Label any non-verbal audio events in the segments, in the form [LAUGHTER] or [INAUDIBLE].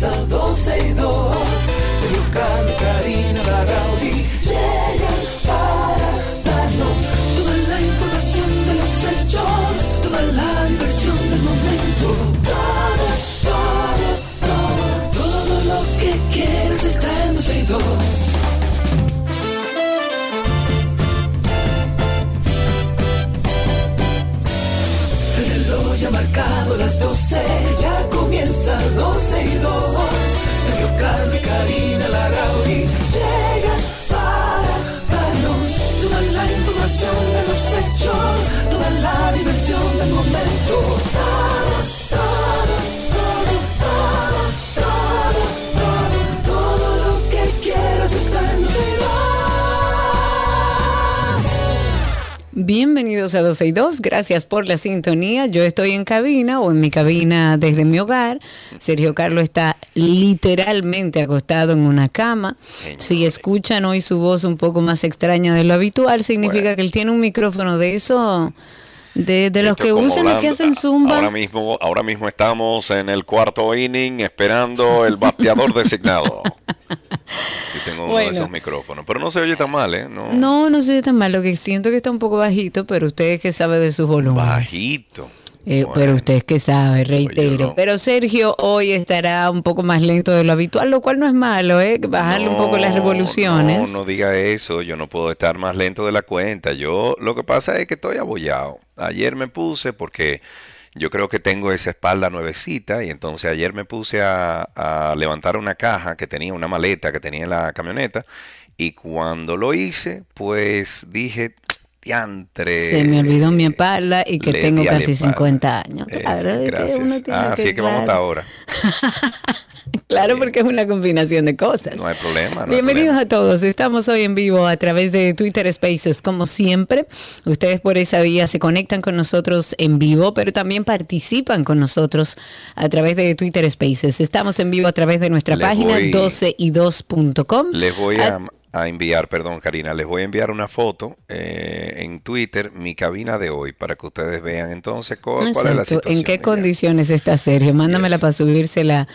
comienza a 12 y 2, gracias por la sintonía. Yo estoy en cabina o en mi cabina desde mi hogar. Sergio Carlos está literalmente acostado en una cama. Si escuchan hoy su voz un poco más extraña de lo habitual, significa Bueno. que él tiene un micrófono de eso, de, de los Esto que usan los que hacen zumba. Ahora mismo, ahora mismo estamos en el cuarto inning esperando el bateador designado. [LAUGHS] Y tengo uno Bueno. de esos micrófonos. Pero no se oye tan mal, ¿eh? No, No, no soy tan mal. Lo que siento que está un poco bajito, pero usted es que sabe de sus volúmenes. Bajito. Eh, Bueno. Pero usted es que sabe, reitero. no. Pero Sergio hoy estará un poco más lento de lo habitual, lo cual no es malo, ¿eh? Bajarle un poco las revoluciones. No, no diga eso. Yo no puedo estar más lento de la cuenta. Yo lo que pasa es que estoy abollado. Ayer me puse porque yo creo que tengo esa espalda nuevecita y entonces ayer me puse a, a levantar una caja que tenía, una maleta que tenía en la camioneta y cuando lo hice, pues dije, diantre. Se me olvidó mi espalda y que tengo casi espalda. 50 años. Claro, es que gracias. uno tiene ah, que, así es que vamos hasta ahora. [LAUGHS] [LAUGHS] Claro, porque es una combinación de cosas. No hay problema. no hay Bienvenidos problema. a todos. Estamos hoy en vivo a través de Twitter Spaces, como siempre. Ustedes por esa vía se conectan con nosotros en vivo, pero también participan con nosotros a través de Twitter Spaces. Estamos en vivo a través de nuestra Les página voy- 12y2.com. Les voy Ah, a, a enviar, perdón Karina, les voy a enviar una foto eh, en Twitter, mi cabina de hoy, para que ustedes vean entonces cu- cuál, es la situación. ¿En qué ya. condiciones está Sergio? Mándamela Yes. para subírsela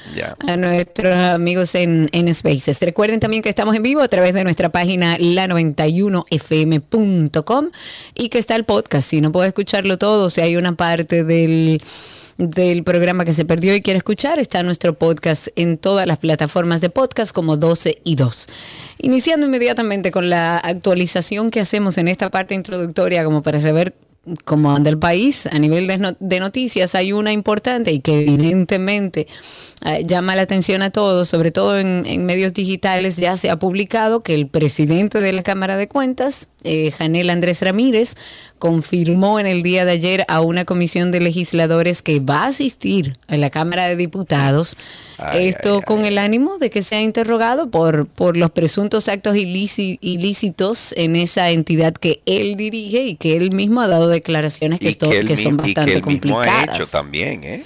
a nuestros amigos en, en Spaces. Recuerden también que estamos en vivo a través de nuestra página la91fm.com y que está el podcast. Si no puede escucharlo todo, si hay una parte del del programa que se perdió y quiere escuchar, está nuestro podcast en todas las plataformas de podcast como 12 y 2. Iniciando inmediatamente con la actualización que hacemos en esta parte introductoria como para saber cómo anda el país a nivel de, no- de noticias, hay una importante y que evidentemente llama la atención a todos, sobre todo en, en medios digitales, ya se ha publicado que el presidente de la Cámara de Cuentas, eh, Janel Andrés Ramírez, confirmó en el día de ayer a una comisión de legisladores que va a asistir a la Cámara de Diputados. Ay, Esto ay, con ay, el ánimo de que sea interrogado por, por los presuntos actos ilíci- ilícitos en esa entidad que él dirige y que él mismo ha dado declaraciones que, Y esto- que él, que son mi- y que bastante él mismo ha complicadas. hecho también, ¿eh?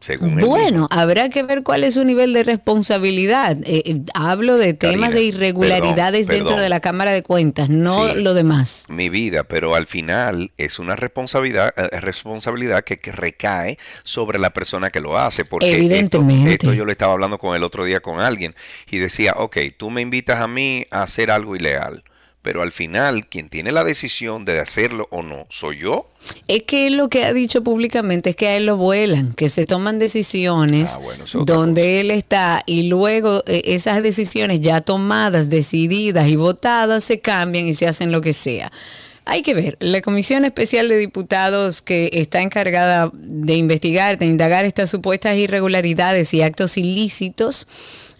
Según Bueno, habrá que ver cuál es su nivel de responsabilidad. Eh, eh, hablo de temas Karina, de irregularidades perdón, dentro perdón. de la Cámara de Cuentas, no Sí. lo demás. mi vida, pero al final es una responsabilidad, eh, responsabilidad que, que recae sobre la persona que lo hace. Porque esto- Evidentemente. Esto, yo lo estaba hablando con el otro día con alguien y decía, ok, tú me invitas a mí a hacer algo ilegal, pero al final quien tiene la decisión de hacerlo o no soy yo. Es que lo que ha dicho públicamente es que a él lo vuelan, que se toman decisiones Ah, bueno, donde él está y luego eh, esas decisiones ya tomadas, decididas y votadas se cambian y se hacen lo que sea. Hay que ver, la Comisión Especial de Diputados que está encargada de investigar, de indagar estas supuestas irregularidades y actos ilícitos,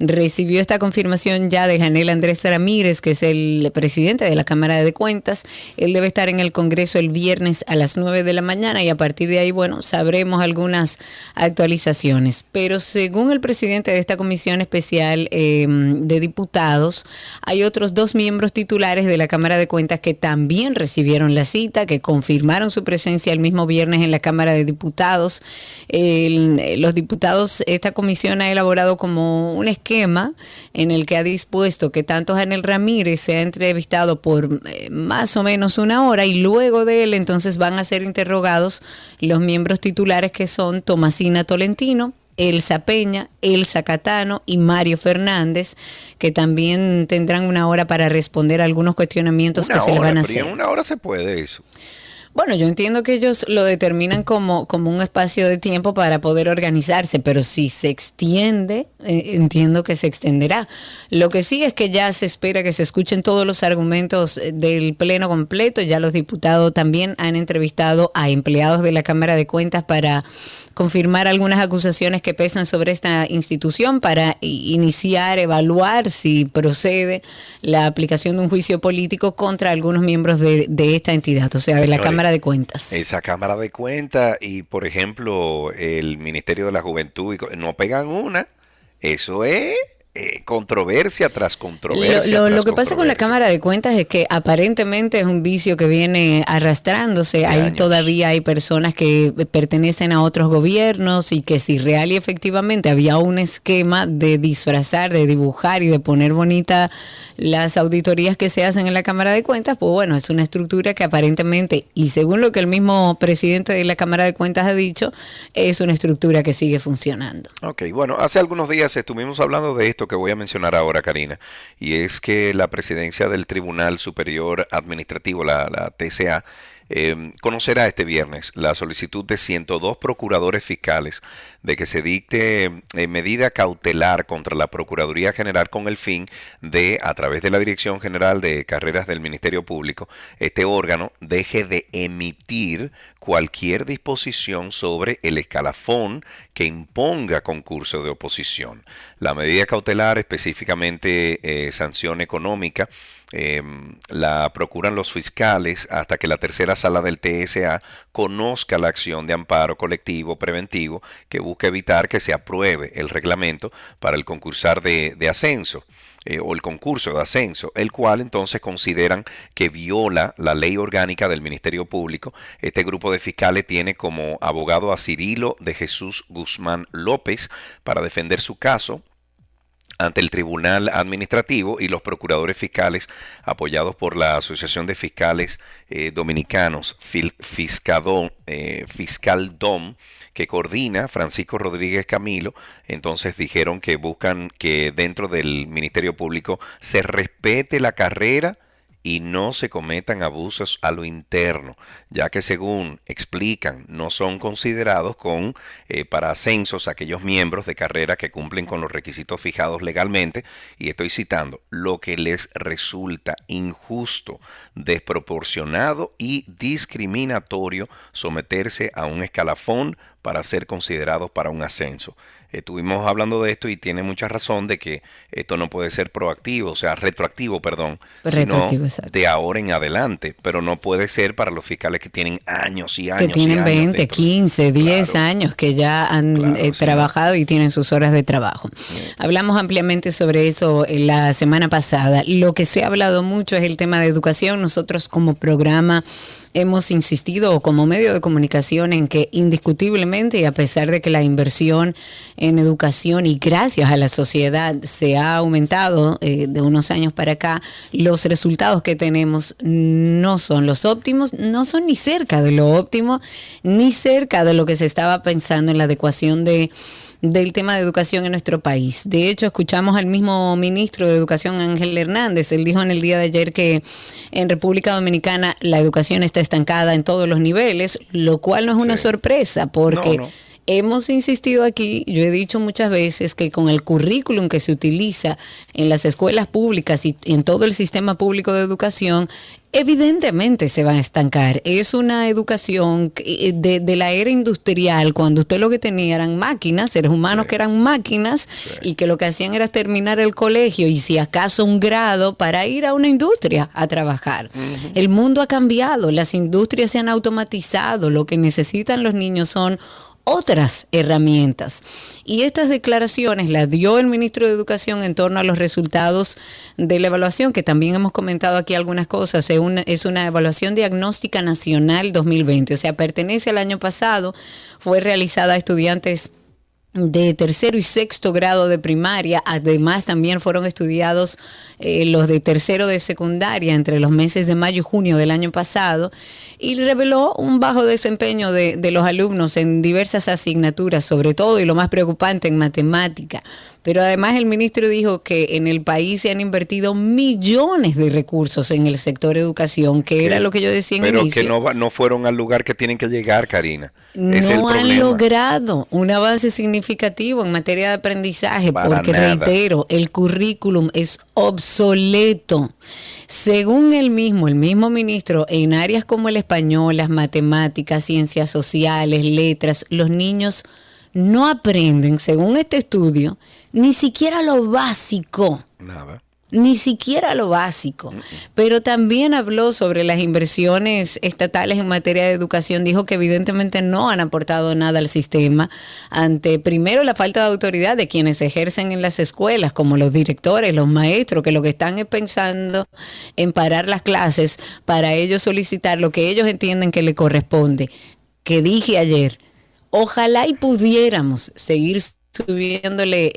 recibió esta confirmación ya de Janel Andrés Ramírez, que es el presidente de la Cámara de Cuentas. Él debe estar en el Congreso el viernes a las 9 de la mañana y a partir de ahí, bueno, sabremos algunas actualizaciones. Pero según el presidente de esta Comisión Especial eh, de Diputados, hay otros dos miembros titulares de la Cámara de Cuentas que también recibieron la cita, que confirmaron su presencia el mismo viernes en la Cámara de Diputados. Los diputados, esta comisión ha elaborado como un esquema en el que ha dispuesto que tanto Janel Ramírez sea entrevistado por eh, más o menos una hora y luego de él entonces van a ser interrogados los miembros titulares que son Tomasina Tolentino, Elsa Peña, Elsa Catano y Mario Fernández, que también tendrán una hora para responder algunos cuestionamientos que se le van a hacer. En una hora se puede eso. Bueno, yo entiendo que ellos lo determinan como, como un espacio de tiempo para poder organizarse, pero si se extiende, eh, entiendo que se extenderá. Lo que sí es que ya se espera que se escuchen todos los argumentos del Pleno completo. Ya los diputados también han entrevistado a empleados de la Cámara de Cuentas para confirmar algunas acusaciones que pesan sobre esta institución para iniciar, evaluar si procede la aplicación de un juicio político contra algunos miembros de, esta entidad, o sea, de la Cámara de Cuentas. Esa Cámara de Cuentas y, por ejemplo, el Ministerio de la Juventud, no pegan una. Eso es eh, controversia tras controversia. Lo, que pasa con la Cámara de Cuentas es que aparentemente es un vicio que viene arrastrándose. Ahí todavía hay personas que pertenecen a otros gobiernos y que si real y efectivamente había un esquema de disfrazar, de dibujar y de poner bonita las auditorías que se hacen en la Cámara de Cuentas, pues bueno, es una estructura que aparentemente, y según lo que el mismo presidente de la Cámara de Cuentas ha dicho, es una estructura que sigue funcionando. Ok, bueno, hace algunos días estuvimos hablando de esto que voy a mencionar ahora, Karina, y es que la presidencia del Tribunal Superior Administrativo, la, la TCA, eh, conocerá este viernes la solicitud de 102 procuradores fiscales de que se dicte eh, medida cautelar contra la Procuraduría General con el fin de, a través de la Dirección General de Carreras del Ministerio Público, este órgano deje de emitir cualquier disposición sobre el escalafón que imponga concurso de oposición. La medida cautelar, específicamente eh, sanción económica, em, la procuran los fiscales hasta que la tercera sala del TSA conozca la acción de amparo colectivo preventivo que busca evitar que se apruebe el reglamento para el concursar de ascenso. Eh, o el concurso de ascenso, el cual entonces consideran que viola la ley orgánica del Ministerio Público. Este grupo de fiscales tiene como abogado a Cirilo de Jesús Guzmán López para defender su caso ante el Tribunal Administrativo y los procuradores fiscales apoyados por la Asociación de Fiscales eh, Dominicanos, Fiscadón, eh, Fiscaldom, que coordina Francisco Rodríguez Camilo, entonces dijeron que buscan que dentro del Ministerio Público se respete la carrera y no se cometan abusos a lo interno, ya que según explican no son considerados con eh, para ascensos aquellos miembros de carrera que cumplen con los requisitos fijados legalmente. Y estoy citando lo que les resulta injusto, desproporcionado y discriminatorio someterse a un escalafón para ser considerados para un ascenso estuvimos hablando de esto y tiene mucha razón de que esto no puede ser proactivo, o sea, retroactivo, perdón, retroactivo, sino de ahora en adelante, pero no puede ser para los fiscales que tienen años y años. Que tienen 20, 15, 10 años que ya han eh, trabajado y tienen sus horas de trabajo. Hablamos ampliamente sobre eso la semana pasada. Lo que se ha hablado mucho es el tema de educación. Nosotros como programa hemos insistido como medio de comunicación en que indiscutiblemente y a pesar de que la inversión en educación y gracias a la sociedad se ha aumentado eh, de unos años para acá, los resultados que tenemos no son los óptimos, no son ni cerca de lo óptimo, ni cerca de lo que se estaba pensando en la adecuación de del tema de educación en nuestro país. De hecho, escuchamos al mismo ministro de Educación, Ángel Hernández. Él dijo en el día de ayer que en República Dominicana la educación está estancada en todos los niveles, lo cual no es una sorpresa porque... hemos insistido aquí, yo he dicho muchas veces que con el currículum que se utiliza en las escuelas públicas y en todo el sistema público de educación, Evidentemente se va a estancar. Es una educación eh, de, la era industrial, cuando usted lo que tenía eran máquinas, seres humanos que eran máquinas y que lo que hacían era terminar el colegio y si acaso un grado para ir a una industria a trabajar. El mundo ha cambiado, las industrias se han automatizado, lo que necesitan los niños son otras herramientas. Y estas declaraciones las dio el ministro de Educación en torno a los resultados de la evaluación, que también hemos comentado aquí algunas cosas. Es una, es una evaluación diagnóstica nacional 2020, o sea, pertenece al año pasado, fue realizada a estudiantes de tercero y sexto grado de primaria. Además, también fueron estudiados eh, los de tercero de secundaria entre los meses de mayo y junio del año pasado y reveló un bajo desempeño de, de los alumnos en diversas asignaturas, sobre todo y lo más preocupante en matemática. Pero además el ministro dijo que en el país se han invertido millones de recursos en el sector educación, que era lo que yo decía en Pero inicio. que no, no fueron al lugar que tienen que llegar, Karina. El no han problema. logrado un avance significativo en materia de aprendizaje, Para porque nada. reitero, el currículum es obsoleto. Según el mismo, el mismo ministro, en áreas como el español, las matemáticas, ciencias sociales, letras, los niños no aprenden, según este estudio, ni siquiera lo básico Nada. ni siquiera lo básico. Pero también habló sobre las inversiones estatales en materia de educación. Dijo que evidentemente no han aportado nada al sistema ante, primero, la falta de autoridad de quienes ejercen en las escuelas, como los directores, los maestros, que lo que están es pensando en parar las clases para ellos solicitar lo que ellos entienden que le corresponde. Que dije ayer, ojalá y pudiéramos seguir subiéndole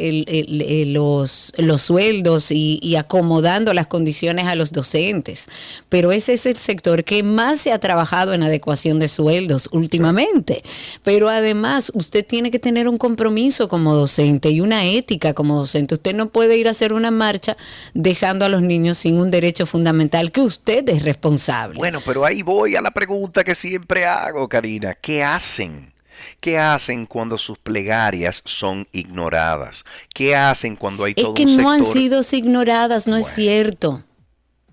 los, los sueldos y, y acomodando las condiciones a los docentes. Pero ese es el sector que más se ha trabajado en adecuación de sueldos últimamente. Pero además usted tiene que tener un compromiso como docente y una ética como docente. Usted no puede ir a hacer una marcha dejando a los niños sin un derecho fundamental que usted es responsable. Bueno, pero ahí voy a la pregunta que siempre hago, Karina. ¿Qué hacen? ¿Qué hacen cuando sus plegarias son ignoradas? ¿Qué hacen cuando hay Es todo que un no han sector? sido ignoradas, no es cierto.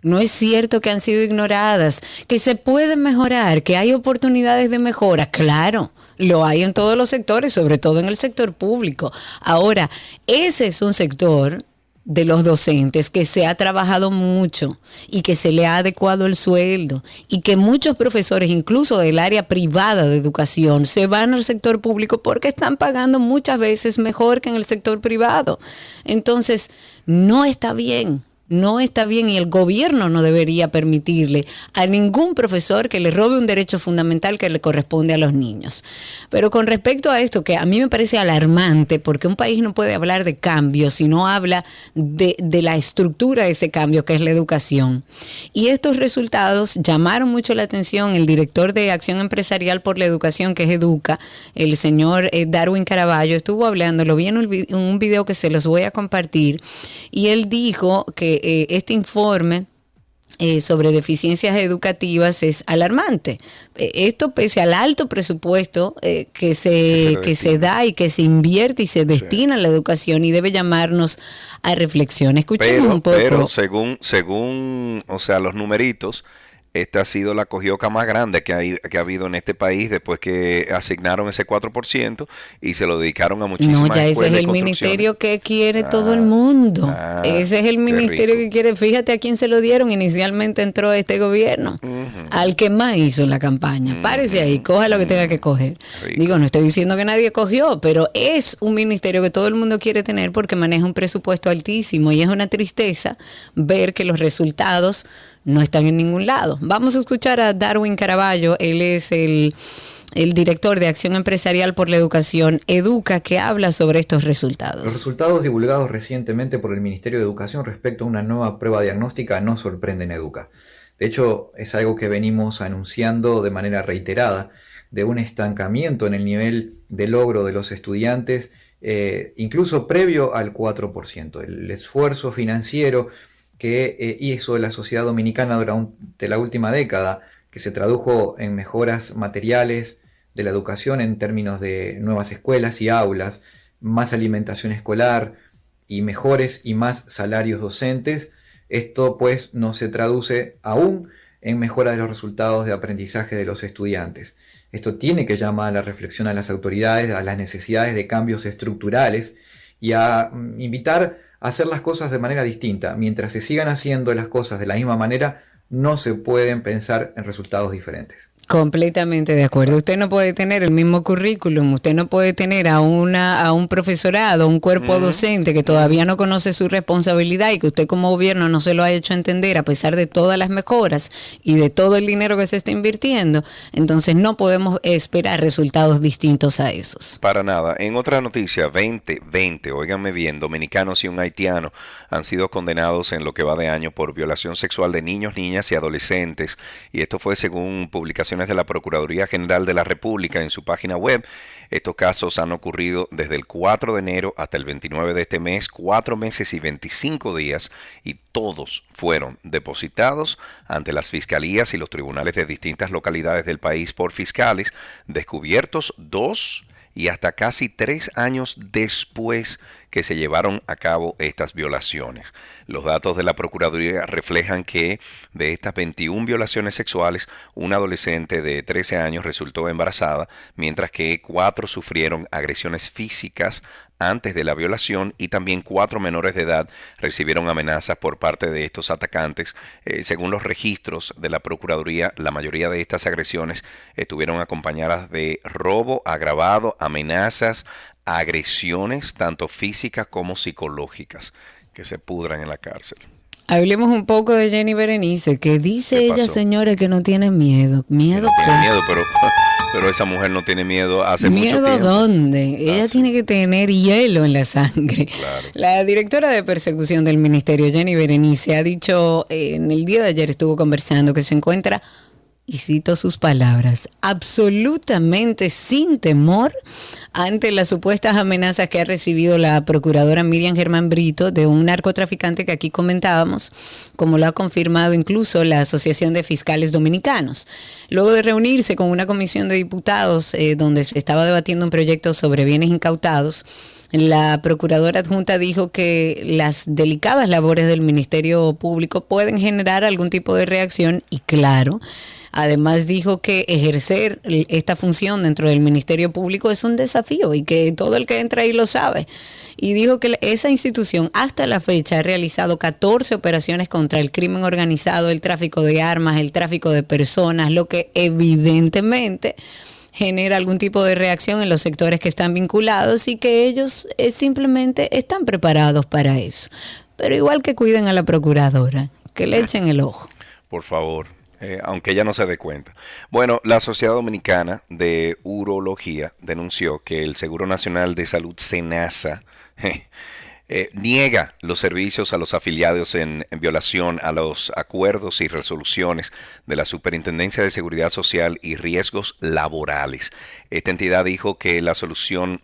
No es cierto que han sido ignoradas, que se pueden mejorar, que hay oportunidades de mejora, claro. Lo hay en todos los sectores, sobre todo en el sector público. Ahora, ese es un sector de los docentes que se ha trabajado mucho y que se le ha adecuado el sueldo y que muchos profesores, incluso del área privada de educación, se van al sector público porque están pagando muchas veces mejor que en el sector privado. Entonces, no está bien. No está bien y el gobierno no debería permitirle a ningún profesor que le robe un derecho fundamental que le corresponde a los niños. Pero con respecto a esto, que a mí me parece alarmante, porque un país no puede hablar de cambio si no habla de, la estructura de ese cambio, que es la educación. Y estos resultados llamaron mucho la atención. El director de Acción Empresarial por la Educación, que es Educa, el señor eh, Darwin Caraballo, estuvo hablando, lo vi- en un video que se los voy a compartir, y él dijo que eh, este informe eh, sobre deficiencias educativas es alarmante. Eh, esto pese al alto presupuesto eh, que, se, Que se que se destina. da y que se invierte y se destina a la educación y debe llamarnos a reflexión. Escuchemos Pero, un poco. pero según, según, o sea, los numeritos, esta ha sido la cogioca más grande que ha, que ha habido en este país después que asignaron ese 4% y se lo dedicaron a muchísimas No, ya ese es el ministerio que quiere todo el Ah, mundo. ah, ese es el ministerio que quiere. Fíjate a quién se lo dieron. Inicialmente entró este gobierno. Al que más hizo en la campaña. Párese ahí, coja lo que tenga que coger. Rico. Digo, no estoy diciendo que nadie cogió, pero es un ministerio que todo el mundo quiere tener porque maneja un presupuesto altísimo y es una tristeza ver que los resultados no están en ningún lado. Vamos a escuchar a Darwin Caraballo. Él es el el director de Acción Empresarial por la Educación, Educa, que habla sobre estos Los resultados. resultados divulgados recientemente por el Ministerio de Educación respecto a una nueva prueba diagnóstica no sorprenden a Educa. De hecho, es algo que venimos anunciando de manera reiterada, de un estancamiento en el nivel de logro de los estudiantes, eh, incluso previo al 4%. El esfuerzo financiero que eh, hizo la sociedad dominicana durante la última década, que se tradujo en mejoras materiales de la educación en términos de nuevas escuelas y aulas, más alimentación escolar y mejores y más salarios docentes, esto pues no se traduce aún en mejora de los resultados de aprendizaje de los estudiantes. Esto tiene que llamar a la reflexión a las autoridades, a las necesidades de cambios estructurales y a mm, invitar hacer las cosas de manera distinta. Mientras se sigan haciendo las cosas de la misma manera, no se pueden pensar en resultados diferentes. Completamente de acuerdo. Usted no puede tener el mismo currículum, usted no puede tener a una a un profesorado, un cuerpo docente que todavía no conoce su responsabilidad y que usted como gobierno no se lo ha hecho entender a pesar de todas las mejoras y de todo el dinero que se está invirtiendo. Entonces no podemos esperar resultados distintos a esos. Para nada. En otra noticia, 20, 20, óiganme bien, dominicanos y un haitiano han sido condenados en lo que va de año por violación sexual de niños, niñas y adolescentes. Y esto fue según de la Procuraduría General de la República en su página web. Estos casos han ocurrido desde el 4 de enero hasta el 29 de este mes, cuatro meses y 25 días, y todos fueron depositados ante las fiscalías y los tribunales de distintas localidades del país por fiscales, descubiertos dos y hasta casi tres años después que se llevaron a cabo estas violaciones. Los datos de la Procuraduría reflejan que de estas 21 violaciones sexuales, una adolescente de 13 años resultó embarazada, mientras que cuatro sufrieron agresiones físicas antes de la violación y también cuatro menores de edad recibieron amenazas por parte de estos atacantes. Eh, según los registros de la Procuraduría, la mayoría de estas agresiones estuvieron acompañadas de robo agravado, amenazas, agresiones tanto físicas como psicológicas que se pudran en la cárcel. Hablemos un poco de Jenny Berenice, que dice ella, señora, que no tiene miedo. Miedo. No tiene miedo, pero, [LAUGHS] pero esa mujer no tiene miedo hace mucho tiempo. ¿Miedo dónde? Ella ah, tiene que tener hielo en la sangre. La directora de persecución del ministerio, Jenny Berenice, ha dicho eh, en el día de ayer estuvo conversando que se encuentra y cito sus palabras, absolutamente sin temor ante las supuestas amenazas que ha recibido la procuradora Miriam Germán Brito de un narcotraficante que aquí comentábamos, como lo ha confirmado incluso la Asociación de Fiscales Dominicanos. Luego de reunirse con una comisión de diputados eh, donde se estaba debatiendo un proyecto sobre bienes incautados, la procuradora adjunta dijo que las delicadas labores del Ministerio Público pueden generar algún tipo de reacción y claro, Además dijo que ejercer esta función dentro del Ministerio Público es un desafío y que todo el que entra ahí lo sabe. Y dijo que esa institución hasta la fecha ha realizado 14 operaciones contra el crimen organizado, el tráfico de armas, el tráfico de personas, lo que evidentemente genera algún tipo de reacción en los sectores que están vinculados y que ellos eh, simplemente están preparados para eso. Pero igual que cuiden a la procuradora, que le echen el ojo. Por favor. Eh, aunque ella no se dé cuenta. Bueno, la Sociedad Dominicana de Urología denunció que el Seguro Nacional de Salud, SENASA, [LAUGHS] eh, niega los servicios a los afiliados en, violación a los acuerdos y resoluciones de la Superintendencia de Seguridad Social y Riesgos Laborales. Esta entidad dijo que la solución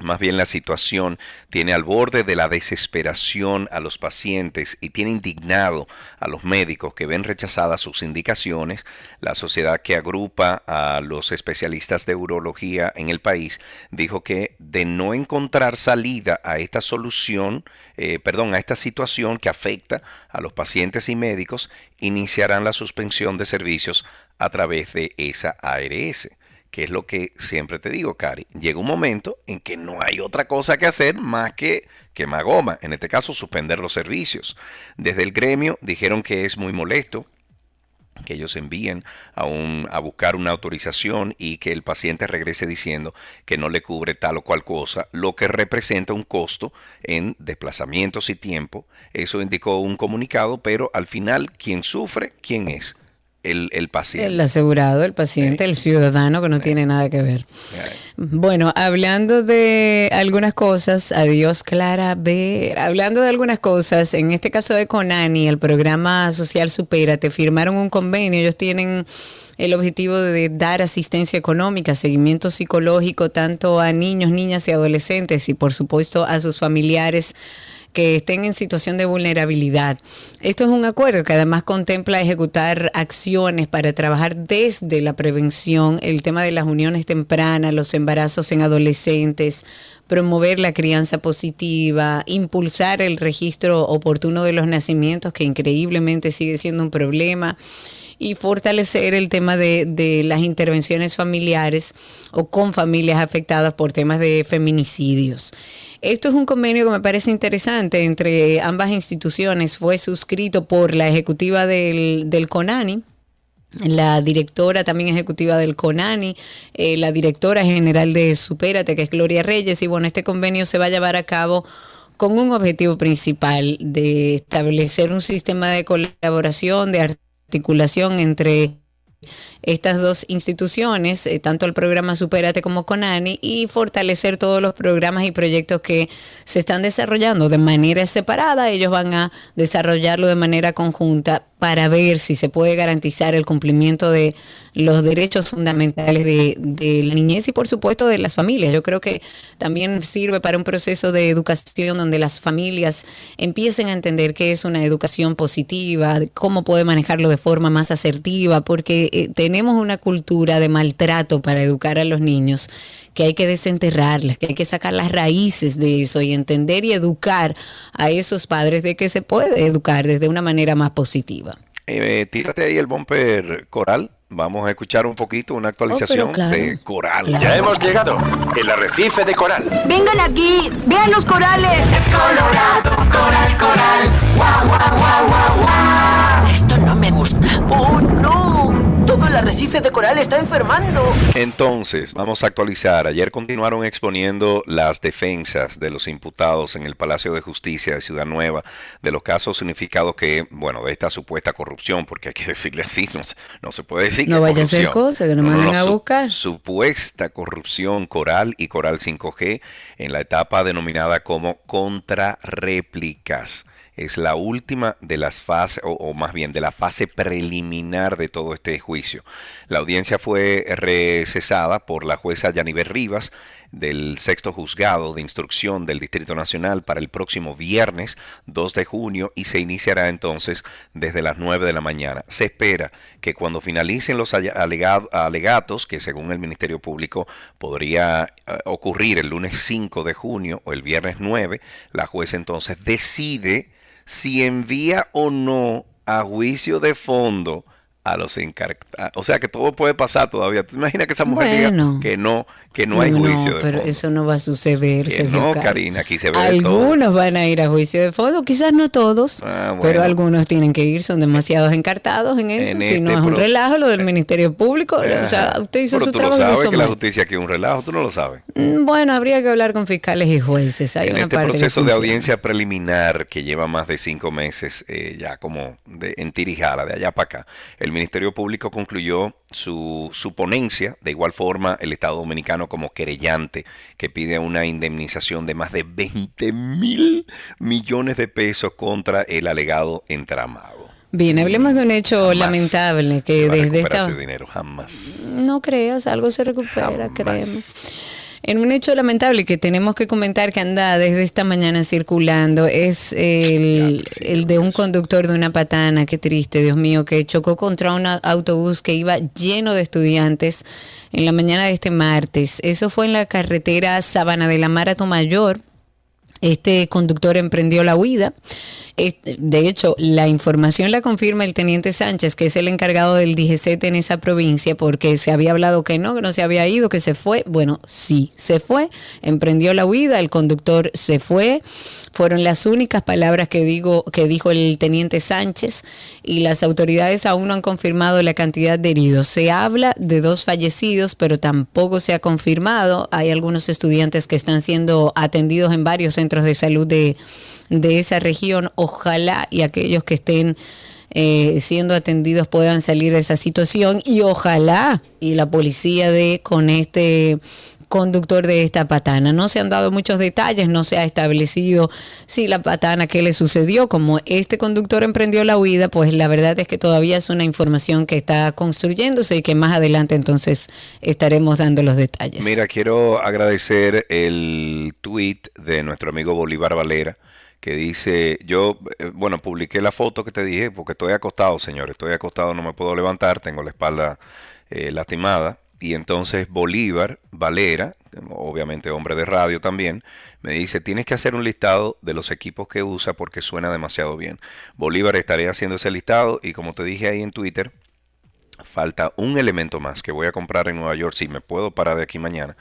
más bien la situación tiene al borde de la desesperación a los pacientes y tiene indignado a los médicos que ven rechazadas sus indicaciones. La sociedad que agrupa a los especialistas de urología en el país dijo que de no encontrar salida a esta solución, eh, perdón, a esta situación que afecta a los pacientes y médicos, iniciarán la suspensión de servicios a través de esa ARS que es lo que siempre te digo, Cari, llega un momento en que no hay otra cosa que hacer más que quemar goma, en este caso suspender los servicios. Desde el gremio dijeron que es muy molesto que ellos envíen a, a buscar una autorización y que el paciente regrese diciendo que no le cubre tal o cual cosa, lo que representa un costo en desplazamientos y tiempo. Eso indicó un comunicado, pero al final, ¿quién sufre? ¿Quién es? El, paciente. El asegurado, el paciente, el ciudadano que no tiene nada que ver. Bueno, hablando de algunas cosas, adiós Clara B. Hablando de algunas cosas, en este caso de Conani, el programa social Supera, te firmaron un convenio, ellos tienen el objetivo de dar asistencia económica, seguimiento psicológico tanto a niños, niñas y adolescentes y por supuesto a sus familiares que estén en situación de vulnerabilidad. Esto es un acuerdo que además contempla ejecutar acciones para trabajar desde la prevención, el tema de las uniones tempranas, los embarazos en adolescentes, promover la crianza positiva, impulsar el registro oportuno de los nacimientos, que increíblemente sigue siendo un problema y fortalecer el tema de, las intervenciones familiares o con familias afectadas por temas de feminicidios. Esto es un convenio que me parece interesante entre ambas instituciones. Fue suscrito por la ejecutiva del, del CONANI, la directora también ejecutiva del CONANI, eh, la directora general de Supérate, que es Gloria Reyes, y bueno, este convenio se va a llevar a cabo con un objetivo principal de establecer un sistema de colaboración, de articulación entre estas dos instituciones, eh, tanto el programa Superate como Conani, y fortalecer todos los programas y proyectos que se están desarrollando de manera separada. Ellos van a desarrollarlo de manera conjunta para ver si se puede garantizar el cumplimiento de los derechos fundamentales de, la niñez y por supuesto de las familias. Yo creo que también sirve para un proceso de educación donde las familias empiecen a entender qué es una educación positiva, cómo puede manejarlo de forma más asertiva, porque eh, tenemos una cultura de maltrato para educar a los niños que hay que desenterrarlas, que hay que sacar las raíces de eso y entender y educar a esos padres de que se puede educar desde una manera más positiva. Eh, tírate ahí el bumper coral. Vamos a escuchar un poquito una actualización Oh, de coral. Ya hemos llegado. El arrecife de coral. Vengan aquí, vean los corales. Es colorado, coral, coral. Guau, guau, guau, guau, guau. Esto no me gusta. ¡Oh, no! Todo el arrecife de coral está enfermando. Entonces, vamos a actualizar. Ayer continuaron exponiendo las defensas de los imputados en el Palacio de Justicia de Ciudad Nueva de los casos significados que, bueno, de esta supuesta corrupción, porque hay que decirle así, no, se- no se puede decir. No que vaya a ser corrupción. cosa que nos manden a su- buscar. Supuesta corrupción coral y coral 5G en la etapa denominada como contrarréplicas es la última de las fases, o, o más bien de la fase preliminar de todo este juicio. La audiencia fue recesada por la jueza Yaniver Rivas del sexto juzgado de instrucción del Distrito Nacional para el próximo viernes 2 de junio y se iniciará entonces desde las 9 de la mañana. Se espera que cuando finalicen los alegatos, que según el Ministerio Público podría eh, ocurrir el lunes 5 de junio o el viernes 9, la jueza entonces decide si envía o no a juicio de fondo a los encargados. O sea que todo puede pasar todavía. ¿Te imaginas que esa mujer Bueno. diga que no, que no hay juicio de pero fondo? eso no va a suceder. Que Sergio no. Karina, aquí se ve de todo. Algunos van a ir a juicio de fondo, quizás no todos, Ah, bueno. pero algunos tienen que ir, son demasiados encartados en eso. En si no este es un relajo lo del Ministerio Público, o sea, usted hizo Pero su tú trabajo lo sabes hizo que la justicia aquí es un relajo, tú no lo sabes. Mm, Bueno, habría que hablar con fiscales y jueces. Hay en una este parte proceso de audiencia preliminar que lleva más de cinco meses eh, ya como de, en tirijala, de allá para acá, el Ministerio Público concluyó su, su ponencia, de igual forma el Estado Dominicano como querellante que pide una indemnización de más de 20 mil millones de pesos contra el alegado entramado. Bien, hablemos de un hecho Jamás lamentable que desde esta... ese dinero, jamás. No creas, algo se recupera, Jamás. créeme. En un hecho lamentable que tenemos que comentar que anda desde esta mañana circulando es el, Ya, sí, el de un conductor de una patana, qué triste, Dios mío, que chocó contra un autobús que iba lleno de estudiantes en la mañana de este martes. Eso fue en la carretera Sabana de la Marato Mayor. Este conductor emprendió la huida. De hecho, la información la confirma el teniente Sánchez, que es el encargado del DGCT en esa provincia, porque se había hablado que no, que no se había ido, que se fue. Bueno, sí, se fue, emprendió la huida, el conductor se fue. Fueron las únicas palabras que, digo, que dijo el teniente Sánchez y las autoridades aún no han confirmado la cantidad de heridos. Se habla de dos fallecidos, pero tampoco se ha confirmado. Hay algunos estudiantes que están siendo atendidos en varios centros de salud de, de esa región. Ojalá y aquellos que estén eh, siendo atendidos puedan salir de esa situación y ojalá y la policía de con este conductor de esta patana. No se han dado muchos detalles, no se ha establecido si la patana qué le sucedió, como este conductor emprendió la huida, pues la verdad es que todavía es una información que está construyéndose y que más adelante entonces estaremos dando los detalles. Mira, quiero agradecer el tweet de nuestro amigo Bolívar Valera que dice, yo, eh, bueno, publiqué la foto que te dije porque estoy acostado, señor, estoy acostado, no me puedo levantar, tengo la espalda eh, lastimada. Y entonces Bolívar Valera, obviamente hombre de radio también, me dice, tienes que hacer un listado de los equipos que usa porque suena demasiado bien. Bolívar estaré haciendo ese listado y como te dije ahí en Twitter, falta un elemento más que voy a comprar en Nueva York. Si me puedo parar de aquí mañana,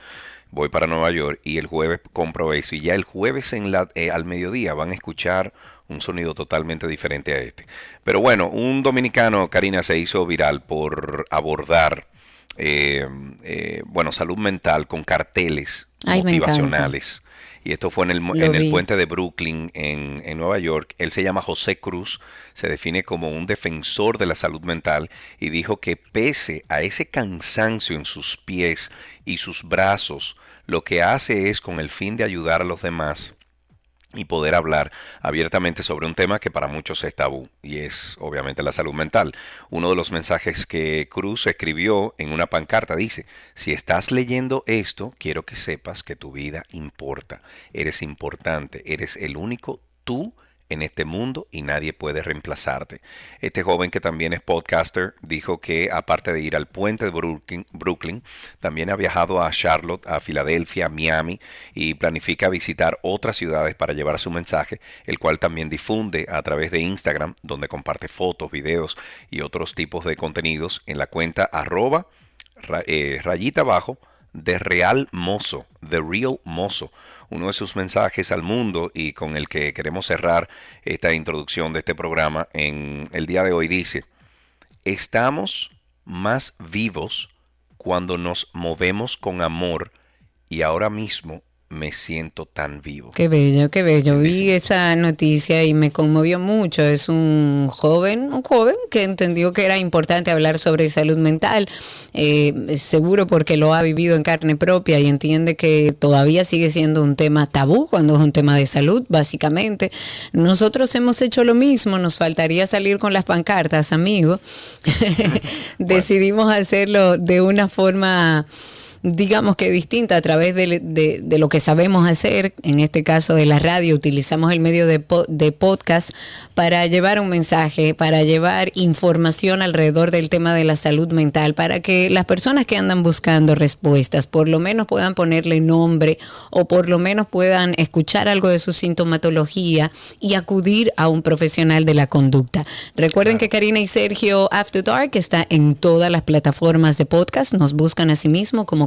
voy para Nueva York y el jueves compro eso. Y ya el jueves en la, eh, al mediodía van a escuchar un sonido totalmente diferente a este. Pero bueno, un dominicano, Karina, se hizo viral por abordar, eh, eh, bueno, salud mental con carteles Ay, motivacionales. Y esto fue en el, Lo en el puente de Brooklyn, en, en Nueva York. Él se llama José Cruz, se define como un defensor de la salud mental y dijo que pese a ese cansancio en sus pies y sus brazos, lo que hace es con el fin de ayudar a los demás y poder hablar abiertamente sobre un tema que para muchos es tabú y es obviamente la salud mental. Uno de los mensajes que Cruz escribió en una pancarta dice, si estás leyendo esto, quiero que sepas que tu vida importa, eres importante, eres el único tú en este mundo y nadie puede reemplazarte. Este joven que también es podcaster dijo que aparte de ir al puente de Brooklyn, también ha viajado a Charlotte, a Filadelfia, a Miami y planifica visitar otras ciudades para llevar su mensaje, el cual también difunde a través de Instagram, donde comparte fotos, videos y otros tipos de contenidos en la cuenta arroba eh, rayita abajo de Real Mozo, The Real Mozo, uno de sus mensajes al mundo y con el que queremos cerrar esta introducción de este programa en el día de hoy. Dice, estamos más vivos cuando nos movemos con amor y ahora mismo me siento tan vivo. Qué bello, qué bello. Vi esa noticia y me conmovió mucho. Es un joven, un joven que entendió que era importante hablar sobre salud mental, eh, seguro porque lo ha vivido en carne propia y entiende que todavía sigue siendo un tema tabú cuando es un tema de salud, básicamente. Nosotros hemos hecho lo mismo, nos faltaría salir con las pancartas, amigo. [LAUGHS] [LAUGHS] Decidimos hacerlo de una forma digamos que distinta a través de, de- de lo que sabemos hacer, en este caso de la radio, utilizamos el medio de, de podcast para llevar un mensaje, para llevar información alrededor del tema de la salud mental, para que las personas que andan buscando respuestas por lo menos puedan ponerle nombre o por lo menos puedan escuchar algo de su sintomatología y acudir a un profesional de la conducta. Recuerden que Karina y Sergio After Dark está en todas las plataformas de podcast, nos buscan a sí mismo como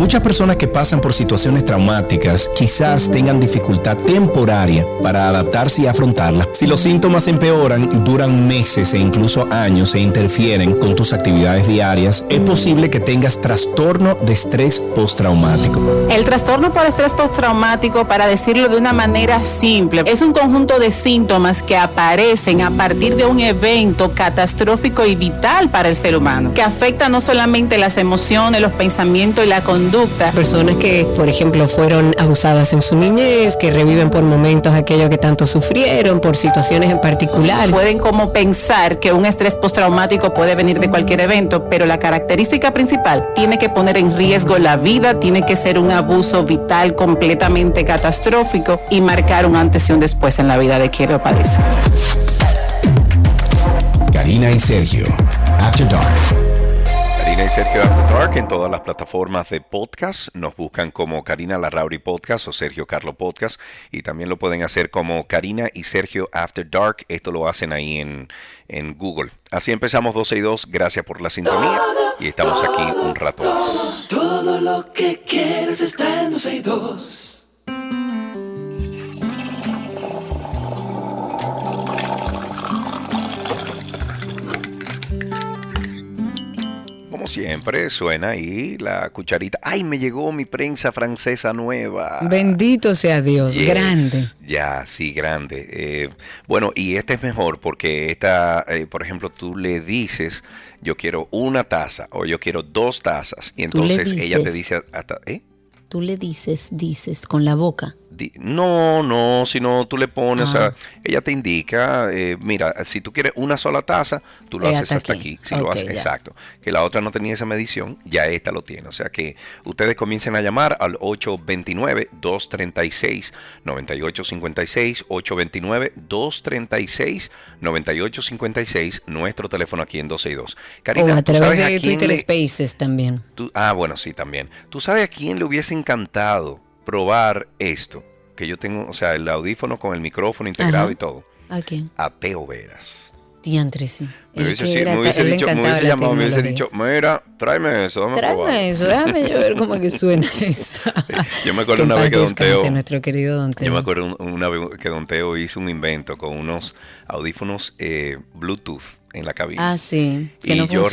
Muchas personas que pasan por situaciones traumáticas quizás tengan dificultad temporaria para adaptarse y afrontarlas. Si los síntomas empeoran, duran meses e incluso años e interfieren con tus actividades diarias, es posible que tengas trastorno de estrés postraumático. El trastorno por estrés postraumático, para decirlo de una manera simple, es un conjunto de síntomas que aparecen a partir de un evento catastrófico y vital para el ser humano, que afecta no solamente las emociones, los pensamientos y la conducta, Personas que, por ejemplo, fueron abusadas en su niñez, que reviven por momentos aquello que tanto sufrieron, por situaciones en particular. pueden como pensar que un estrés postraumático puede venir de cualquier evento, pero la característica principal tiene que poner en riesgo la vida, tiene que ser un abuso vital completamente catastrófico y marcar un antes y un después en la vida de quien lo padece. Karina y Sergio, After Dark. Sergio After Dark en todas las plataformas de podcast. Nos buscan como Karina Larrauri Podcast o Sergio Carlo Podcast. Y también lo pueden hacer como Karina y Sergio After Dark. Esto lo hacen ahí en, en Google. Así empezamos 12 y 2. Gracias por la sintonía. Y estamos aquí un rato más. Todo lo que quieres está en 12 y 2. Siempre, suena ahí la cucharita. ¡Ay, me llegó mi prensa francesa nueva! Bendito sea Dios, Yes, grande. Ya, sí, grande. Eh, bueno, y este es mejor porque esta, eh, por ejemplo, tú le dices, yo quiero una taza o yo quiero dos tazas. Y entonces ella te dice, hasta, ¿eh? Tú le dices, dices con la boca. No, no, sino tú le pones, sea, ella te indica, eh, mira, si tú quieres una sola taza, tú lo Eh, haces hasta aquí. aquí. Si lo haces, exacto. Que la otra no tenía esa medición, ya esta lo tiene. O sea que ustedes comiencen a llamar al 829-236-9856, 829-236-9856, nuestro teléfono aquí en 12 y 2. Karina, o a ¿tú través a de Twitter le- Spaces también. tú- ah, bueno, sí, también. ¿Tú sabes a quién le hubiese encantado probar esto? Que yo tengo, o sea, el audífono con el micrófono integrado Ajá. y todo. ¿A quién? A Teo Veras. Diantre, sí. Me hubiese, sí, me hubiese dicho, me hubiese llamado, me hubiese dicho, mira, tráeme eso, dame probar. Tráeme eso, déjame yo ver cómo que suena [LAUGHS] eso. Yo me acuerdo una vez que Don Teo- nuestro querido Don Teo. Yo me acuerdo un- una vez que Don Teo hizo un invento con unos audífonos eh, Bluetooth en la cabina. Ah, sí, que no yo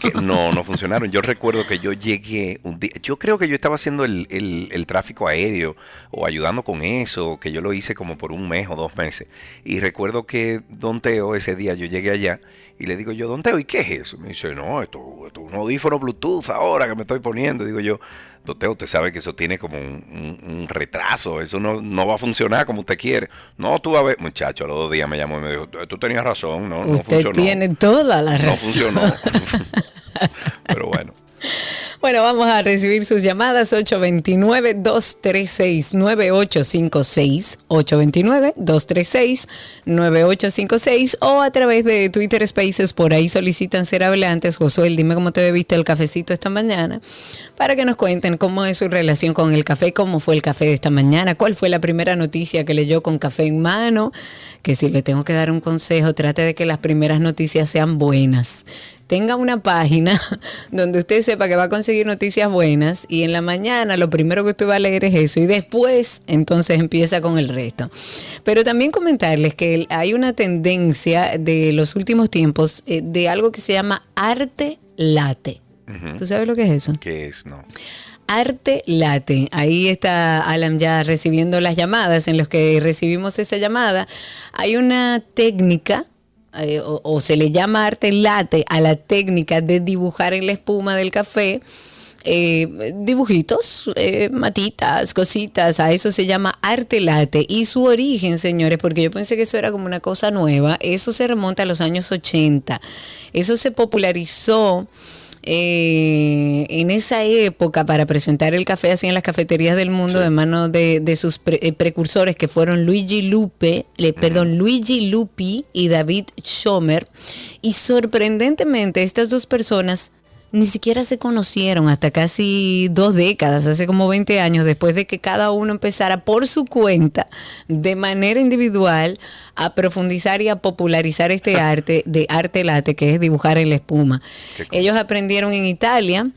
que no, no funcionaron. Yo recuerdo que yo llegué un día, yo creo que yo estaba haciendo el, el- el tráfico aéreo o ayudando con eso, que yo lo hice como por un mes o dos meses. Y recuerdo que Don Teo, ese día yo llegué allá y le digo yo, Don Teo, ¿y qué es eso? Me dice, no, esto, esto es un audífono Bluetooth ahora que me estoy poniendo. Digo yo, Don Teo, usted sabe que eso tiene como un, un- un retraso, eso no, no va a funcionar como usted quiere. No, tú vas a ver, muchacho, a los dos días me llamó y me dijo, tú tenías razón, no, no Usted funcionó. tiene toda la razón. No funcionó. [LAUGHS] Pero bueno. Bueno, vamos a recibir sus llamadas 829-236-9856, 829-236-9856 o a través de Twitter Spaces, por ahí solicitan ser hablantes. Josué, dime cómo te bebiste el cafecito esta mañana, para que nos cuenten cómo es su relación con el café, cómo fue el café de esta mañana, cuál fue la primera noticia que leyó con café en mano, que si le tengo que dar un consejo, trate de que las primeras noticias sean buenas tenga una página [LAUGHS] donde usted sepa que va a conseguir noticias buenas y en la mañana lo primero que usted va a leer es eso y después entonces empieza con el resto. Pero también comentarles que hay una tendencia de los últimos tiempos eh, de algo que se llama arte late. ¿Tú sabes lo que es eso? ¿Qué es? No. Arte Late. Ahí está Alan ya recibiendo las llamadas. En los que recibimos esa llamada, hay una técnica. Eh, o, se le llama arte late a la técnica de dibujar en la espuma del café eh, dibujitos, eh, matitas, cositas, a eso se llama arte late. Y su origen, señores, porque yo pensé que eso era como una cosa nueva, eso se remonta a los años 80. Eso se popularizó eh, en esa época para presentar el café así en las cafeterías del mundo de mano de, de sus pre- eh, precursores que fueron Luigi Lupe, le- perdón, Luigi Lupi y David Schomer. Y sorprendentemente estas dos personas ni siquiera se conocieron hasta casi dos décadas, hace como 20 años, después de que cada uno empezara por su cuenta, de manera individual, a profundizar y a popularizar este [LAUGHS] arte de arte late, que es dibujar en la espuma. Ellos aprendieron en Italia,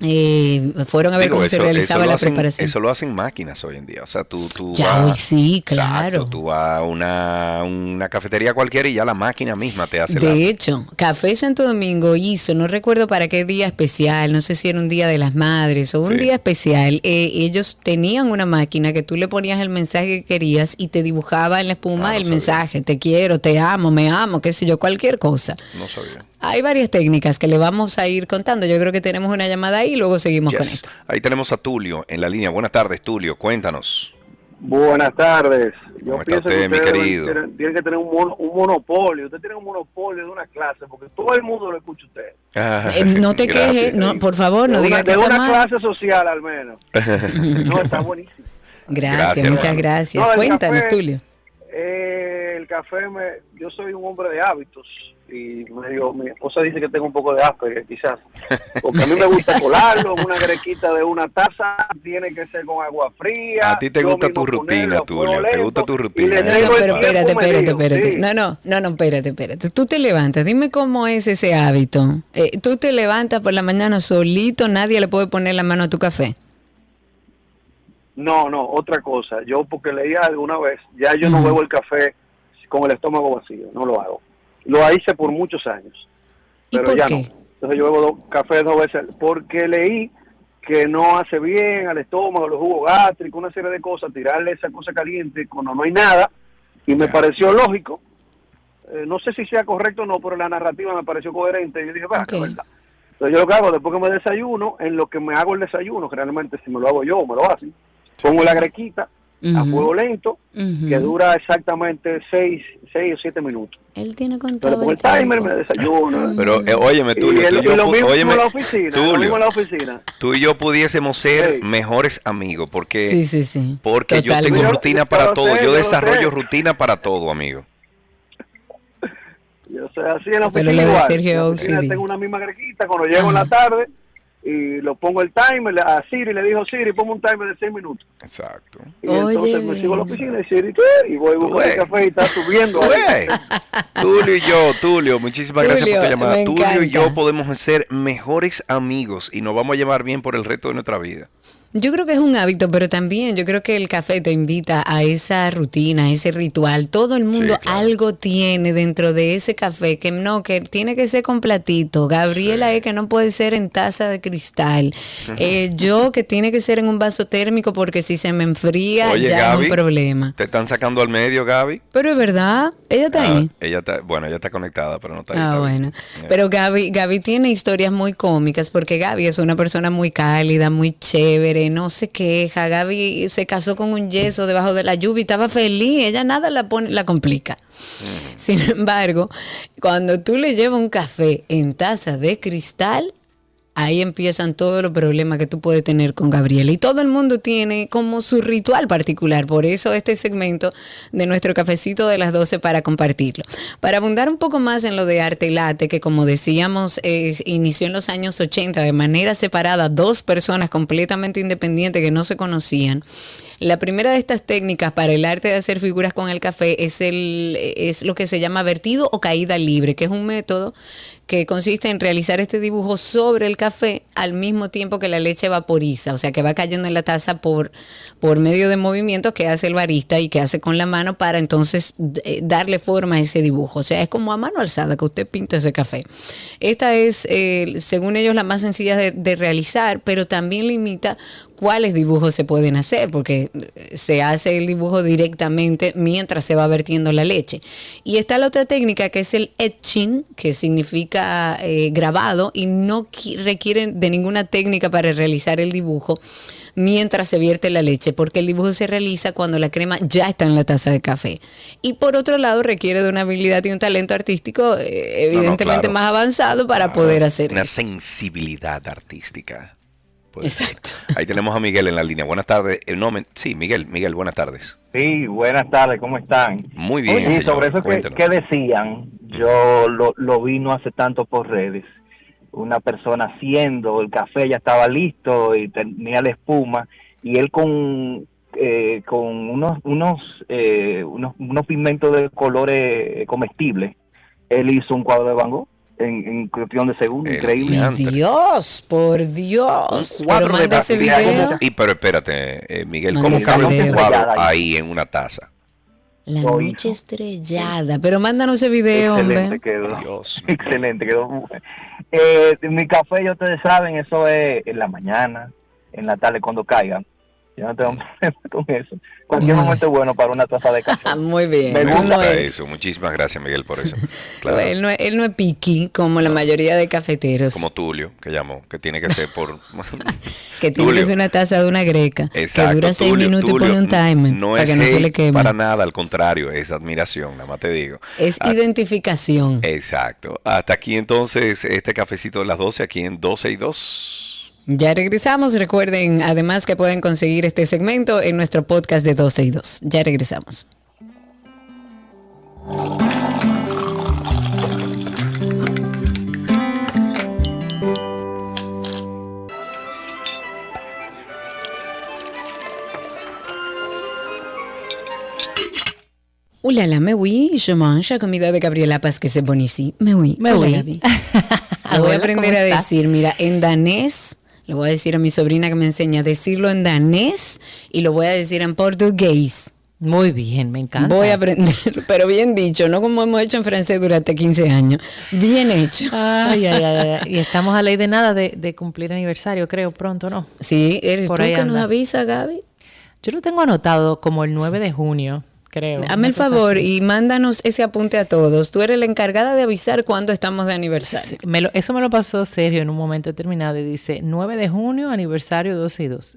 eh, fueron a ver Digo, cómo se realizaba la hacen- preparación. Eso lo hacen máquinas hoy en día. O sea, tú, tú Ya, vas- hoy sí, Exacto, claro. tú vas a una, una cafetería cualquiera y ya la máquina misma te hace la... De hecho, Café Santo Domingo hizo, no recuerdo para qué día especial, no sé si era un día de las madres o un Sí. día especial, eh, ellos tenían una máquina que tú le ponías el mensaje que querías y te dibujaba en la espuma Ah, no el sabía. mensaje, te quiero, te amo, me amo, qué sé yo, cualquier cosa. No sabía. Hay varias técnicas que le vamos a ir contando. Yo creo que tenemos una llamada ahí y luego seguimos con esto. Ahí tenemos a Tulio en la línea. Buenas tardes, Tulio. Cuéntanos. Buenas tardes. Yo ¿Cómo está pienso usted, que mi querido? Tienen, tienen que tener un, mono- un monopolio. Usted tiene un monopolio de una clase porque todo el mundo lo escucha usted. Ah, Eh, no te quejes, no, por favor, no de diga una, que de está una mal. clase social al menos. [LAUGHS] no, está buenísimo. Gracias, Gracias, muchas hermano. gracias. No, Cuéntanos, café- Tulio. Eh, el café, me, yo soy un hombre de hábitos y medio, mi esposa dice que tengo un poco de Asperger quizás. Porque a mí me gusta colarlo en una grequita de una taza, tiene que ser con agua fría. A ti te gusta tu rutina, Tulio, te gusta tu rutina. No, no, pero espérate, espérate, espérate. sí. No, no, no, no, espérate, espérate. Tú te levantas, dime cómo es ese hábito. Eh, tú te levantas por la mañana solito, nadie le puede poner la mano a tu café. No, no, otra cosa. Yo porque leí algo una vez, ya yo no bebo el café con el estómago vacío, no lo hago. Lo hice por muchos años, ¿Y pero por ya qué? no. Entonces yo bebo dos- café dos veces porque leí que no hace bien al estómago, los jugos gástricos, una serie de cosas, tirarle esa cosa caliente cuando no hay nada, y me pareció lógico. Eh, no sé si sea correcto o no, pero la narrativa me pareció coherente. Y yo dije, va, Ok. que verdad. Entonces yo lo que hago, después que me desayuno, en lo que me hago el desayuno, generalmente si me lo hago yo, me lo hacen, pongo la grequita a fuego lento, que dura exactamente 6 seis o 7 minutos. Él tiene Yo le pongo el el timer, me desayuno. Pero, eh, óyeme, y, Tulio, el- tú y y yo lo pu- mismo óyeme, la oficina, lo Tulio. mismo en la oficina. Tú y yo pudiésemos ser Sí. mejores amigos porque, Sí, sí, sí. porque yo tengo rutina para lo todo. sé, Yo yo lo desarrollo sé. rutina para todo, amigo. Yo soy así en la Pero oficina lo de igual. Sergio OCD. tengo una misma grequita, cuando llego en la tarde, y lo pongo el timer a Siri, le dijo Siri, pongo un timer de 6 minutos. Exacto. Y entonces me sigo a la oficina y Siri, ¿qué? Y voy a buscar el café y está subiendo. Tulio y yo, Tulio, muchísimas gracias por tu llamada. Tulio y yo podemos ser mejores amigos y nos vamos a llevar bien por el resto de nuestra vida. Yo creo que es un hábito, pero también yo creo que el café te invita a esa rutina, a ese ritual. Todo el mundo algo tiene dentro de ese café que no, que tiene que ser con platito. Gabriela es que no puede ser en taza de cristal. Eh, yo que tiene que ser en un vaso térmico porque si se me enfría Oye, ya es un problema. Te están sacando al medio, Gaby. Pero es verdad, ella está Ah, ahí. ella está, bueno, ella está conectada, pero no está ahí. Ah, bueno. Pero Gaby, Gaby tiene historias muy cómicas porque Gaby es una persona muy cálida, muy chévere, no se queja. Gaby se casó con un yeso debajo de la lluvia y estaba feliz. Ella nada la pone, la complica. Sin embargo, cuando tú le llevas un café en taza de cristal, ahí empiezan todos los problemas que tú puedes tener con Gabriela. Y todo el mundo tiene como su ritual particular. Por eso este segmento de nuestro cafecito de las 12 para compartirlo. Para abundar un poco más en lo de arte latte, que como decíamos, inició en los años 80 de manera separada, dos personas completamente independientes que no se conocían. La primera de estas técnicas para el arte de hacer figuras con el café es, el, es lo que se llama vertido o caída libre, que es un método que consiste en realizar este dibujo sobre el café al mismo tiempo que la leche vaporiza, o sea que va cayendo en la taza por, por medio de movimientos que hace el barista y que hace con la mano para entonces eh, darle forma a ese dibujo. O sea, es como a mano alzada que usted pinta ese café. Esta es, eh, según ellos, la más sencilla de, de realizar, pero también limita cuáles dibujos se pueden hacer, porque se hace el dibujo directamente mientras se va vertiendo la leche. Y está la otra técnica que es el etching, que significa eh, grabado y no qui- requiere de ninguna técnica para realizar el dibujo mientras se vierte la leche, porque el dibujo se realiza cuando la crema ya está en la taza de café. Y por otro lado, requiere de una habilidad y un talento artístico eh, evidentemente claro. más avanzado para poder hacer Una eso. sensibilidad artística. Puede ser. Ahí tenemos a Miguel en la línea. Buenas tardes. Eh, no, men- sí, Miguel, Miguel, buenas tardes. Sí, buenas tardes, ¿cómo están? Muy bien, Oye, sobre eso que, decían, yo lo, lo vi no hace tanto por redes. Una persona haciendo, el café ya estaba listo y tenía la espuma, y él con, eh, con unos, unos, eh, unos, unos pigmentos de colores comestibles, él hizo un cuadro de Van Gogh en, en cuestión de segundos, increíble. Dios, por Dios. Cuadro Pero de ese video. Y pero espérate, eh, Miguel, Manda ¿cómo cabe un cuadro ahí en una taza? La noche estrellada. Pero mándanos ese video, Excelente hombre. quedó. [LAUGHS] Excelente quedó. Eh, mi café, ya ustedes saben, eso es en la mañana, en la tarde, cuando caigan. Yo no tengo [LAUGHS] problema con eso. Cualquier Muy momento es bueno para una taza de café. [LAUGHS] Muy bien. Me no gusta eres- eso. Muchísimas gracias, Miguel, por eso. [LAUGHS] Claro. Él, no, es- él no es piqui como la mayoría de cafeteros. Como Tulio, que llamó, que tiene que ser por... que tiene Tulio. que ser una taza de una greca. Exacto, que dura seis Tulio, minutos Tulio, y pone un timer. No para es que no se le queme. para nada, al contrario, es admiración, nada más te digo. Es Ah, identificación. Exacto. Hasta aquí entonces este cafecito de las 12, aquí en 12 y 2. Ya regresamos. Recuerden además que pueden conseguir este segmento en nuestro podcast de 12 y 2. Ya regresamos. Hola, la me oui, je mange la comida de Gabriela Paz que se pone ici. Me oui. Me oui. Voy a aprender ¿cómo a decir, mira, en danés, le voy a decir a mi sobrina que me enseña a decirlo en danés y lo voy a decir en portugués. Muy bien, me encanta. Voy a aprender, [LAUGHS] pero bien dicho, no como hemos hecho en francés durante 15 años. Bien hecho. Ay, ay, ay, ay. Y [LAUGHS] estamos a ley de nada de, de cumplir aniversario, creo, pronto, ¿no? Sí, eres Por tú ahí que nos avisa, Gaby. Yo lo tengo anotado como el 9 de junio, creo. Hazme el favor así. y mándanos ese apunte a todos. Tú eres la encargada de avisar cuándo estamos de aniversario. Me lo- eso me lo pasó Sergio en un momento determinado y dice 9 de junio, aniversario 12 y 2.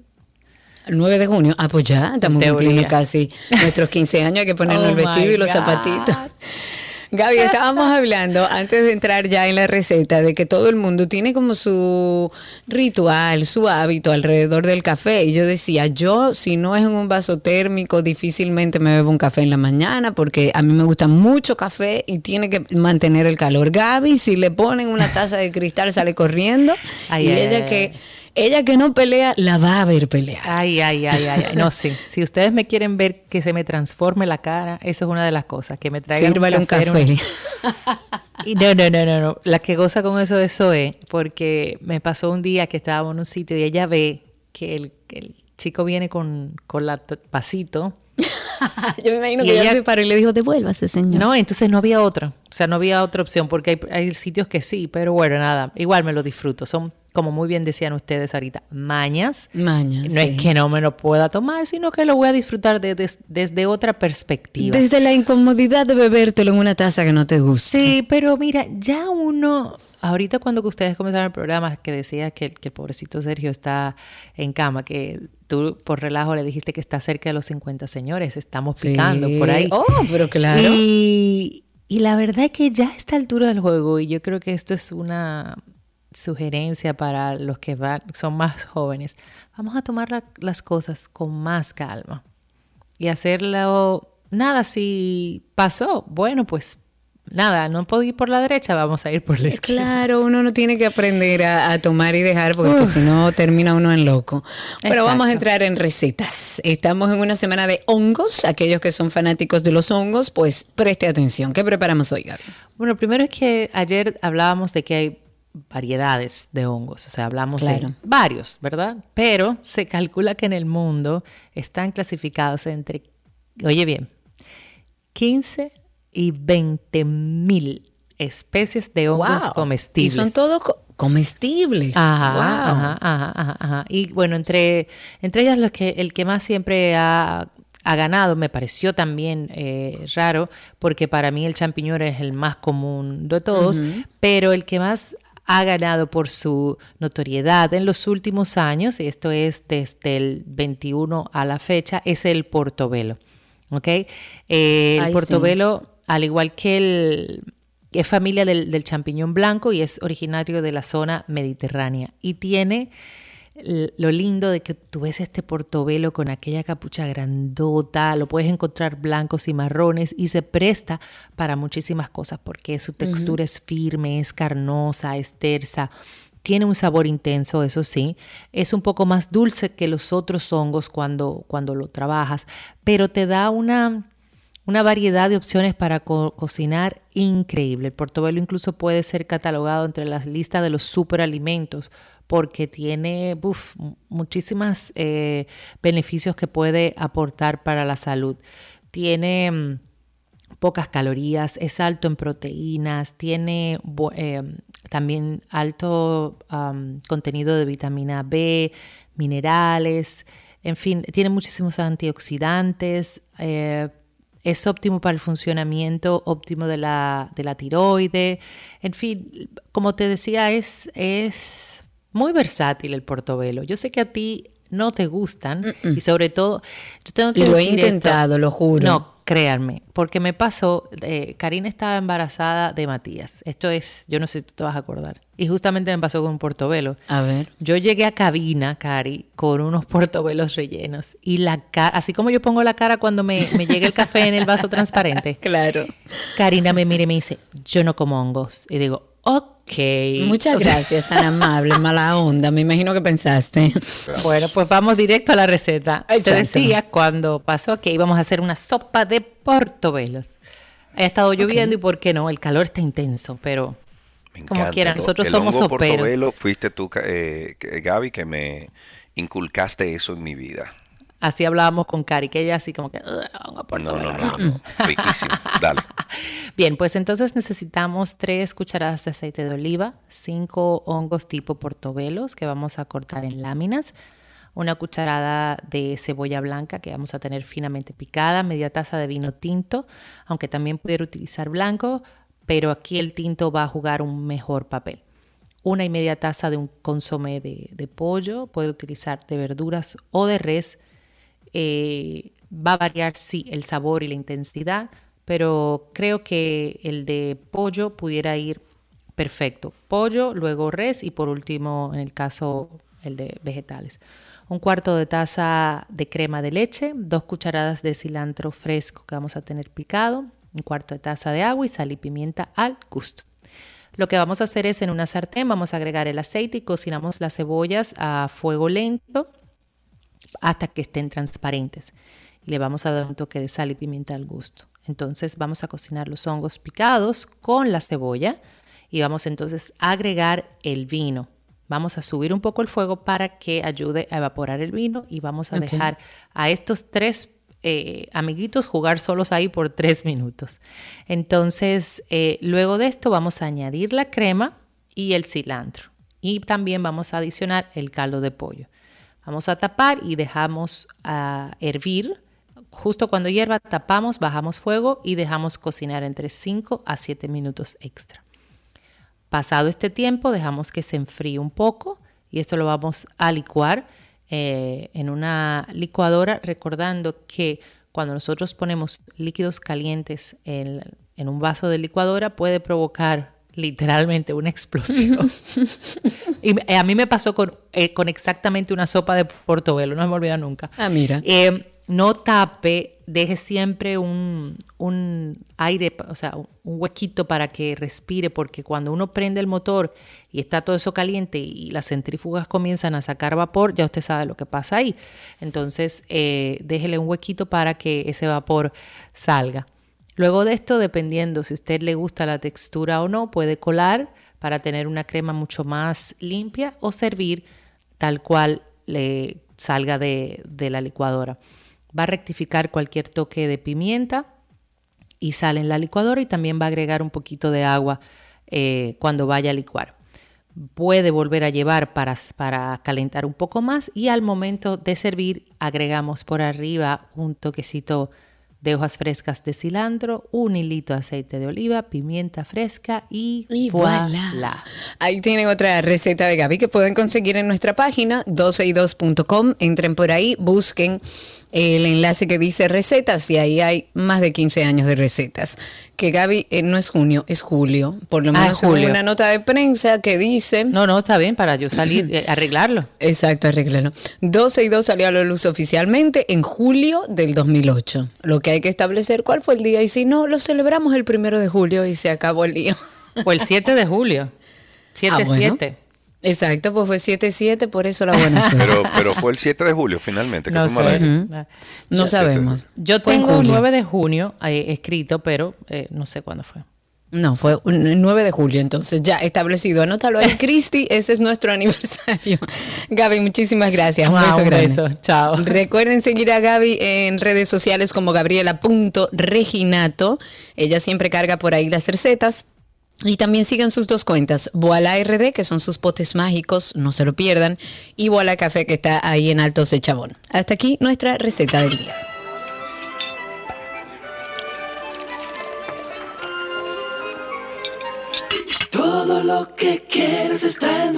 9 de junio. Ah, pues ya, estamos En cumpliendo casi nuestros 15 años. Hay que ponernos Oh el vestido y los God. zapatitos. Gaby, estábamos hablando antes de entrar ya en la receta de que todo el mundo tiene como su ritual, su hábito alrededor del café. Y yo decía, yo si no es en un vaso térmico, difícilmente me bebo un café en la mañana porque a mí me gusta mucho café y tiene que mantener el calor. Gaby, si le ponen una taza de cristal, sale corriendo. y ella que ella que no pelea, la va a ver pelear. Ay, ay, ay, ay. No, sí. Si ustedes me quieren ver que se me transforme la cara, eso es una de las cosas. Que me traigan un café. Un café. Y no, no, no, no, no. La que goza con eso es Zoe, porque me pasó un día que estábamos en un sitio y ella ve que el, chico viene con, con la pasito Yo me imagino que ella, se paró y le dijo, devuélvase, señor. No, entonces no había otra. O sea, no había otra opción, porque hay, hay, sitios que sí, pero bueno, nada, igual me lo disfruto. Son como muy bien decían ustedes ahorita, mañas. Mañas. No es que no me lo pueda tomar, sino que lo voy a disfrutar desde otra perspectiva. Desde la incomodidad de bebértelo en una taza que no te gusta. Sí, pero mira, ya uno, ahorita cuando ustedes comenzaron el programa, que decía que, que el pobrecito Sergio está en cama, que tú por relajo le dijiste que está cerca de los 50 señores, estamos picando por ahí. Oh, pero claro. Y, y la verdad es que ya a esta altura del juego, y yo creo que esto es una sugerencia para los que van, son más jóvenes, vamos a tomar las cosas con más calma y hacerlo, nada, si pasó, bueno, pues nada, no puedo ir por la derecha, vamos a ir por la izquierda. Claro, uno no tiene que aprender a, tomar y dejar porque si no termina uno en loco. Pero vamos a entrar en recetas. Estamos en una semana de hongos. Aquellos que son fanáticos de los hongos, pues preste atención. ¿Qué preparamos hoy, Gaby? Bueno, primero es que ayer hablábamos de que hay variedades de hongos, o sea, hablamos de varios, ¿verdad? Pero se calcula que en el mundo están clasificados entre, oye bien, 15 y 20 mil especies de hongos comestibles. Y son todos comestibles. Ajá, ajá, ajá, Y bueno, entre, entre ellas los que, el que más siempre ha, ganado me pareció también eh, raro, porque para mí el champiñón es el más común de todos, pero el que más ha ganado por su notoriedad en los últimos años, y esto es desde el 21 a la fecha, es el portobelo. ¿ok? Eh, el portobelo, al igual que el es familia del, del, champiñón blanco y es originario de la zona mediterránea y tiene lo lindo de que tú ves este portobelo con aquella capucha grandota, lo puedes encontrar blancos y marrones y se presta para muchísimas cosas porque su textura es firme, es carnosa, es tersa. Tiene un sabor intenso, eso sí. Es un poco más dulce que los otros hongos cuando, cuando lo trabajas, pero te da una, una variedad de opciones para cocinar increíble. El portobelo incluso puede ser catalogado entre las listas de los superalimentos porque tiene muchísimos eh, beneficios que puede aportar para la salud. Tiene mm, pocas calorías, es alto en proteínas, tiene eh, también alto contenido de vitamina B, minerales, en fin, tiene muchísimos antioxidantes. Eh, es óptimo para el funcionamiento óptimo de la, de la tiroide. En fin, como te decía, es, es muy versátil el portobelo. Yo sé que a ti no te gustan y sobre todo yo tengo que lo he intentado, lo juro. No, créanme, porque me pasó, eh, Karina estaba embarazada de Matías. Esto es, yo no sé si tú te vas a acordar. Y justamente me pasó con un portobelo. A ver. Yo llegué a cabina, Cari, con unos portobelos rellenos. Y la cara, así como yo pongo la cara cuando me, me llega el café en el vaso transparente. [LAUGHS] claro. Karina me mira y me dice, yo no como hongos. Y digo, Ok. Muchas gracias, tan amable, mala onda. Me imagino que pensaste. [LAUGHS] Bueno, pues vamos directo a la receta. Te decía cuando pasó que íbamos a hacer una sopa de portobelos. Ha estado lloviendo y por qué no, el calor está intenso, pero como quiera, nosotros somos hongo portobelo fuiste tú, eh, Gaby, que me inculcaste eso en mi vida. Así hablábamos con Cari, que ella así como que... No, no, no, no, riquísimo, dale. [LAUGHS] Bien, pues entonces necesitamos tres cucharadas de aceite de oliva, cinco hongos tipo portobelos que vamos a cortar en láminas, una cucharada de cebolla blanca que vamos a tener finamente picada, media taza de vino tinto, aunque también pudiera utilizar blanco, pero aquí el tinto va a jugar un mejor papel. Una y media taza de un consomé de, de, pollo, puede utilizar de verduras o de res, eh, va a variar, sí, el sabor y la intensidad, pero creo que el de pollo pudiera ir perfecto. Pollo, luego res y por último, en el caso, el de vegetales. Un cuarto de taza de crema de leche, dos cucharadas de cilantro fresco que vamos a tener picado, un cuarto de taza de agua y sal y pimienta al gusto. Lo que vamos a hacer es en una sartén vamos a agregar el aceite y cocinamos las cebollas a fuego lento hasta que estén transparentes. Y le vamos a dar un toque de sal y pimienta al gusto. Entonces vamos a cocinar los hongos picados con la cebolla y vamos entonces a agregar el vino. Vamos a subir un poco el fuego para que ayude a evaporar el vino y vamos a dejar a estos tres eh, amiguitos jugar solos ahí por tres minutos. Entonces, eh, luego de esto vamos a añadir la crema y el cilantro. Y también vamos a adicionar el caldo de pollo. Vamos a tapar y dejamos a hervir. Justo cuando hierva, tapamos, bajamos fuego y dejamos cocinar entre 5 a 7 minutos extra. Pasado este tiempo, dejamos que se enfríe un poco y esto lo vamos a licuar eh, en una licuadora, recordando que cuando nosotros ponemos líquidos calientes en, un vaso de licuadora puede provocar literalmente una explosión. [LAUGHS] y eh, a mí me pasó con, eh, con exactamente una sopa de portobelo, no me olvido nunca. Ah, mira no tape, deje siempre un, aire, o sea, un huequito para que respire, porque cuando uno prende el motor y está todo eso caliente y las centrífugas comienzan a sacar vapor, ya usted sabe lo que pasa ahí. Entonces, eh, déjele un huequito para que ese vapor salga. Luego de esto, dependiendo si a usted le gusta la textura o no, puede colar para tener una crema mucho más limpia o servir tal cual le salga de la licuadora. Va a rectificar cualquier toque de pimienta y sal en la licuadora y también va a agregar un poquito de agua eh, cuando vaya a licuar. Puede volver a llevar para, para calentar un poco más y al momento de servir agregamos por arriba un toquecito de hojas frescas de cilantro, un hilito de aceite de oliva, pimienta fresca y, voilà. Ahí tienen otra receta de Gaby que pueden conseguir en nuestra página 12y2.com. Entren por ahí, busquen el enlace que dice recetas y ahí hay más de 15 años de recetas. Que Gaby eh, no es junio, es julio. Por lo ah, menos hay una nota de prensa que dice... No, no, está bien para yo salir, eh, arreglarlo. Exacto, arreglarlo. 12 y 2 salió a la luz oficialmente en julio del 2008. Lo que hay que establecer cuál fue el día y si no, lo celebramos el primero de julio y se acabó el día. Fue el 7 de julio. 7-7. Exacto, pues fue 7-7, por eso la buena [LAUGHS] suerte. Pero, pero fue el 7 de julio finalmente. Que no, no sabemos. Yo tengo el 9 de junio eh, escrito, pero eh, no sé cuándo fue. No, fue el 9 de julio, entonces ya establecido. Anótalo ahí, [LAUGHS] Cristi, ese es nuestro aniversario. [LAUGHS] Gaby, muchísimas gracias. Un beso un Beso. Chao. Recuerden seguir a Gaby en redes sociales como gabriela.reginato. Ella siempre carga por ahí las recetas y también sigan sus dos cuentas, Voila RD, que son sus potes mágicos, no se lo pierdan, y Voila Café, que está ahí en Altos de Chabón. Hasta aquí nuestra receta del día. Todo lo que quieres está en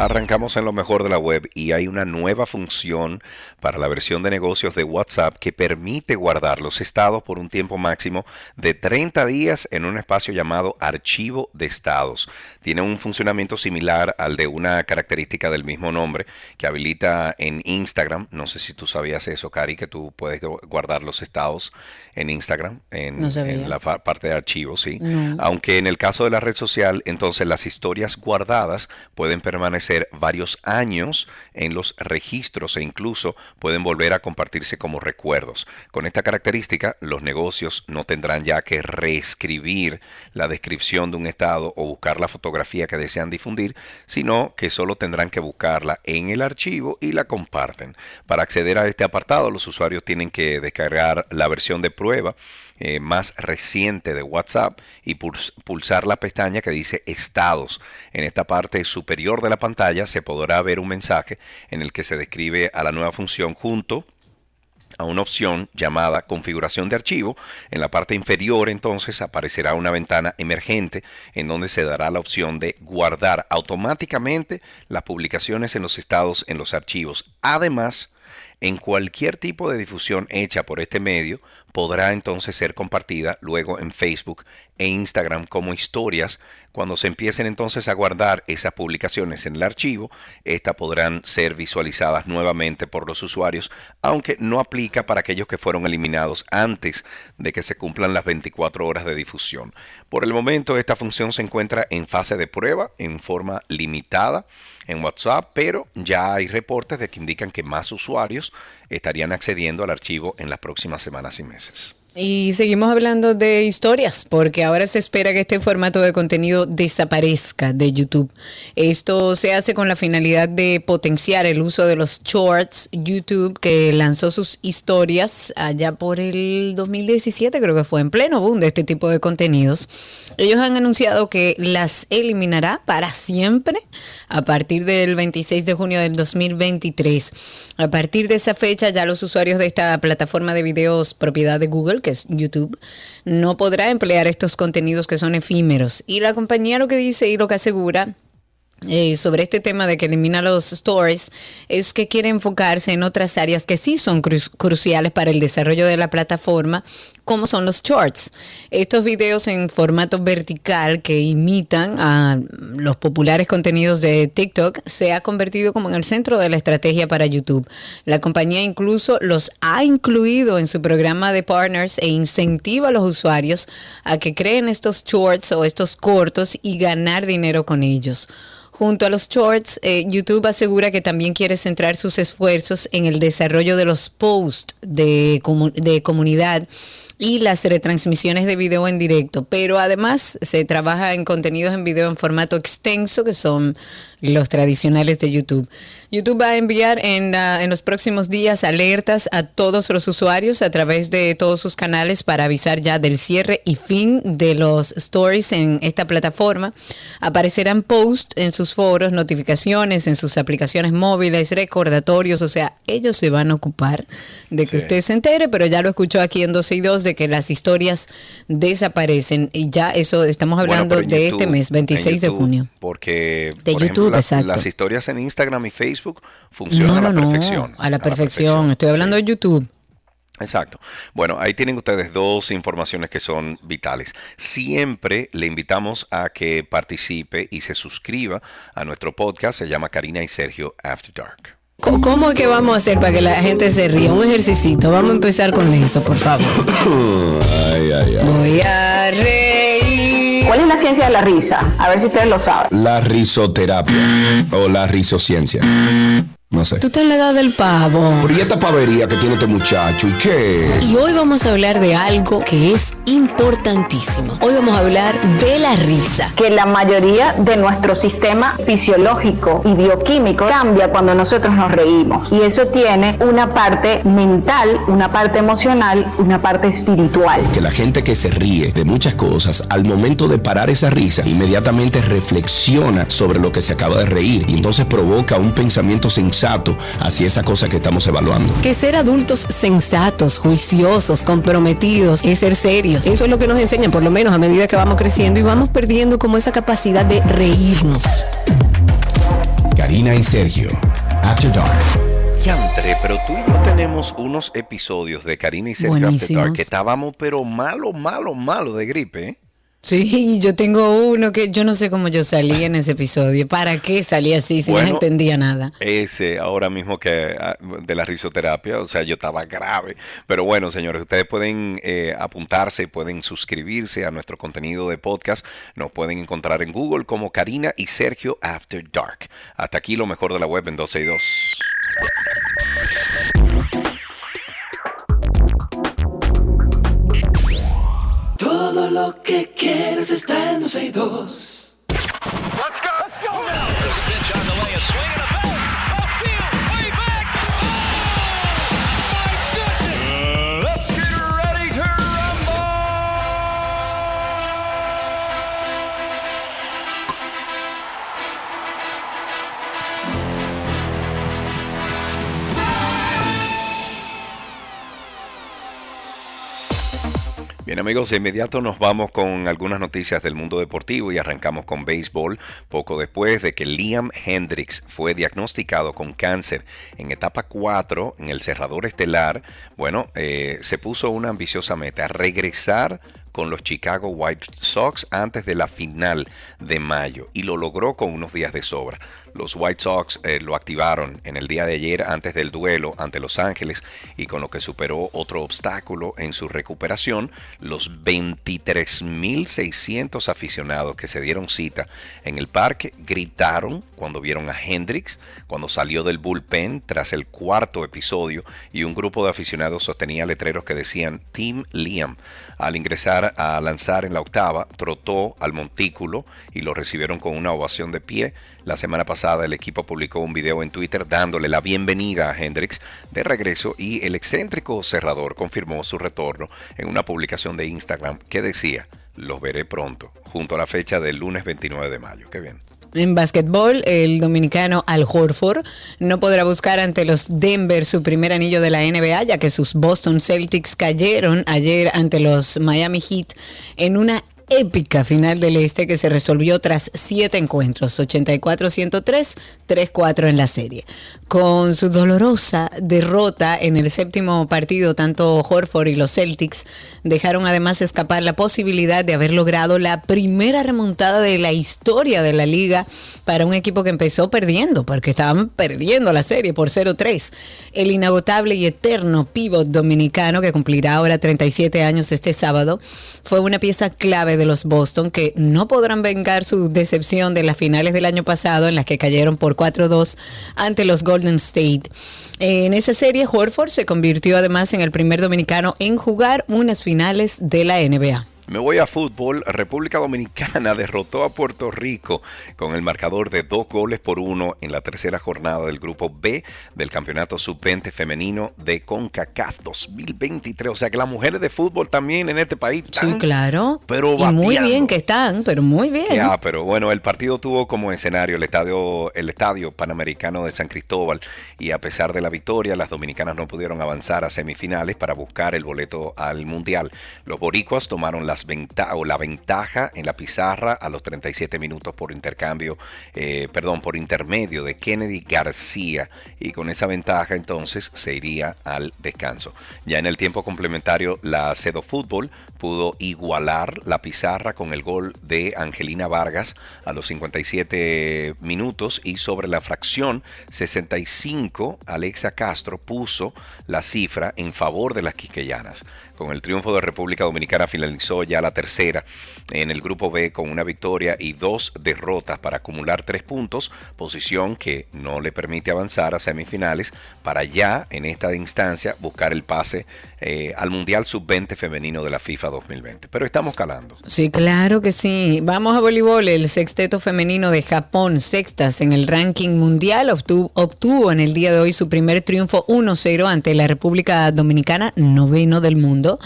Arrancamos en lo mejor de la web y hay una nueva función para la versión de negocios de WhatsApp que permite guardar los estados por un tiempo máximo de 30 días en un espacio llamado archivo de estados. Tiene un funcionamiento similar al de una característica del mismo nombre que habilita en Instagram. No sé si tú sabías eso, Cari, que tú puedes guardar los estados en Instagram, en, la parte de archivos, sí. Aunque en el caso de la red social, entonces las historias guardadas pueden permanecer varios años en los registros e incluso pueden volver a compartirse como recuerdos. Con esta característica, los negocios no tendrán ya que reescribir la descripción de un estado o buscar la fotografía que desean difundir, sino que solo tendrán que buscarla en el archivo y la comparten. Para acceder a este apartado, los usuarios tienen que descargar la versión de prueba eh, más reciente de WhatsApp y pulsar la pestaña que dice estados. En esta parte superior de la pantalla se podrá ver un mensaje en el que se describe a la nueva función junto a una opción llamada configuración de archivo. En la parte inferior entonces aparecerá una ventana emergente en donde se dará la opción de guardar automáticamente las publicaciones en los estados en los archivos. Además, en cualquier tipo de difusión hecha por este medio podrá entonces ser compartida luego en Facebook e Instagram como historias. Cuando se empiecen entonces a guardar esas publicaciones en el archivo, estas podrán ser visualizadas nuevamente por los usuarios, aunque no aplica para aquellos que fueron eliminados antes de que se cumplan las 24 horas de difusión. Por el momento esta función se encuentra en fase de prueba en forma limitada en WhatsApp, pero ya hay reportes de que indican que más usuarios estarían accediendo al archivo en las próximas semanas y meses. Y seguimos hablando de historias, porque ahora se espera que este formato de contenido desaparezca de YouTube. Esto se hace con la finalidad de potenciar el uso de los shorts YouTube, que lanzó sus historias allá por el 2017, creo que fue en pleno boom de este tipo de contenidos. Ellos han anunciado que las eliminará para siempre a partir del 26 de junio del 2023. A partir de esa fecha ya los usuarios de esta plataforma de videos propiedad de Google, que es YouTube, no podrá emplear estos contenidos que son efímeros. Y la compañía lo que dice y lo que asegura eh, sobre este tema de que elimina los stories es que quiere enfocarse en otras áreas que sí son cruciales para el desarrollo de la plataforma, como son los shorts. Estos videos en formato vertical que imitan a los populares contenidos de TikTok se ha convertido como en el centro de la estrategia para YouTube. La compañía incluso los ha incluido en su programa de partners e incentiva a los usuarios a que creen estos shorts o estos cortos y ganar dinero con ellos. Junto a los shorts, eh, YouTube asegura que también quiere centrar sus esfuerzos en el desarrollo de los posts de, de comunidad y las retransmisiones de video en directo, pero además se trabaja en contenidos en video en formato extenso que son los tradicionales de YouTube. YouTube va a enviar en, en, los próximos días alertas a todos los usuarios a través de todos sus canales para avisar ya del cierre y fin de los stories en esta plataforma. Aparecerán posts en sus foros, notificaciones en sus aplicaciones móviles, recordatorios, o sea, ellos se van a ocupar de que usted se entere, pero ya lo escuchó aquí en 12 y 2 de que las historias desaparecen y ya eso estamos hablando de este mes, 26 de junio. Porque de YouTube las, historias en Instagram y Facebook funcionan a la perfección. a la perfección. Estoy hablando de YouTube. Exacto. Bueno, ahí tienen ustedes dos informaciones que son vitales. Siempre le invitamos a que participe y se suscriba a nuestro podcast. Se llama Karina y Sergio After Dark. ¿Cómo es que vamos a hacer para que la gente se ría? Un ejercicio. Vamos a empezar con eso, por favor. Voy a reír. ¿Cuál es la ciencia de la risa? A ver si ustedes lo saben. La risoterapia o la risociencia. No sé. Tú estás en la edad del pavo. Pero y esta pavería que tiene este muchacho, ¿y qué? Y hoy vamos a hablar de algo que es importantísimo. Hoy vamos a hablar de la risa. Que la mayoría de nuestro sistema fisiológico y bioquímico cambia cuando nosotros nos reímos. Y eso tiene una parte mental, una parte emocional, una parte espiritual. Que la gente que se ríe de muchas cosas, al momento de parar esa risa, inmediatamente reflexiona sobre lo que se acaba de reír y entonces provoca un pensamiento sensible sensato hacia esa cosa que estamos evaluando. Que ser adultos sensatos, juiciosos, comprometidos y ser serios. Eso es lo que nos enseñan, por lo menos a medida que vamos creciendo y vamos perdiendo como esa capacidad de reírnos. Karina y Sergio, After Dark. Yantre, pero tú y yo tenemos unos episodios de Karina y Sergio After Dark que estábamos pero malo, malo, malo de gripe, ¿eh? Sí, yo tengo uno que yo no sé cómo yo salí en ese episodio. ¿Para qué salí así si no entendía nada? Ese, ahora mismo que ah, de la risoterapia, o sea, yo estaba grave. Pero bueno, señores, ustedes pueden eh, apuntarse, pueden suscribirse a nuestro contenido de podcast. Nos pueden encontrar en Google como Karina y Sergio After Dark. Hasta aquí lo mejor de la web en 12 y 2. Quieres está en 12 Amigos, de inmediato nos vamos con algunas noticias del mundo deportivo y arrancamos con béisbol. Poco después de que Liam Hendricks fue diagnosticado con cáncer en etapa 4 en el cerrador estelar, bueno, eh, se puso una ambiciosa meta, regresar con los Chicago White Sox antes de la final de mayo y lo logró con unos días de sobra. Los White Sox eh, lo activaron en el día de ayer antes del duelo ante Los Ángeles y con lo que superó otro obstáculo en su recuperación, los 23.600 aficionados que se dieron cita en el parque gritaron cuando vieron a Hendrix, cuando salió del bullpen tras el cuarto episodio y un grupo de aficionados sostenía letreros que decían Team Liam. Al ingresar a lanzar en la octava, trotó al montículo y lo recibieron con una ovación de pie. La semana pasada el equipo publicó un video en Twitter dándole la bienvenida a Hendrix de regreso y el excéntrico cerrador confirmó su retorno en una publicación de Instagram que decía, los veré pronto, junto a la fecha del lunes 29 de mayo. Qué bien. En básquetbol, el dominicano Al Horford no podrá buscar ante los Denver su primer anillo de la NBA, ya que sus Boston Celtics cayeron ayer ante los Miami Heat en una épica final del Este que se resolvió tras siete encuentros, 84-103, 3-4 en la serie. Con su dolorosa derrota en el séptimo partido, tanto Horford y los Celtics dejaron además escapar la posibilidad de haber logrado la primera remontada de la historia de la liga para un equipo que empezó perdiendo, porque estaban perdiendo la serie por 0-3. El inagotable y eterno pivot dominicano, que cumplirá ahora 37 años este sábado, fue una pieza clave de los Boston que no podrán vengar su decepción de las finales del año pasado en las que cayeron por 4-2 ante los Golden State. En esa serie, Horford se convirtió además en el primer dominicano en jugar unas finales de la NBA. Me voy a fútbol. República Dominicana [LAUGHS] derrotó a Puerto Rico con el marcador de dos goles por uno en la tercera jornada del grupo B del Campeonato Sub-20 Femenino de CONCACAF 2023. O sea que las mujeres de fútbol también en este país. sí, claro. Pero y muy bien que están, pero muy bien. Ya, pero bueno, el partido tuvo como escenario el estadio, el estadio Panamericano de San Cristóbal y a pesar de la victoria, las dominicanas no pudieron avanzar a semifinales para buscar el boleto al Mundial. Los boricuas tomaron las o la ventaja en la pizarra a los 37 minutos por intercambio, eh, perdón, por intermedio de Kennedy García y con esa ventaja entonces se iría al descanso. Ya en el tiempo complementario la Cedo Fútbol pudo igualar la pizarra con el gol de Angelina Vargas a los 57 minutos y sobre la fracción 65 Alexa Castro puso la cifra en favor de las quisqueyanas. Con el triunfo de República Dominicana finalizó ya la tercera en el grupo B con una victoria y dos derrotas para acumular tres puntos, posición que no le permite avanzar a semifinales para ya en esta instancia buscar el pase eh, al Mundial Sub-20 femenino de la FIFA 2020. Pero estamos calando. Sí, claro que sí. Vamos a voleibol. El sexteto femenino de Japón, sextas en el ranking mundial, obtuvo, obtuvo en el día de hoy su primer triunfo 1-0 ante la República Dominicana, noveno del mundo.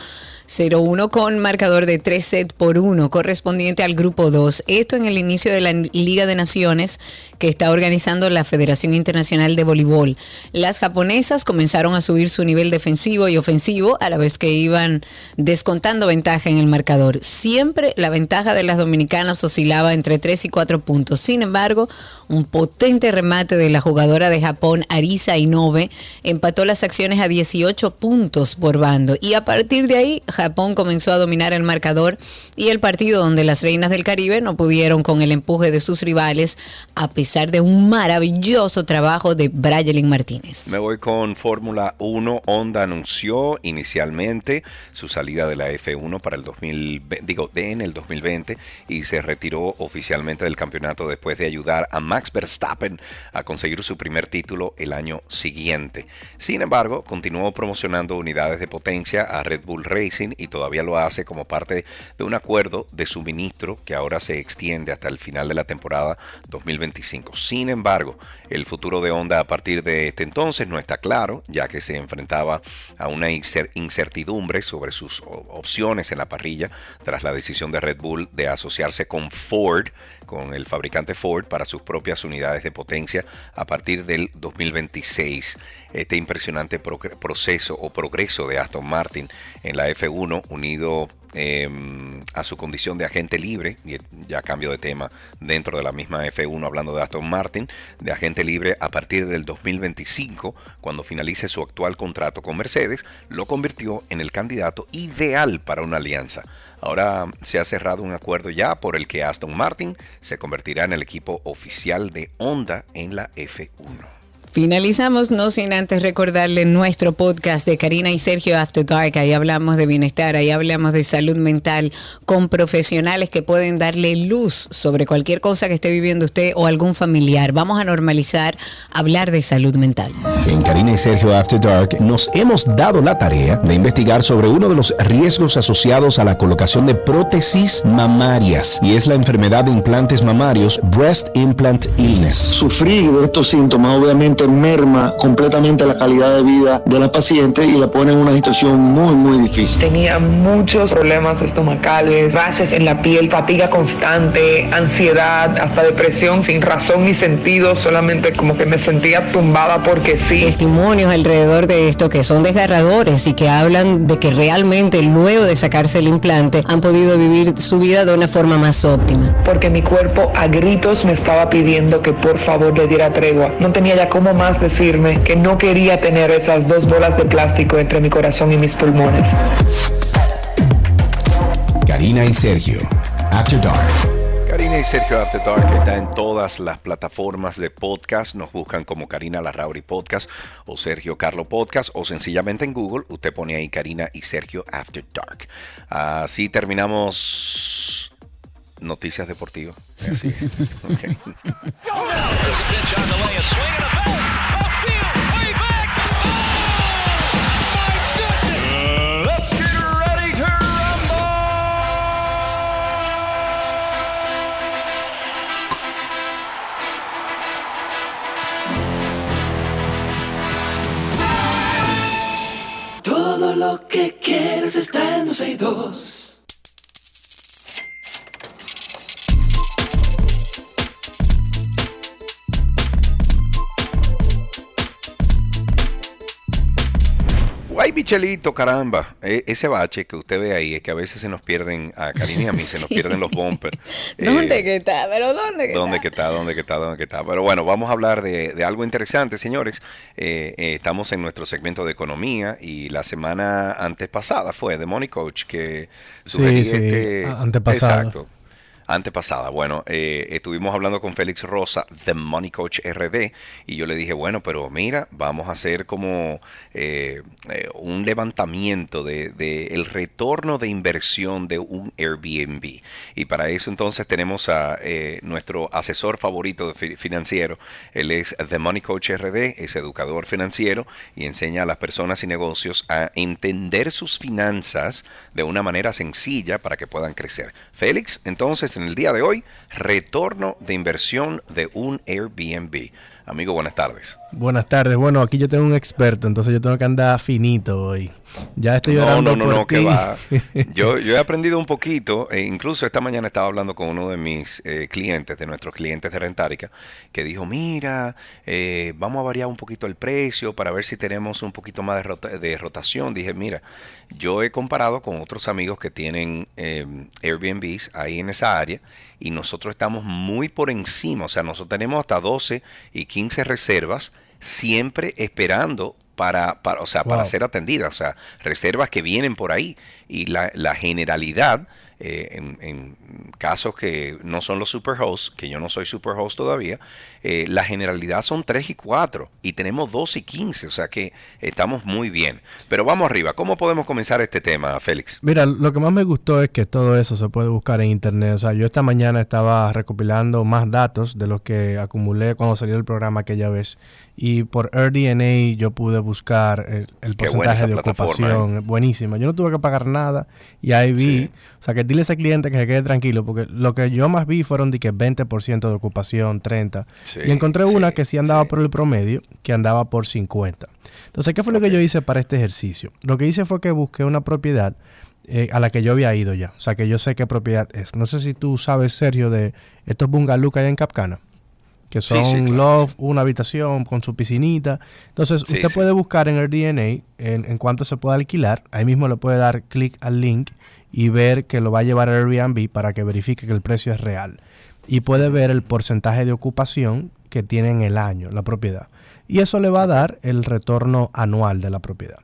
0-1 con marcador de 3 sets por 1 correspondiente al grupo 2. Esto en el inicio de la Liga de Naciones que está organizando la Federación Internacional de Voleibol. Las japonesas comenzaron a subir su nivel defensivo y ofensivo a la vez que iban descontando ventaja en el marcador. Siempre la ventaja de las dominicanas oscilaba entre 3 y 4 puntos. Sin embargo, un potente remate de la jugadora de Japón, Arisa Inoue, empató las acciones a 18 puntos por bando. Y a partir de ahí, Japón comenzó a dominar el marcador y el partido donde las reinas del Caribe no pudieron con el empuje de sus rivales, de un maravilloso trabajo de Brayelin Martínez. Me voy con Fórmula 1. Honda anunció inicialmente su salida de la F1 para el 2020, digo, en el 2020 y se retiró oficialmente del campeonato después de ayudar a Max Verstappen a conseguir su primer título el año siguiente. Sin embargo, continuó promocionando unidades de potencia a Red Bull Racing y todavía lo hace como parte de un acuerdo de suministro que ahora se extiende hasta el final de la temporada 2025. Sin embargo, el futuro de Honda a partir de este entonces no está claro, ya que se enfrentaba a una incertidumbre sobre sus opciones en la parrilla tras la decisión de Red Bull de asociarse con Ford, con el fabricante Ford, para sus propias unidades de potencia a partir del 2026. Este impresionante proceso o progreso de Aston Martin en la F1 unido em, a su condición de agente libre, y ya cambio de tema dentro de la misma F1 hablando de Aston Martin, de agente libre a partir del 2025, cuando finalice su actual contrato con Mercedes, lo convirtió en el candidato ideal para una alianza. Ahora se ha cerrado un acuerdo ya por el que Aston Martin se convertirá en el equipo oficial de Honda en la F1. Finalizamos, no sin antes recordarle nuestro podcast de Karina y Sergio After Dark. Ahí hablamos de bienestar, ahí hablamos de salud mental con profesionales que pueden darle luz sobre cualquier cosa que esté viviendo usted o algún familiar. Vamos a normalizar hablar de salud mental. En Karina y Sergio After Dark nos hemos dado la tarea de investigar sobre uno de los riesgos asociados a la colocación de prótesis mamarias y es la enfermedad de implantes mamarios Breast Implant Illness. Sufrir de estos síntomas obviamente merma completamente la calidad de vida de la paciente y la pone en una situación muy, muy difícil. Tenía muchos problemas estomacales, rashes en la piel, fatiga constante, ansiedad, hasta depresión sin razón ni sentido, solamente como que me sentía tumbada porque sí. Testimonios alrededor de esto que son desgarradores y que hablan de que realmente luego de sacarse el implante han podido vivir su vida de una forma más óptima. Porque mi cuerpo a gritos me estaba pidiendo que por favor le diera tregua. No tenía ya cómo más decirme que no quería tener esas dos bolas de plástico entre mi corazón y mis pulmones. Karina y Sergio, After Dark. Karina y Sergio After Dark está en todas las plataformas de podcast. Nos buscan como Karina Larrauri Podcast o Sergio Carlo Podcast o sencillamente en Google usted pone ahí Karina y Sergio After Dark. Así terminamos noticias deportivas. Así. Okay. [LAUGHS] [LAUGHS] Todo lo que quieres está en 12 y 2. Guay Michelito, caramba. E- ese bache que usted ve ahí es que a veces se nos pierden, a Karina y a mí se nos [LAUGHS] Sí. pierden los bumpers. [LAUGHS] ¿Dónde Eh, que está? ¿Pero dónde que ¿Dónde está? que está? ¿Dónde que está? ¿Dónde que está? Pero bueno, vamos a hablar de, de algo interesante, señores. Eh, eh, estamos en nuestro segmento de economía y la semana antes pasada fue de Money Coach que sugerí sí, este... antepasada. Exacto. Antepasada. Bueno, eh, estuvimos hablando con Félix Rosa, The Money Coach RD, y yo le dije, bueno, pero mira, vamos a hacer como eh, eh, un levantamiento de, el retorno de inversión de un Airbnb. Y para eso entonces tenemos a eh, nuestro asesor favorito financiero. Él es The Money Coach RD, es educador financiero y enseña a las personas y negocios a entender sus finanzas de una manera sencilla para que puedan crecer. Félix, entonces en el día de hoy, retorno de inversión de un Airbnb. Amigo, buenas tardes. Buenas tardes. Bueno, aquí yo tengo un experto, entonces yo tengo que andar finito hoy. Ya estoy No, orando no, no, por no, que va. [LAUGHS] Yo, yo he aprendido un poquito, e incluso esta mañana estaba hablando con uno de mis eh, clientes, de nuestros clientes de Rentárica, que dijo, mira, eh, vamos a variar un poquito el precio para ver si tenemos un poquito más de, rota- de rotación. Dije, mira, yo he comparado con otros amigos que tienen eh, Airbnbs ahí en esa área y nosotros estamos muy por encima, o sea, nosotros tenemos hasta 12 y 15 reservas siempre esperando para, para, o sea, para ser atendidas, o sea, reservas que vienen por ahí. Y la, la generalidad eh, en, casos que no son los superhosts, que yo no soy superhost todavía, eh, la generalidad son 3 y 4 y tenemos 2 y 15, o sea que estamos muy bien. Pero vamos arriba, ¿cómo podemos comenzar este tema, Félix? Mira, lo que más me gustó es que todo eso se puede buscar en internet. O sea, yo esta mañana estaba recopilando más datos de los que acumulé cuando salió el programa aquella vez. Y por AirDNA yo pude buscar el, porcentaje de plataforma, ¿eh? ocupación. Buenísima. Yo no tuve que pagar nada y ahí vi. O sea, que dile a ese cliente que se quede tranquilo porque lo que yo más vi fueron de que 20% de ocupación, 30%. Sí, y encontré una que sí andaba por el promedio, que andaba por 50%. Entonces, ¿qué fue lo que yo hice para este ejercicio? Lo que hice fue que busqué una propiedad eh, a la que yo había ido ya. O sea, que yo sé qué propiedad es. No sé si tú sabes, Sergio, de estos bungalows que hay en Capcana. Que son loft, una habitación con su piscinita. Entonces, usted puede buscar en el DNA en, en cuánto se puede alquilar. Ahí mismo le puede dar clic al link y ver que lo va a llevar a Airbnb para que verifique que el precio es real. Y puede ver el porcentaje de ocupación que tiene en el año la propiedad. Y eso le va a dar el retorno anual de la propiedad.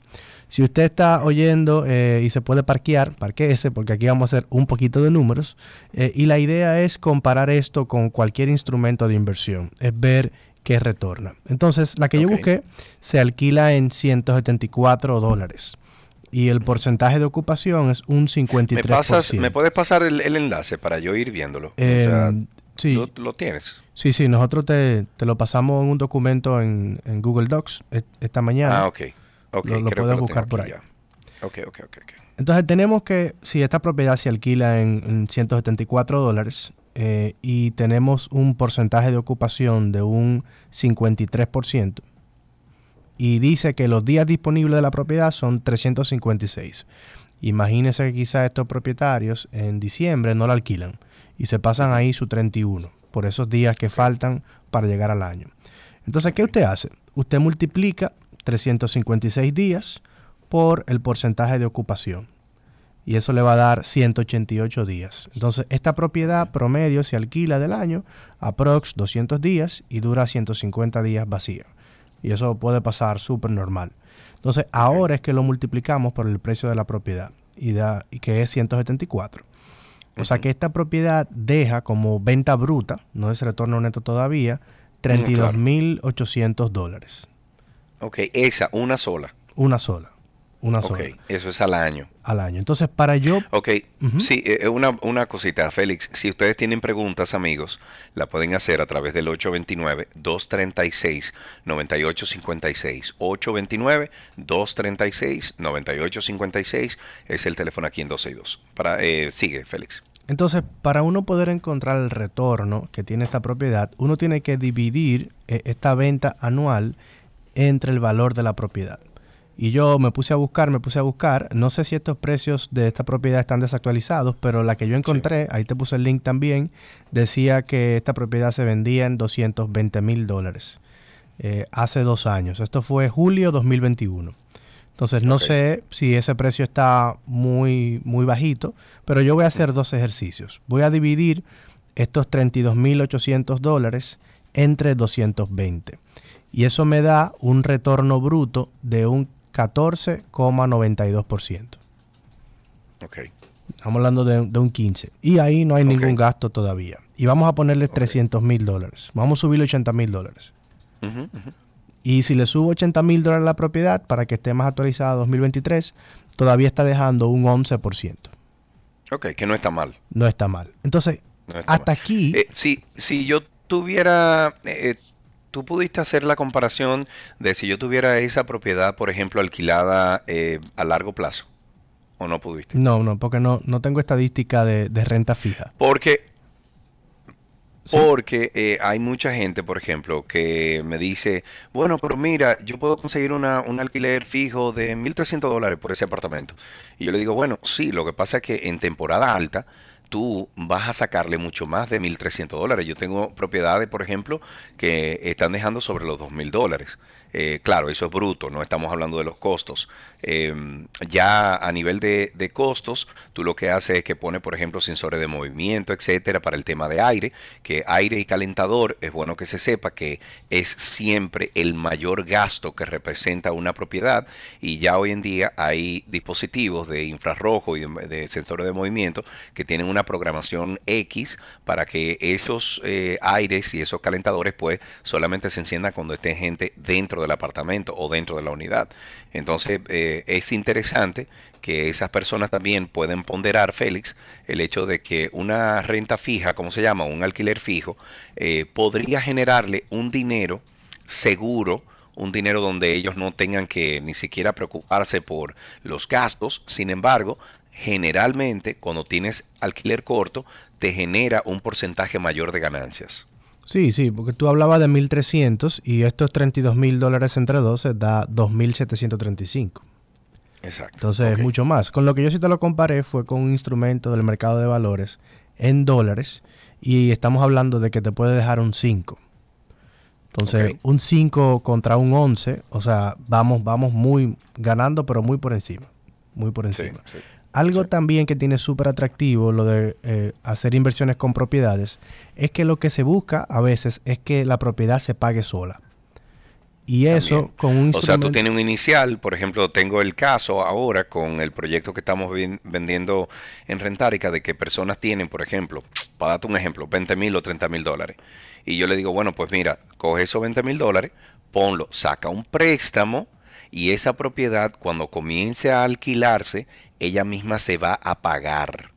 Si usted está oyendo eh, y se puede parquear, parqueese, porque aquí vamos a hacer un poquito de números. Eh, y la idea es comparar esto con cualquier instrumento de inversión, es ver qué retorna. Entonces, la que yo busqué se alquila en 174 dólares y el porcentaje de ocupación es un 53%. ¿Me, ¿me puedes pasar el, enlace para yo ir viéndolo? Em, sí. ¿lo, tienes? Sí, sí, nosotros te, lo pasamos en un documento en, Google Docs esta mañana. Ah, ok. Okay. Lo, puedes buscar por ahí. Ok, ok, ok. Entonces tenemos que, si esta propiedad se alquila en, 174 dólares eh, y tenemos un porcentaje de ocupación de un 53%, y dice que los días disponibles de la propiedad son 356. Imagínense que quizás estos propietarios en diciembre no la alquilan y se pasan ahí su 31 por esos días que faltan para llegar al año. Entonces, ¿qué usted hace? Usted multiplica 356 días por el porcentaje de ocupación y eso le va a dar 188 días. Entonces, esta propiedad promedio se alquila del año aprox 200 días y dura 150 días vacía. Y eso puede pasar súper normal. Entonces, ahora es que lo multiplicamos por el precio de la propiedad, y, da, y que es 174. O sea que esta propiedad deja como venta bruta, no es retorno neto todavía, 32.800 mm, dólares. Ok, esa, una sola. Una sola. Una sola. Ok, eso es al año. Al año. Entonces, para yo... Ok, sí, eh, una, una cosita, Félix. Si ustedes tienen preguntas, amigos, la pueden hacer a través del 829-236-9856. 829-236-9856 es el teléfono aquí en 262. Para, eh, sigue, Félix. Entonces, para uno poder encontrar el retorno que tiene esta propiedad, uno tiene que dividir eh, esta venta anual entre el valor de la propiedad. Y yo me puse a buscar, me puse a buscar. No sé si estos precios de esta propiedad están desactualizados, pero la que yo encontré, ahí te puse el link también, decía que esta propiedad se vendía en 220 mil dólares eh, hace dos años. Esto fue julio 2021. Entonces no sé si ese precio está muy, muy bajito, pero yo voy a hacer dos ejercicios. Voy a dividir estos 32.800 dólares entre 220. Y eso me da un retorno bruto de un 14,92%. Ok. Estamos hablando de, un 15. Y ahí no hay ningún gasto todavía. Y vamos a ponerle 300 mil dólares. Vamos a subirle 80 mil dólares. Y si le subo 80 mil dólares a la propiedad para que esté más actualizada 2023, todavía está dejando un 11%. Ok, que no está mal. No está mal. Entonces, hasta aquí... Eh, si, si yo tuviera... Eh, tú pudiste hacer la comparación de si yo tuviera esa propiedad, por ejemplo, alquilada eh, a largo plazo. ¿O no pudiste? No, no, porque no, no tengo estadística de, renta fija. Porque, porque eh, hay mucha gente, por ejemplo, que me dice, bueno, pero mira, yo puedo conseguir una, un alquiler fijo de 1.300 dólares por ese apartamento. Y yo le digo, bueno, sí, lo que pasa es que en temporada alta tú vas a sacarle mucho más de 1.300 dólares. Yo tengo propiedades, por ejemplo, que están dejando sobre los 2.000 dólares. Eh, claro, eso es bruto, no estamos hablando de los costos. Em, ya a nivel de, costos, tú lo que haces es que pone, por ejemplo, sensores de movimiento, etcétera, para el tema de aire, que aire y calentador es bueno que se sepa que es siempre el mayor gasto que representa una propiedad y ya hoy en día hay dispositivos de infrarrojo y de, sensores de movimiento que tienen una programación X para que esos eh, aires y esos calentadores pues solamente se enciendan cuando esté gente dentro del apartamento o dentro de la unidad. Entonces eh, es interesante que esas personas también pueden ponderar, Félix, el hecho de que una renta fija, como se llama, un alquiler fijo, eh, podría generarle un dinero seguro, un dinero donde ellos no tengan que ni siquiera preocuparse por los gastos. Sin embargo, generalmente cuando tienes alquiler corto, te genera un porcentaje mayor de ganancias. Sí, sí, porque tú hablabas de 1.300 y estos 32 mil dólares entre 12 da 2.735. Exacto. Entonces es mucho más. Con lo que yo sí te lo comparé fue con un instrumento del mercado de valores en dólares y estamos hablando de que te puede dejar un 5. Entonces, un 5 contra un 11, o sea, vamos, vamos muy ganando, pero muy por encima. Muy por encima. Algo también que tiene súper atractivo lo de eh, hacer inversiones con propiedades es que lo que se busca a veces es que la propiedad se pague sola. Y eso con un O sea, tú tienes un inicial, por ejemplo, tengo el caso ahora con el proyecto que estamos vendiendo en Rentárica de que personas tienen, por ejemplo, para darte un ejemplo, 20 mil o 30 mil dólares. Y yo le digo, bueno, pues mira, coge esos 20 mil dólares, ponlo, saca un préstamo y esa propiedad cuando comience a alquilarse, ella misma se va a pagar.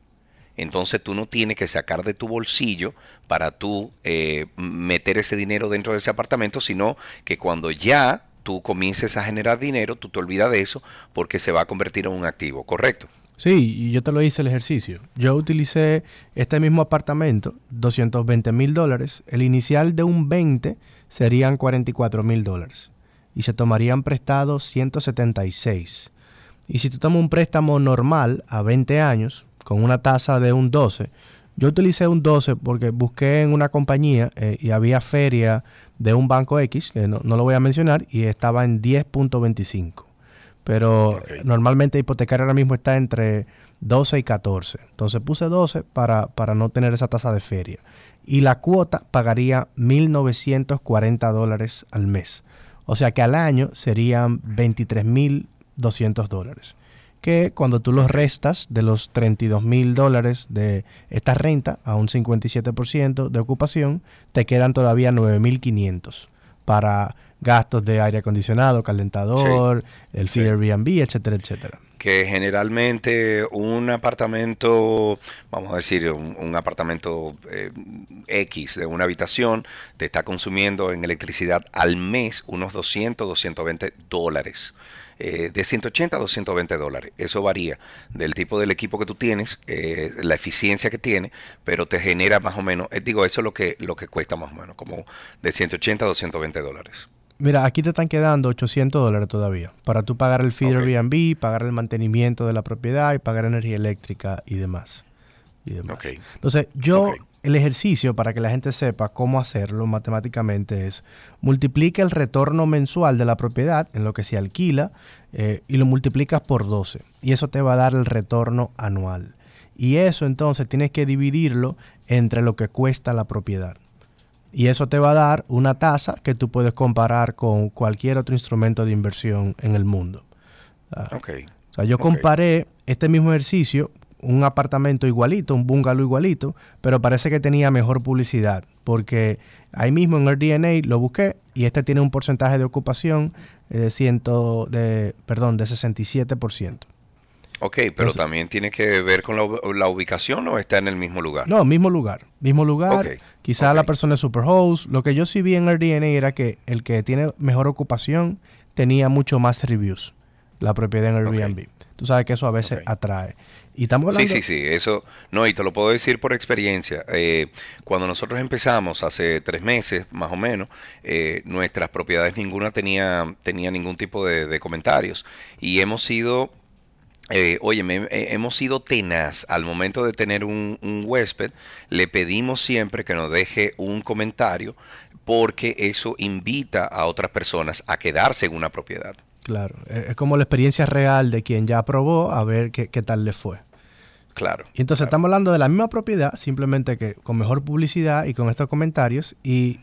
Entonces tú no tienes que sacar de tu bolsillo para tú eh, meter ese dinero dentro de ese apartamento, sino que cuando ya tú comiences a generar dinero, tú te olvidas de eso porque se va a convertir en un activo, ¿correcto? Sí, y yo te lo hice el ejercicio. Yo utilicé este mismo apartamento, 220 mil dólares. El inicial de un 20 serían 44 mil dólares. Y se tomarían prestados 176. Y si tú tomas un préstamo normal a 20 años, con una tasa de un 12, yo utilicé un 12 porque busqué en una compañía eh, y había feria de un banco X, que no, lo voy a mencionar, y estaba en 10.25. Pero normalmente hipotecario ahora mismo está entre 12 y 14. Entonces puse 12 para, para no tener esa tasa de feria. Y la cuota pagaría 1.940 dólares al mes. O sea que al año serían 23.200 dólares que cuando tú los restas de los 32 mil dólares de esta renta a un 57% de ocupación, te quedan todavía 9.500 para gastos de aire acondicionado, calentador, el fee Airbnb, etcétera, etcétera. Que generalmente un apartamento, vamos a decir, un, apartamento eh, X de una habitación, te está consumiendo en electricidad al mes unos 200, 220 dólares. Eh, de 180 a 220 dólares. Eso varía del tipo del equipo que tú tienes, eh, la eficiencia que tiene, pero te genera más o menos, eh, digo, eso es lo que, lo que cuesta más o menos, como de 180 a 220 dólares. Mira, aquí te están quedando 800 dólares todavía para tú pagar el feeder Airbnb, pagar el mantenimiento de la propiedad y pagar energía eléctrica y demás. Y demás. Entonces, yo el ejercicio, para que la gente sepa cómo hacerlo matemáticamente, es multiplica el retorno mensual de la propiedad en lo que se alquila eh, y lo multiplicas por 12. Y eso te va a dar el retorno anual. Y eso entonces tienes que dividirlo entre lo que cuesta la propiedad. Y eso te va a dar una tasa que tú puedes comparar con cualquier otro instrumento de inversión en el mundo. Ah, o sea, yo comparé este mismo ejercicio un apartamento igualito, un bungalow igualito, pero parece que tenía mejor publicidad, porque ahí mismo en el DNA lo busqué y este tiene un porcentaje de ocupación de ciento, de, perdón, de 67%. Ok, pero también tiene que ver con la, ubicación o está en el mismo lugar. No, mismo lugar, mismo lugar. Quizás la persona es superhost. Lo que yo sí vi en el DNA era que el que tiene mejor ocupación tenía mucho más reviews, la propiedad en Airbnb. Tú sabes que eso a veces atrae. Y estamos Sí, sí, sí, eso, no, y te lo puedo decir por experiencia. Eh, cuando nosotros empezamos hace tres meses, más o menos, eh, nuestras propiedades ninguna tenía, tenía ningún tipo de, comentarios. Y hemos sido eh, oye, hemos sido tenaz al momento de tener un, un, huésped. Le pedimos siempre que nos deje un comentario porque eso invita a otras personas a quedarse en una propiedad. Claro, e, es como la experiencia real de quien ya aprobó a ver qué, tal le fue. Claro. Y entonces estamos hablando de la misma propiedad, simplemente que con mejor publicidad y con estos comentarios. Y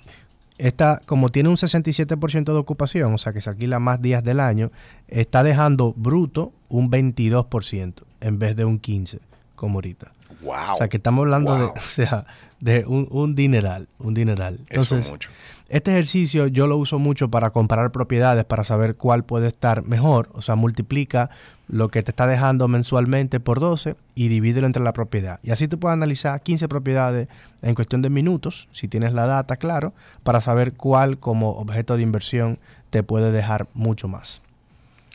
esta, como tiene un 67% de ocupación, o sea que se alquila más días del año, está dejando bruto un 22% en vez de un 15%, como ahorita. Wow. O sea que estamos hablando de, o sea, de un, un dineral, un dineral. Entonces, mucho. Este ejercicio yo lo uso mucho para comparar propiedades, para saber cuál puede estar mejor. O sea, multiplica lo que te está dejando mensualmente por 12 y divídelo entre la propiedad. Y así tú puedes analizar 15 propiedades en cuestión de minutos, si tienes la data, claro, para saber cuál como objeto de inversión te puede dejar mucho más.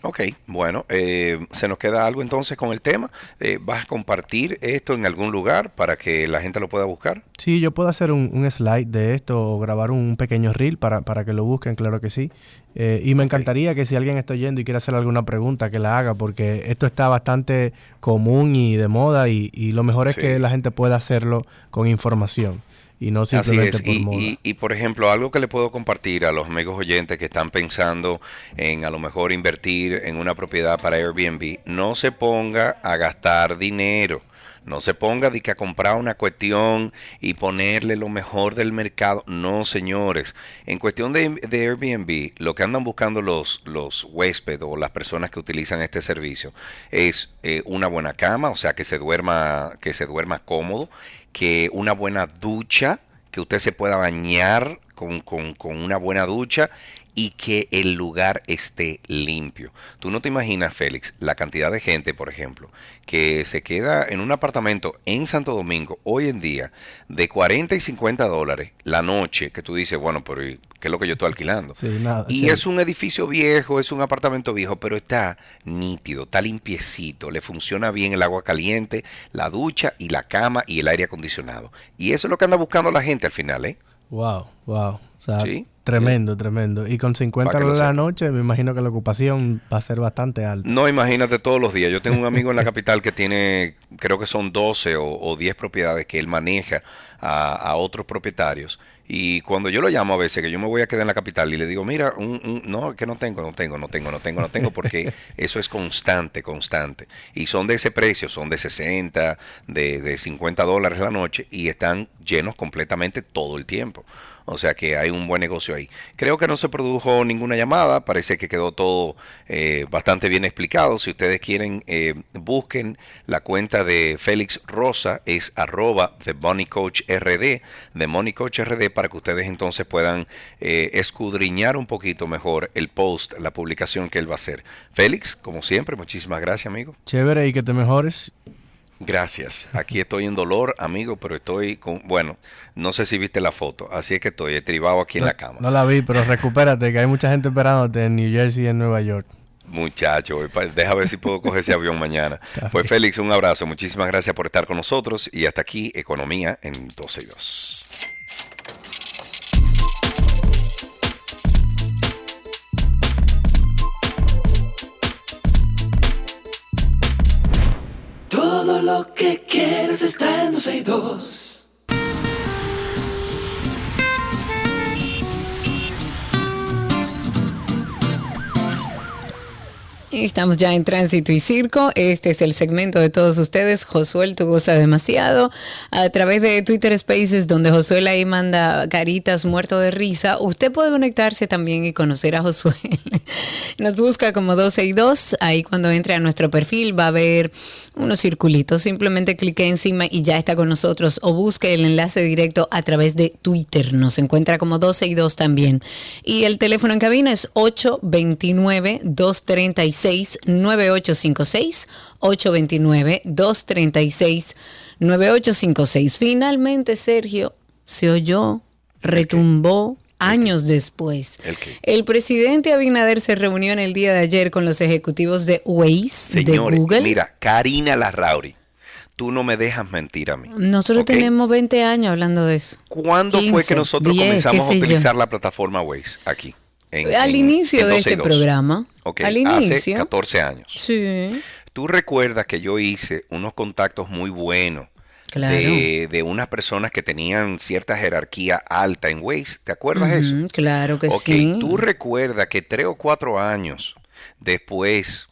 Ok, bueno, eh, se nos queda algo entonces con el tema. Eh, ¿Vas a compartir esto en algún lugar para que la gente lo pueda buscar? Sí, yo puedo hacer un, slide de esto o grabar un pequeño reel para, para que lo busquen, claro que sí. Eh, y me encantaría que si alguien está oyendo y quiere hacer alguna pregunta, que la haga, porque esto está bastante común y de moda y, lo mejor es que la gente pueda hacerlo con información. Y no Así simplemente es. por Y, moda. y- y, por ejemplo, algo que le puedo compartir a los amigos oyentes que están pensando en a lo mejor invertir en una propiedad para Airbnb, no se ponga a gastar dinero. No se ponga de que a comprar una cuestión y ponerle lo mejor del mercado. No, señores. En cuestión de, de Airbnb, lo que andan buscando los, los huéspedes o las personas que utilizan este servicio es eh, una buena cama, o sea, que se duerma, que se duerma cómodo, que una buena ducha, que usted se pueda bañar con, con- con una buena ducha y que el lugar esté limpio. Tú no te imaginas, Félix, la cantidad de gente, por ejemplo, que se queda en un apartamento en Santo Domingo hoy en día de 40 y 50 dólares la noche, que tú dices, bueno, pero ¿y ¿qué es lo que yo estoy alquilando? Sí, nada, Y sí. es un edificio viejo, es un apartamento viejo, pero está nítido, está limpiecito, le funciona bien el agua caliente, la ducha y la cama y el aire acondicionado. Y eso es lo que anda buscando la gente al final, ¿eh? Wow, wow. O sea, Sí, tremendo, tremendo. Y con 50 Pa' que lo dólares la sepa. noche, me imagino que la ocupación va a ser bastante alta. No, imagínate todos los días. Yo tengo un amigo en la capital que tiene, creo que son 12 o, o 10 propiedades que él maneja a, a otros propietarios. Y cuando yo lo llamo a veces, que yo me voy a quedar en la capital y le digo, mira, un- un- no, que no tengo, no tengo, no tengo, no tengo, no tengo, porque [LAUGHS] eso es constante, constante. Y son de ese precio, son de 60, de, de 50 dólares la noche y están llenos completamente todo el tiempo. O sea que hay un buen negocio ahí. Creo que no se produjo ninguna llamada, parece que quedó todo eh, bastante bien explicado. Si ustedes quieren, eh, busquen la cuenta de Félix Rosa, es arroba The Money Coach RD, The Money Coach RD, para que ustedes entonces puedan eh, escudriñar un poquito mejor el post, la publicación que él va a hacer. Félix, como siempre, muchísimas gracias, amigo. Chévere y que te mejores. Gracias. Aquí estoy en dolor, amigo, pero estoy con, bueno, no sé si viste la foto, así es que estoy estribado aquí en la cama. No la vi, pero recupérate, que hay mucha gente esperándote en New Jersey y en Nueva York. Muchacho, deja ver si puedo coger ese avión mañana. [LAUGHS] Pues Félix, un abrazo, muchísimas gracias por estar con nosotros y hasta aquí Economía en 12 y 2. Todo lo que quieres está en 12 y 2. Y Estamos ya en Tránsito y Circo. Este es el segmento de todos ustedes. Josué, tú goza demasiado. A través de Twitter Spaces, donde Josué ahí manda caritas muerto de risa. Usted puede conectarse también y conocer a Josué. [LAUGHS] Nos busca como 12 y 2. Ahí cuando entre a nuestro perfil va a ver unos circulitos. Simplemente clique encima y ya está con nosotros. O busque el enlace directo a través de Twitter. Nos encuentra como 12 y 2 también. Y el teléfono en cabina es 829-236-9856. 829-236-9856. Finalmente, Sergio, se oyó, retumbó años después. ¿El qué? El presidente Abinader se reunió en el día de ayer con los ejecutivos de Waze, de Señores, Google. mira, Karina Larrauri, tú no me dejas mentir a mí. Nosotros tenemos 20 años hablando de eso. ¿Cuándo fue 15, que nosotros 10, comenzamos a yo. utilizar la plataforma Waze aquí? en- Al en- inicio en de 12 y este 2? programa. Al Hace inicio. 14 años. Sí. Tú recuerdas que yo hice unos contactos muy buenos Claro. de, de unas personas que tenían cierta jerarquía alta en Waze. ¿Te acuerdas de eso? Claro que Ok, sí. tú recuerdas que tres o cuatro años después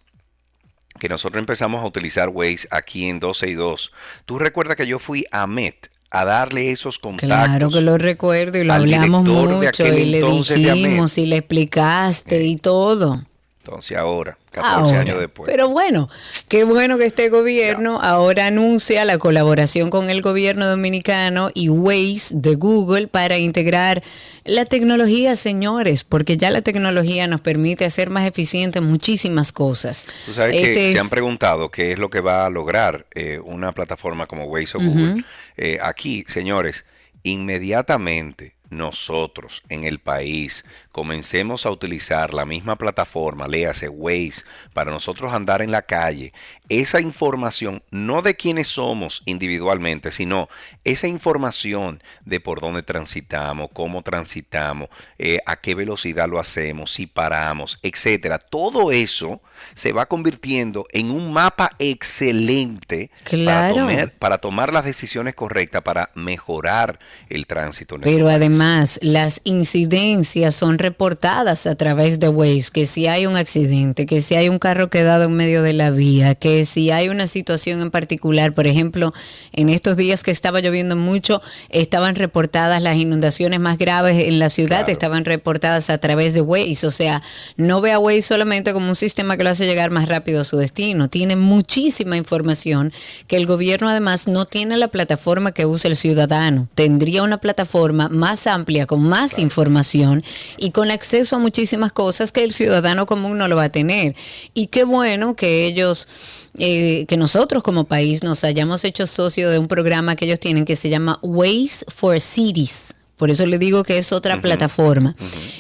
que nosotros empezamos a utilizar Waze aquí en 12 y 2, tú recuerdas que yo fui a Met a darle esos contactos. Claro que lo recuerdo y lo hablamos mucho y le dijimos y le explicaste y todo. Entonces ahora, 14 Ahora, años después. Pero bueno, qué bueno que este gobierno ahora anuncia la colaboración con el gobierno dominicano y Waze de Google para integrar la tecnología, señores, porque ya la tecnología nos permite hacer más eficientes muchísimas cosas. Tú sabes Este que es- se han preguntado qué es lo que va a lograr eh, una plataforma como Waze o. Google. Eh, aquí, señores, inmediatamente nosotros en el país comencemos a utilizar la misma plataforma, léase Waze, para nosotros andar en la calle, esa información, no de quiénes somos individualmente, sino esa información de por dónde transitamos, cómo transitamos, eh, a qué velocidad lo hacemos, si paramos, etcétera, todo eso se va convirtiendo en un mapa excelente para, tomar, para, tomar, las decisiones correctas, para mejorar el tránsito. Pero además, las incidencias son reportadas a través de Waze, que si hay un accidente, que si hay un carro quedado en medio de la vía, que si hay una situación en particular, por ejemplo, en estos días que estaba lloviendo mucho, estaban reportadas las inundaciones más graves en la ciudad, estaban reportadas a través de Waze, o sea, no ve a Waze solamente como un sistema que lo hace llegar más rápido a su destino, tiene muchísima información que el gobierno además no tiene la plataforma que usa el ciudadano, tendría una plataforma más amplia, con más información y con acceso a muchísimas cosas que el ciudadano común no lo va a tener. Y qué bueno que ellos... Eh, que nosotros como país nos hayamos hecho socio de un programa que ellos tienen que se llama Ways for Cities. Por eso le digo que es otra plataforma.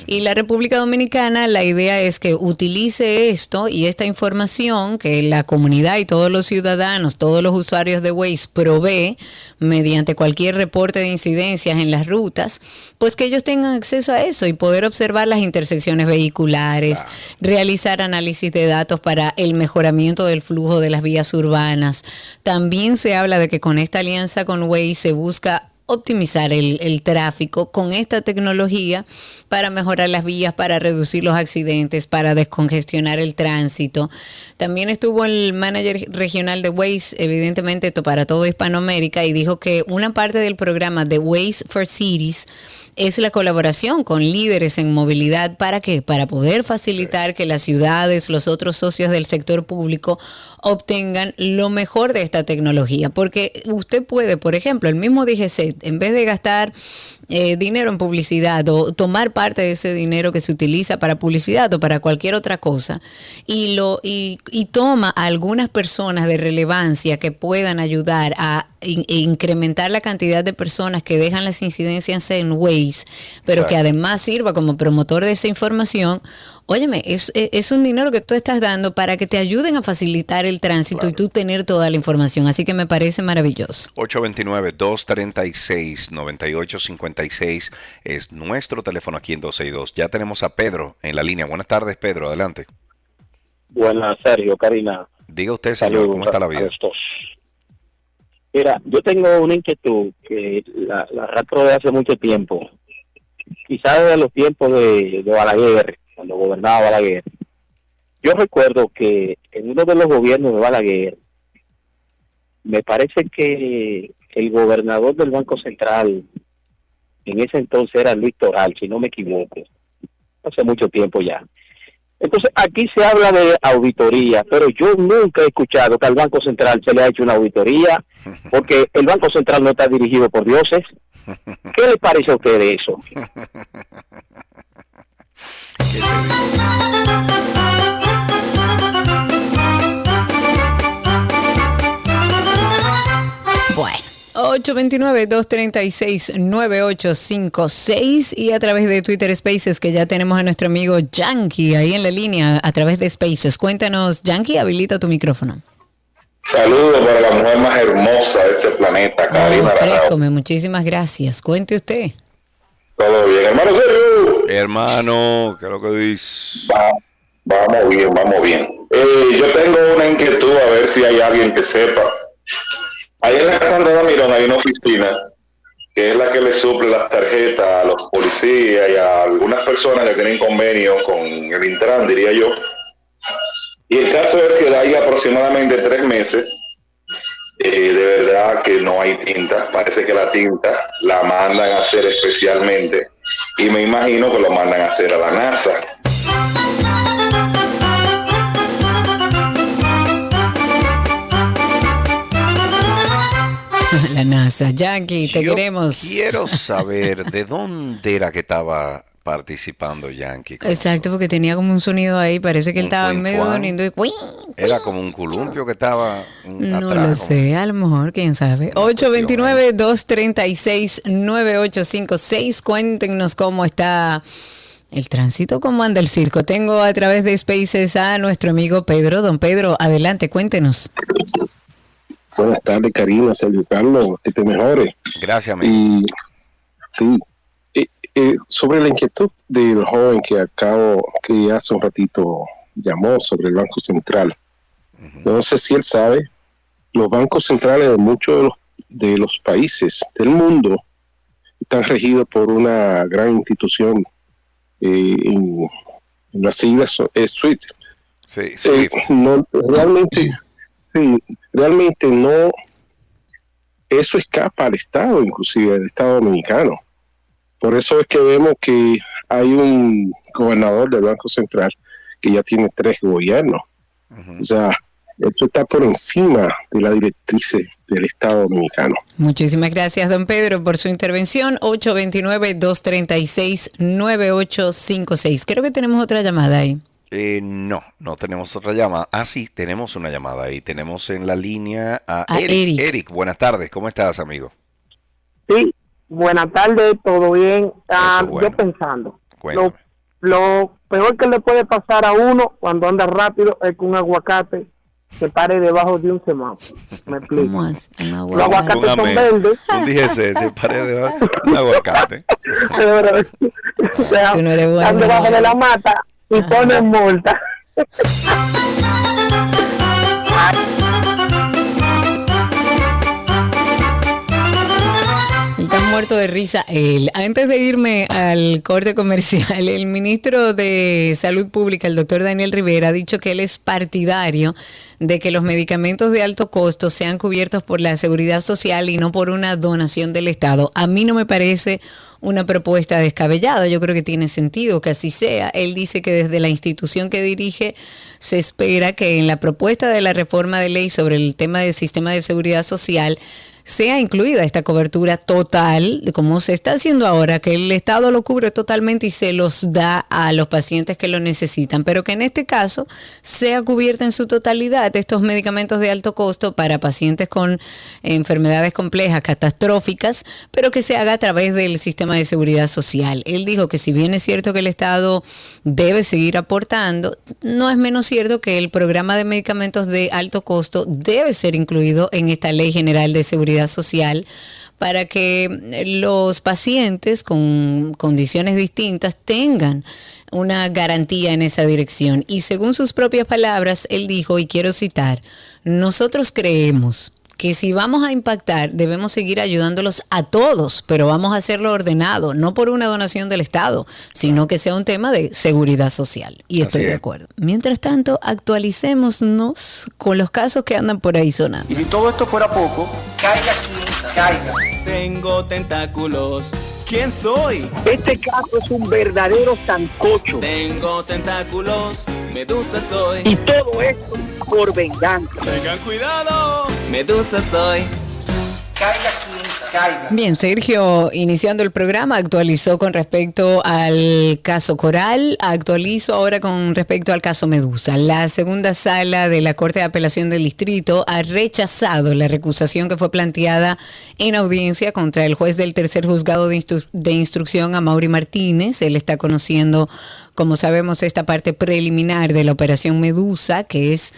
Y la República Dominicana, la idea es que utilice esto y esta información que la comunidad y todos los ciudadanos, todos los usuarios de Waze provee mediante cualquier reporte de incidencias en las rutas, pues que ellos tengan acceso a eso y poder observar las intersecciones vehiculares, realizar análisis de datos para el mejoramiento del flujo de las vías urbanas. También se habla de que con esta alianza con Waze se busca optimizar el, tráfico con esta tecnología para mejorar las vías, para reducir los accidentes, para descongestionar el tránsito. También estuvo el manager regional de Waze, evidentemente para todo Hispanoamérica, y dijo que una parte del programa de Waze for Cities es la colaboración con líderes en movilidad. ¿Para qué? Para poder facilitar que las ciudades, los otros socios del sector público obtengan lo mejor de esta tecnología. Porque usted puede, por ejemplo, el mismo DGC, en vez de gastar eh, dinero en publicidad o tomar parte de ese dinero que se utiliza para publicidad o para cualquier otra cosa y lo y, toma a algunas personas de relevancia que puedan ayudar a incrementar la cantidad de personas que dejan las incidencias en Waze, pero que además sirva como promotor de esa información, Óyeme, es, es, un dinero que tú estás dando para que te ayuden a facilitar el tránsito y tú tener toda la información. Así que me parece maravilloso. 829-236-9856 es nuestro teléfono aquí en 262. Ya tenemos a Pedro en la línea. Buenas tardes, Pedro. Adelante. Buenas, Sergio, Karina. Diga usted, señor, ¿cómo está la vida? Mira, yo tengo una inquietud que la, la de hace mucho tiempo. Quizás desde los tiempos de, de Balaguer cuando gobernaba Balaguer, yo recuerdo que en uno de los gobiernos de Balaguer, me parece que el gobernador del Banco Central en ese entonces era Luis Toral, si no me equivoco, hace mucho tiempo ya. Entonces, aquí se habla de auditoría, pero yo nunca he escuchado que al Banco Central se le ha hecho una auditoría, porque el Banco Central no está dirigido por dioses. ¿Qué le parece a usted de eso? Bueno. 829-236-9856 y a través de Twitter Spaces que ya tenemos a nuestro amigo Yankee ahí en la línea a través de Spaces. Cuéntanos, Yankee, habilita tu micrófono. Saludos para la mujer más hermosa de este planeta, Karina. Oh, muchísimas gracias. Cuente usted. Todo bien, hermano Hermano, ¿qué es lo que dices? vamos bien, vamos bien. Eh, yo tengo una inquietud a ver si hay alguien que sepa. Ahí en la Sandra Mirón hay una oficina que es la que le suple las tarjetas a los policías y a algunas personas que tienen convenio con el Intran, diría yo. Y el caso es que de ahí aproximadamente tres meses eh, de verdad que no hay tinta. Parece que la tinta la mandan a hacer especialmente y me imagino que lo mandan a hacer a la NASA. [LAUGHS] La NASA, Jackie, te queremos. Quiero saber [LAUGHS] de dónde era que estaba participando Yankee. Exacto, porque tenía como un sonido ahí, parece que él estaba en medio de un y Era como un columpio que estaba No lo sé, a lo mejor, quién sabe. 829-236-9856, cuéntenos cómo está el tránsito, cómo anda el circo. Tengo a través de Spaces a nuestro amigo Pedro. Don Pedro, adelante, cuéntenos. Buenas tardes, Karina, Sergio Carlos, que te mejore. Gracias, amigo. sí, eh, sobre la inquietud del joven que acabo, que hace un ratito llamó sobre el Banco Central. No sé si él sabe, los bancos centrales de muchos de los, de los países del mundo están regidos por una gran institución eh, en, las siglas SWIFT. Sí, eh, no, realmente, sí, realmente no, eso escapa al Estado, inclusive al Estado dominicano. Por eso es que vemos que hay un gobernador del Banco Central que ya tiene tres gobiernos. O sea, eso está por encima de la directriz del Estado Dominicano. Muchísimas gracias, don Pedro, por su intervención. 829-236-9856. Creo que tenemos otra llamada ahí. Eh, no, no tenemos otra llamada. Ah, sí, tenemos una llamada ahí. Tenemos en la línea a, Eric. Eric. buenas tardes. ¿Cómo estás, amigo? Sí, Buenas tardes, todo bien. Ah, Yo pensando, lo, peor que le puede pasar a uno cuando anda rápido es que un aguacate se pare debajo de un semáforo. Me explico. Los aguacates son verdes. Un DGC se pare debajo de un aguacate. están debajo de la mata y ponen multa. [LAUGHS] muerto de risa él. Antes de irme al corte comercial, el ministro de Salud Pública, el doctor Daniel Rivera, ha dicho que él es partidario de que los medicamentos de alto costo sean cubiertos por la seguridad social y no por una donación del Estado. A mí no me parece una propuesta descabellada, yo creo que tiene sentido que así sea. Él dice que desde la institución que dirige se espera que en la propuesta de la reforma de ley sobre el tema del sistema de seguridad social sea incluida esta cobertura total, como se está haciendo ahora, que el Estado lo cubre totalmente y se los da a los pacientes que lo necesitan, pero que en este caso sea cubierta en su totalidad estos medicamentos de alto costo para pacientes con enfermedades complejas, catastróficas, pero que se haga a través del sistema de seguridad social. Él dijo que si bien es cierto que el Estado debe seguir aportando, no es menos cierto que el programa de medicamentos de alto costo debe ser incluido en esta ley general de seguridad social para que los pacientes con condiciones distintas tengan una garantía en esa dirección. Y según sus propias palabras, él dijo, y quiero citar, nosotros creemos que si vamos a impactar, debemos seguir ayudándolos a todos, pero vamos a hacerlo ordenado, no por una donación del Estado, sino que sea un tema de seguridad social. Y estoy de acuerdo. Mientras tanto, actualicémonos con los casos que andan por ahí sonando. Y si todo esto fuera poco, caiga aquí, caiga. Tengo tentáculos. ¿Quién soy? Este caso es un verdadero sancocho. Tengo tentáculos Medusa soy. Y todo esto por venganza. Tengan cuidado. Medusa soy. Caiga caiga. Bien, Sergio, iniciando el programa, actualizó con respecto al caso Coral, actualizo ahora con respecto al caso Medusa. La segunda sala de la Corte de Apelación del Distrito ha rechazado la recusación que fue planteada en audiencia contra el juez del tercer juzgado de, de instrucción, a Mauri Martínez. Él está conociendo como sabemos, esta parte preliminar de la operación Medusa, que es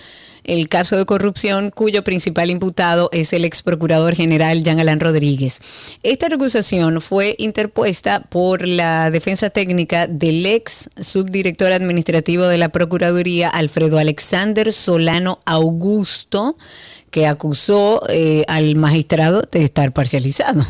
el caso de corrupción cuyo principal imputado es el ex procurador general Jean Alain Rodríguez. Esta recusación fue interpuesta por la defensa técnica del ex subdirector administrativo de la Procuraduría, Alfredo Alexander Solano Augusto, que acusó eh, al magistrado de estar parcializado.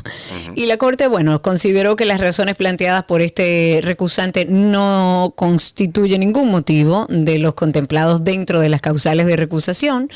Y la Corte, bueno, consideró que las razones planteadas por este recusante no constituyen ningún motivo de los contemplados dentro de las causales de recusación,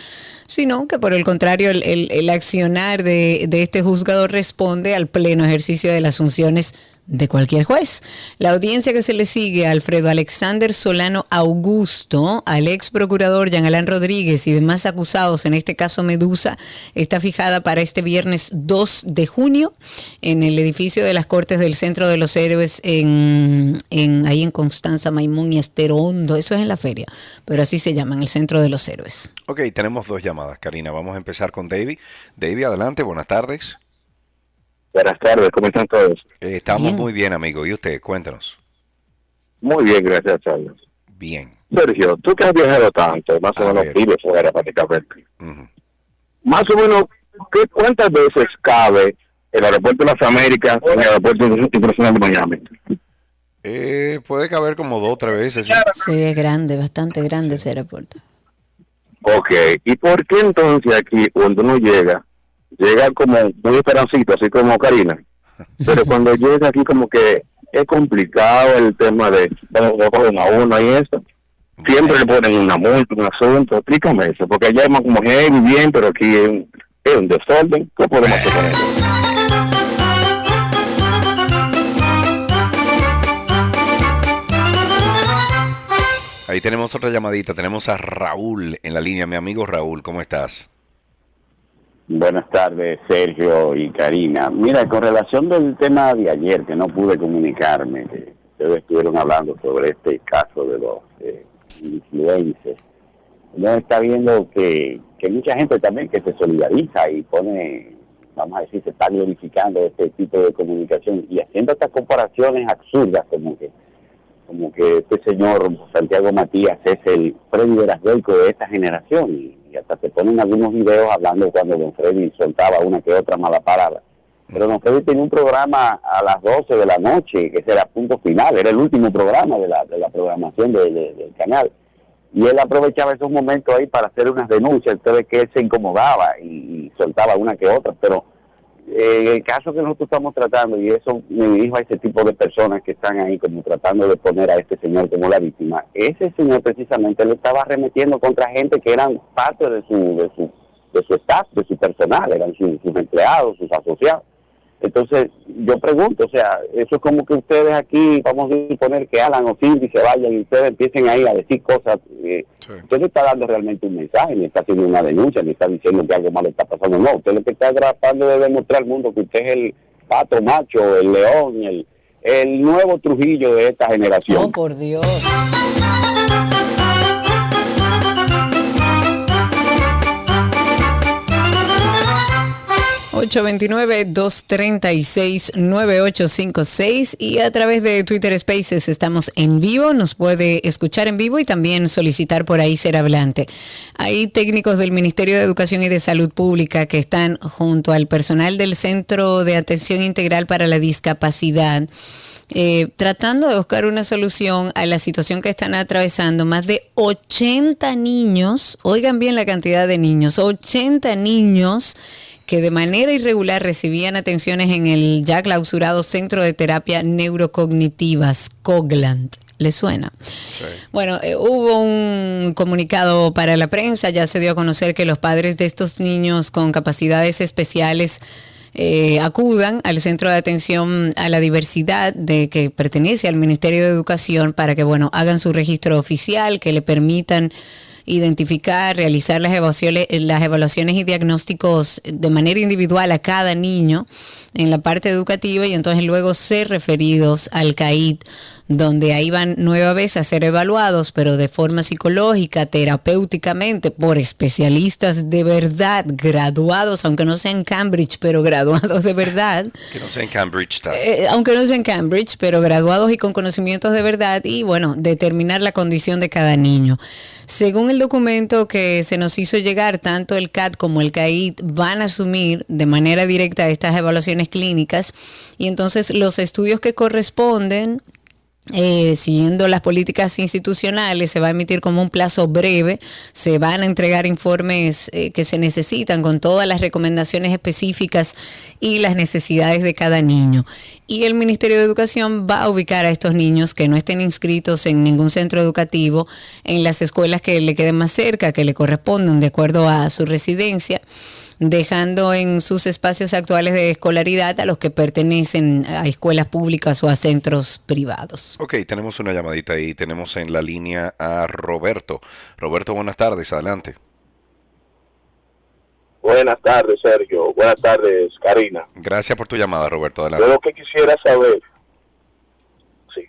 sino que por el contrario el, accionar de, de este juzgador responde al pleno ejercicio de las funciones de cualquier juez. La audiencia que se le sigue a Alfredo Alexander Solano Augusto, al ex procurador Jean Alain Rodríguez y demás acusados, en este caso Medusa, está fijada para este viernes 2 de junio en el edificio de las Cortes del Centro de los Héroes en, ahí en Constanza, Maimón y Esterondo. Eso es en la feria, pero así se llama, en el Centro de los Héroes. Ok, tenemos dos llamadas, Karina. Vamos a empezar con David. David, adelante, buenas tardes. Buenas tardes, ¿cómo están todos? Eh, estamos muy bien, amigo. ¿Y usted? Cuéntanos. Muy bien, gracias, Charles. Bien. Sergio, tú que has viajado tanto, más o menos vives fuera prácticamente. Más o menos, ¿qué, ¿cuántas veces cabe el aeropuerto de las Américas en el aeropuerto internacional de Miami? Eh, puede caber como dos o tres veces. ¿sí? sí, es grande, bastante grande ese aeropuerto. Ok, ¿y por qué entonces aquí cuando uno llega llega como muy esperancito, así como Karina. Pero cuando llega aquí como que es complicado el tema de, bueno, cogen a uno y eso. Siempre le ponen una multa, un asunto. Explícame eso, porque allá es más como muy bien, pero aquí es un, es desorden. ¿Qué podemos hacer? Ahí tenemos otra llamadita. Tenemos a Raúl en la línea. Mi amigo Raúl, ¿cómo estás? Buenas tardes, Sergio y Karina. Mira, con relación del tema de ayer, que no pude comunicarme, que ustedes estuvieron hablando sobre este caso de los eh, influencers, uno está viendo que, que mucha gente también que se solidariza y pone, vamos a decir, se está glorificando este tipo de comunicación y haciendo estas comparaciones absurdas como que como que este señor Santiago Matías es el Freddy Verasgoico de esta generación y, hasta se ponen algunos videos hablando cuando don Freddy soltaba una que otra mala palabra. Pero don Freddy tenía un programa a las 12 de la noche, que era punto final, era el último programa de la, de la programación del canal. Y él aprovechaba esos momentos ahí para hacer unas denuncias, entonces que él se incomodaba y, y soltaba una que otra, pero en el caso que nosotros estamos tratando, y eso me dirijo a ese tipo de personas que están ahí como tratando de poner a este señor como la víctima, ese señor precisamente le estaba arremetiendo contra gente que eran parte de su, de su, de su staff, de su personal, eran sus empleados, sus asociados. Entonces, yo pregunto, o sea, eso es como que ustedes aquí, vamos a suponer que Alan o Cindy se vayan y ustedes empiecen ahí a decir cosas. Eh, Usted no está dando realmente un mensaje, ni está haciendo una denuncia, ni está diciendo que algo malo está pasando. No, usted lo que está tratando de demostrar al mundo que usted es el pato macho, el león, el, el nuevo Trujillo de esta generación. Oh, por Dios. 829-236-9856 y a través de Twitter Spaces estamos en vivo, nos puede escuchar en vivo y también solicitar por ahí ser hablante. Hay técnicos del Ministerio de Educación y de Salud Pública que están junto al personal del Centro de Atención Integral para la Discapacidad. Eh, tratando de buscar una solución a la situación que están atravesando más de 80 niños, oigan bien la cantidad de niños, 80 niños que de manera irregular recibían atenciones en el ya clausurado Centro de Terapia Neurocognitivas, COGLAND. ¿Le suena? Bueno, eh, hubo un comunicado para la prensa, ya se dio a conocer que los padres de estos niños con capacidades especiales eh, acudan al centro de atención a la diversidad de que pertenece al Ministerio de Educación para que bueno hagan su registro oficial, que le permitan identificar, realizar las evaluaciones, las evaluaciones y diagnósticos de manera individual a cada niño en la parte educativa y entonces luego ser referidos al CAID donde ahí van nueva vez a ser evaluados, pero de forma psicológica, terapéuticamente, por especialistas de verdad, graduados, aunque no sean Cambridge, pero [LAUGHS] graduados de verdad. Que no sean Cambridge. Eh, aunque no sean Cambridge, pero graduados y con conocimientos de verdad y, bueno, determinar la condición de cada niño. Según el documento que se nos hizo llegar, tanto el CAT como el CAID van a asumir de manera directa estas evaluaciones clínicas y entonces los estudios que corresponden eh, siguiendo las políticas institucionales, se va a emitir como un plazo breve, se van a entregar informes eh, que se necesitan con todas las recomendaciones específicas y las necesidades de cada niño. Y el Ministerio de Educación va a ubicar a estos niños que no estén inscritos en ningún centro educativo en las escuelas que le queden más cerca, que le correspondan de acuerdo a su residencia dejando en sus espacios actuales de escolaridad a los que pertenecen a escuelas públicas o a centros privados. Ok, tenemos una llamadita ahí. Tenemos en la línea a Roberto. Roberto, buenas tardes. Adelante. Buenas tardes, Sergio. Buenas tardes, Karina. Gracias por tu llamada, Roberto. Adelante. Yo lo que quisiera saber, sí.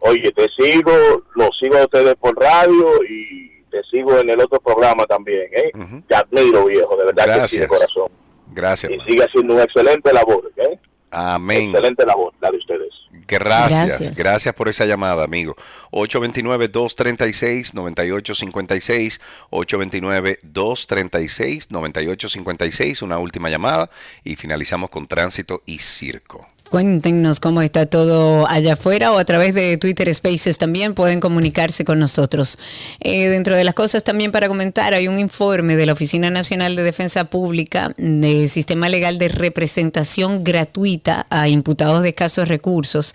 Oye, te sigo, lo sigo a ustedes por radio y te sigo en el otro programa también, ¿eh? Te admiro, viejo, de verdad Gracias. que sí, de corazón. Gracias. Y sigue haciendo una excelente labor, ¿eh? Amén. Excelente labor, la de ustedes. Gracias, Gracias. gracias, por esa llamada, amigo. 829-236-9856, 829-236-9856, una última llamada y finalizamos con tránsito y circo. Cuéntenos cómo está todo allá afuera o a través de Twitter Spaces también pueden comunicarse con nosotros. Eh, dentro de las cosas también para comentar, hay un informe de la Oficina Nacional de Defensa Pública del Sistema Legal de Representación Gratuita a imputados de escasos recursos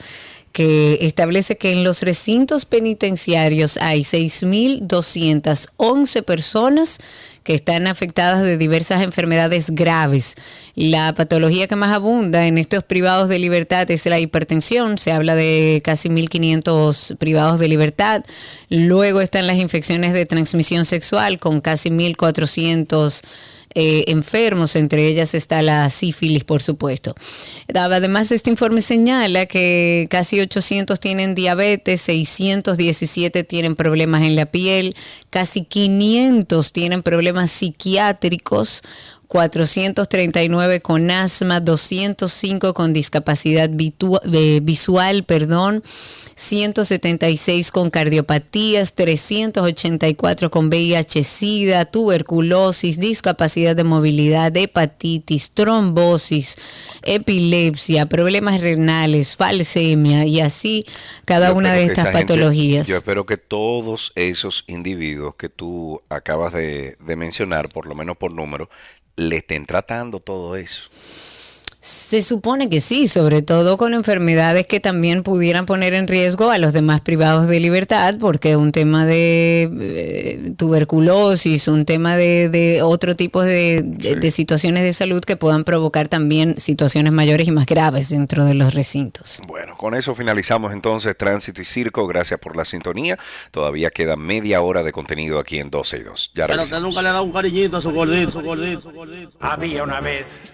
que establece que en los recintos penitenciarios hay 6.211 personas que están afectadas de diversas enfermedades graves. La patología que más abunda en estos privados de libertad es la hipertensión, se habla de casi 1.500 privados de libertad. Luego están las infecciones de transmisión sexual con casi 1.400 eh, enfermos, entre ellas está la sífilis, por supuesto. Además, este informe señala que casi 800 tienen diabetes, 617 tienen problemas en la piel, casi 500 tienen problemas psiquiátricos. 439 con asma, 205 con discapacidad eh, visual, perdón, 176 con cardiopatías, 384 con VIH, SIDA, tuberculosis, discapacidad de movilidad, hepatitis, trombosis, epilepsia, problemas renales, falsemia y así cada Yo una de estas gente- patologías. yo espero que todos esos individuos que tú acabas de, de mencionar, por lo menos por número, le estén tratando todo eso. Se supone que sí, sobre todo con enfermedades que también pudieran poner en riesgo a los demás privados de libertad, porque un tema de eh, tuberculosis, un tema de, de otro tipo de, de- de situaciones de salud que puedan provocar también situaciones mayores y más graves dentro de los recintos. Bueno, con eso finalizamos entonces Tránsito y Circo. Gracias por la sintonía. Todavía queda media hora de contenido aquí en 12 y 2. Ya Pero usted nunca le ha dado un cariñito a su gordito, su gordito, su gordito. Había una vez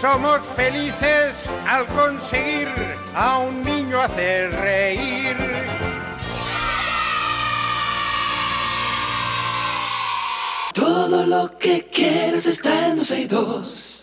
Somos felices al conseguir a un niño hacer reír. Todo lo que quieres está en 12 y 2.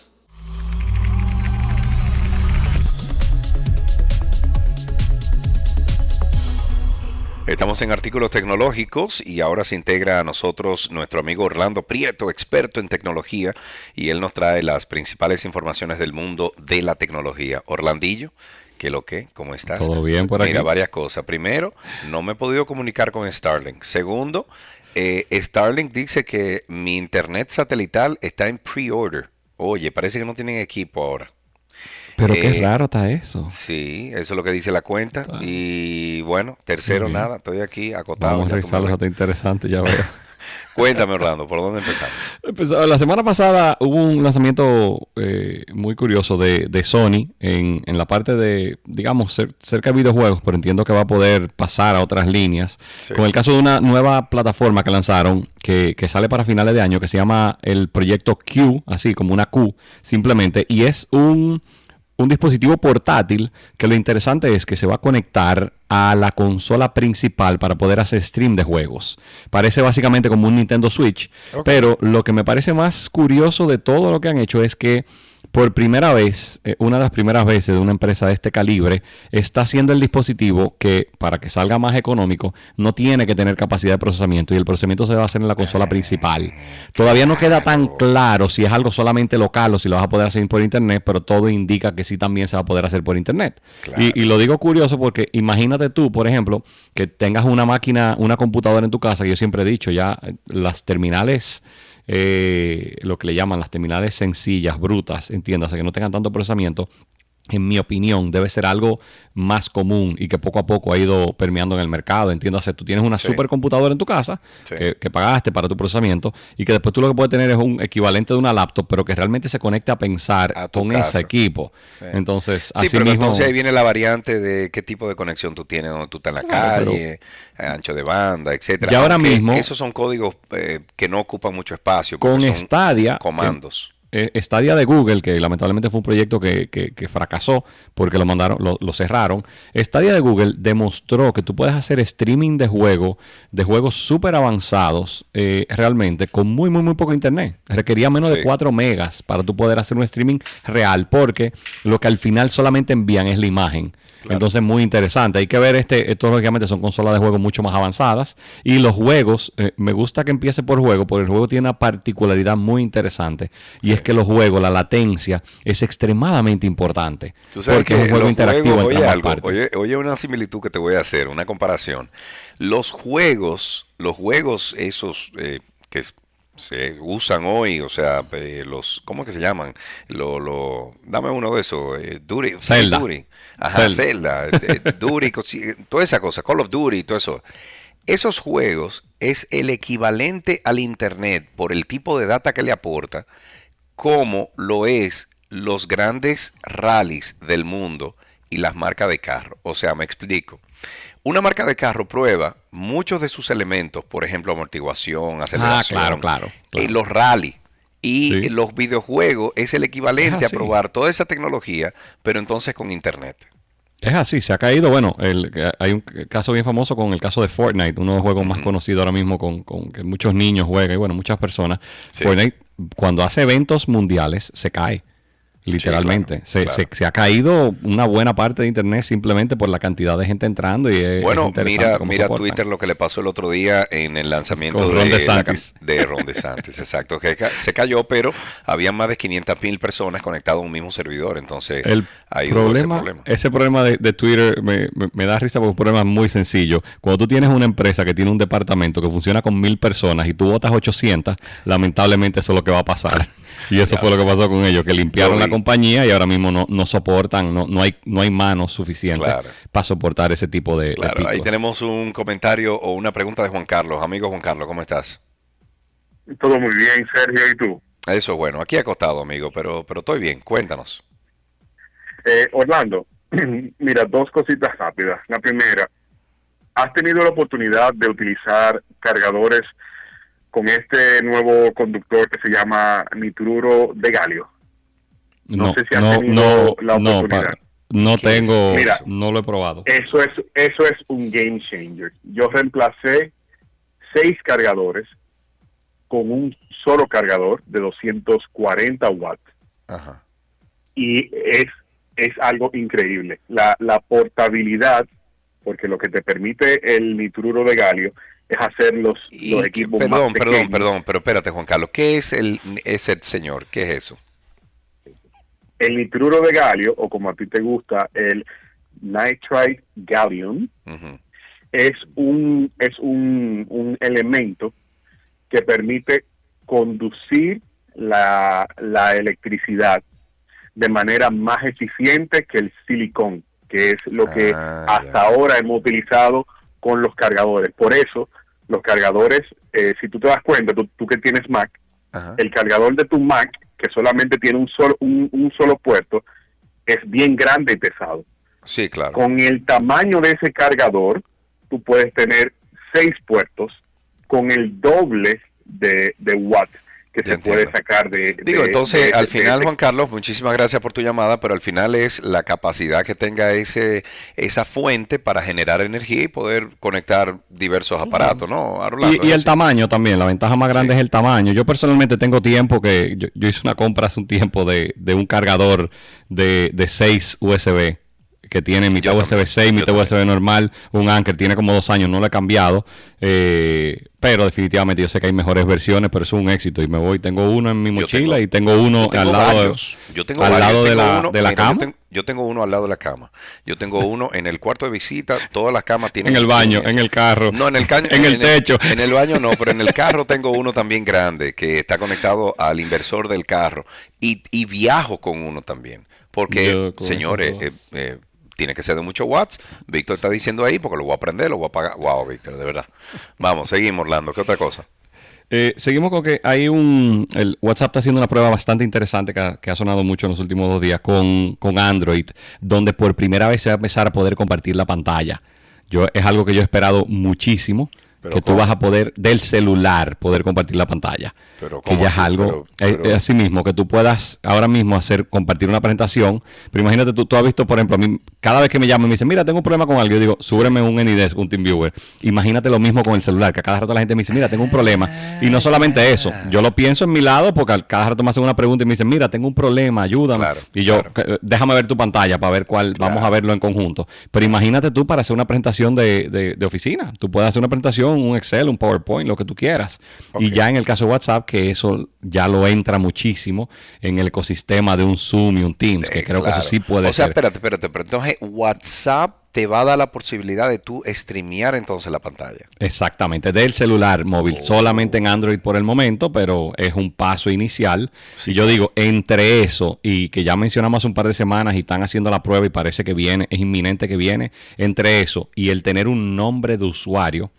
Estamos en artículos tecnológicos y ahora se integra a nosotros nuestro amigo Orlando Prieto, experto en tecnología, y él nos trae las principales informaciones del mundo de la tecnología. Orlandillo, ¿qué lo que? ¿Cómo estás? Todo bien por aquí. Mira, varias cosas. Primero, no me he podido comunicar con Starlink. Segundo, eh, Starlink dice que mi internet satelital está en pre-order. Oye, parece que no tienen equipo ahora. Pero qué Eh, raro está eso. Sí, eso es lo que dice la cuenta. Y bueno, tercero, nada, estoy aquí acotado. Vamos a ves. está interesante, ya veo. [LAUGHS] Cuéntame, Orlando, ¿por dónde empezamos? La semana pasada hubo un lanzamiento eh, muy curioso de, de Sony en, en la parte de, digamos, cer- cerca de videojuegos, pero entiendo que va a poder pasar a otras líneas. Sí. Con el caso de una nueva plataforma que lanzaron, que, que sale para finales de año, que se llama el proyecto Q, así como una Q, simplemente, y es un, un dispositivo portátil que lo interesante es que se va a conectar a la consola principal para poder hacer stream de juegos. Parece básicamente como un Nintendo Switch, pero lo que me parece más curioso de todo lo que han hecho es que por primera vez, eh, una de las primeras veces de una empresa de este calibre, está haciendo el dispositivo que, para que salga más económico, no tiene que tener capacidad de procesamiento y el procesamiento se va a hacer en la consola principal. Todavía no queda tan claro si es algo solamente local o si lo vas a poder hacer por internet, pero todo indica que sí también se va a poder hacer por internet. Y, y lo digo curioso porque imagínate tú, por ejemplo, que tengas una máquina, una computadora en tu casa, que yo siempre he dicho, ya eh, las terminales eh, lo que le llaman las terminales sencillas, brutas, entiéndase, que no tengan tanto procesamiento, en mi opinión, debe ser algo más común y que poco a poco ha ido permeando en el mercado. Entiéndase, tú tienes una supercomputadora en tu casa que, pagaste para tu procesamiento y que después tú lo que puedes tener es un equivalente de una laptop, pero que realmente se conecte a pensar con ese equipo. Entonces, sí, pero entonces ahí viene la variante de qué tipo de conexión tú tienes, donde tú estás en la calle, ancho de banda, etcétera. Y ahora mismo... Esos son códigos eh, que no ocupan mucho espacio. Con Stadia... Comandos. Eh, Stadia de Google, que lamentablemente fue un proyecto que, fracasó porque lo mandaron, lo, cerraron. Stadia de Google demostró que tú puedes hacer streaming de juego, de juegos súper avanzados, eh, realmente, con muy, muy, muy poco internet. Requería menos de 4 megas para tú poder hacer un streaming real, porque lo que al final solamente envían es la imagen. Entonces, muy interesante. Hay que ver, este, esto lógicamente son consolas de juego mucho más avanzadas. Y los juegos, eh, me gusta que empiece por juego, porque el juego tiene una particularidad muy interesante. Y es que los juegos, la latencia, es extremadamente importante. porque es un juego interactivo oye, oye, una similitud que te voy a hacer, una comparación. Los juegos, los juegos esos eh, que se usan hoy, o sea, eh, los, ¿cómo es que se llaman? Lo, lo, dame uno de esos, eh, Duty, Zelda. Ajá, Zelda, eh, Duty, toda esa cosa, Call of Duty, todo eso. Esos juegos es el equivalente al Internet por el tipo de data que le aporta, como lo es los grandes rallies del mundo y las marcas de carro. O sea, me explico. Una marca de carro prueba muchos de sus elementos, por ejemplo, amortiguación, aceleración, ah, claro, claro, los rally. Y los videojuegos es el equivalente a probar toda esa tecnología, pero entonces con internet. Es así, se ha caído. Bueno, el, hay un caso bien famoso con el caso de Fortnite, uno de los juegos más conocidos ahora mismo con, con, que muchos niños juegan y bueno, muchas personas. Fortnite, cuando hace eventos mundiales, se cae. Literalmente. se, Se, ha caído una buena parte de Internet simplemente por la cantidad de gente entrando. y Bueno, mira, mira Twitter lo que le pasó el otro día en el lanzamiento de, Ron DeSantis. de Ron DeSantis. exacto. Que se cayó, pero había más de 500 mil personas conectadas a un mismo servidor. Entonces, el problema, ese problema. de, Twitter me, me, da risa porque es un problema muy sencillo. Cuando tú tienes una empresa que tiene un departamento que funciona con mil personas y tú votas 800, lamentablemente eso es lo que va a pasar. Y eso fue lo que pasó con ellos, que limpiaron la compañía y ahora mismo no, no soportan, no, no, hay, no hay manos suficientes para soportar ese tipo de, claro, Ahí tenemos un comentario o una pregunta de Juan Carlos. Amigo Juan Carlos, ¿cómo estás? Todo muy bien, Sergio, ¿y tú? Eso es bueno. Aquí acostado, amigo, pero, pero estoy bien. Cuéntanos. Eh, Orlando, [CLEARS THROAT] mira, dos cositas rápidas. La primera, ¿has tenido la oportunidad de utilizar cargadores con este nuevo conductor que se llama nitruro de galio. No, sé si ha tenido la oportunidad. No, tengo, no lo he probado. Eso es, eso es un game changer. Yo reemplacé seis cargadores con un solo cargador de 240 watts. Y es, es algo increíble. La, la portabilidad, porque lo que te permite el nitruro de galio es hacer los, equipos perdón, más Perdón, perdón, pero espérate, Juan Carlos, ¿qué es el ese señor? ¿Qué es eso? El nitruro de galio, o como a ti te gusta, el nitrite gallium, es un es un, un elemento que permite conducir la, la electricidad de manera más eficiente que el silicón, que es lo que ah, hasta ahora hemos utilizado con los cargadores. Por eso, los cargadores, eh, si tú te das cuenta, tú, que tienes Mac, el cargador de tu Mac, que solamente tiene un solo, un, solo puerto, es bien grande y pesado. Sí, claro. Con el tamaño de ese cargador, tú puedes tener seis puertos con el doble de, de watts que se puede sacar de... Digo, entonces, al final, Juan Carlos, muchísimas gracias por tu llamada, pero al final es la capacidad que tenga ese esa fuente para generar energía y poder conectar diversos aparatos, ¿no? y, el tamaño también, la ventaja más grande es el tamaño. Yo personalmente tengo tiempo que, yo, hice una compra hace un tiempo de, de un cargador de, de 6 USB que tiene mitad USB 6, mitad USB normal, un Anker, tiene como dos años, no lo he cambiado, eh, pero definitivamente yo sé que hay mejores versiones, pero es un éxito y me voy, tengo uno en mi mochila y tengo uno al lado, yo tengo al lado de la, de la cama. Yo tengo, uno al lado de la cama, yo tengo uno en el cuarto de visita, todas las camas tienen... en el baño, en el carro, no, en el, en, el techo. en el baño no, pero en el carro tengo uno también grande que está conectado al inversor del carro y, y viajo con uno también. Porque, señores, eh, eh, tiene que ser de muchos watts. Víctor está diciendo ahí porque lo voy a aprender, lo voy a pagar. Wow, Víctor, de verdad. Vamos, seguimos, Orlando. ¿Qué otra cosa? Eh, seguimos con que hay un. El WhatsApp está haciendo una prueba bastante interesante que ha, sonado mucho en los últimos dos días con, con, Android, donde por primera vez se va a empezar a poder compartir la pantalla. Yo, es algo que yo he esperado muchísimo que tú vas a poder del celular poder compartir la pantalla. Pero, que ya es algo, eh, así mismo, que tú puedas ahora mismo hacer, compartir una presentación. Pero imagínate, tú, tú has visto, por ejemplo, a mí, cada vez que me llaman y me dicen, mira, tengo un problema con algo, yo digo, súbreme un AnyDesk, un TeamViewer. Imagínate lo mismo con el celular, que a cada rato la gente me dice, mira, tengo un problema. Y no solamente eso, yo lo pienso en mi lado porque cada rato me hacen una pregunta y me dicen, mira, tengo un problema, ayúdame. y yo, déjame ver tu pantalla para ver cuál, vamos a verlo en conjunto. Pero imagínate tú para hacer una presentación de, de, oficina. Tú puedes hacer una presentación, un Excel, un PowerPoint, lo que tú quieras. Y ya en el caso de WhatsApp, que eso ya lo entra muchísimo en el ecosistema de un Zoom y un Teams, que creo que eso sí puede ser. O sea, espérate, espérate, pero entonces WhatsApp te va a dar la posibilidad de tú streamear entonces la pantalla. Exactamente, del celular móvil, oh. solamente en Android por el momento, pero es un paso inicial. Si yo digo, entre eso y que ya mencionamos hace un par de semanas y están haciendo la prueba y parece que viene, es inminente que viene, entre eso y el tener un nombre de usuario,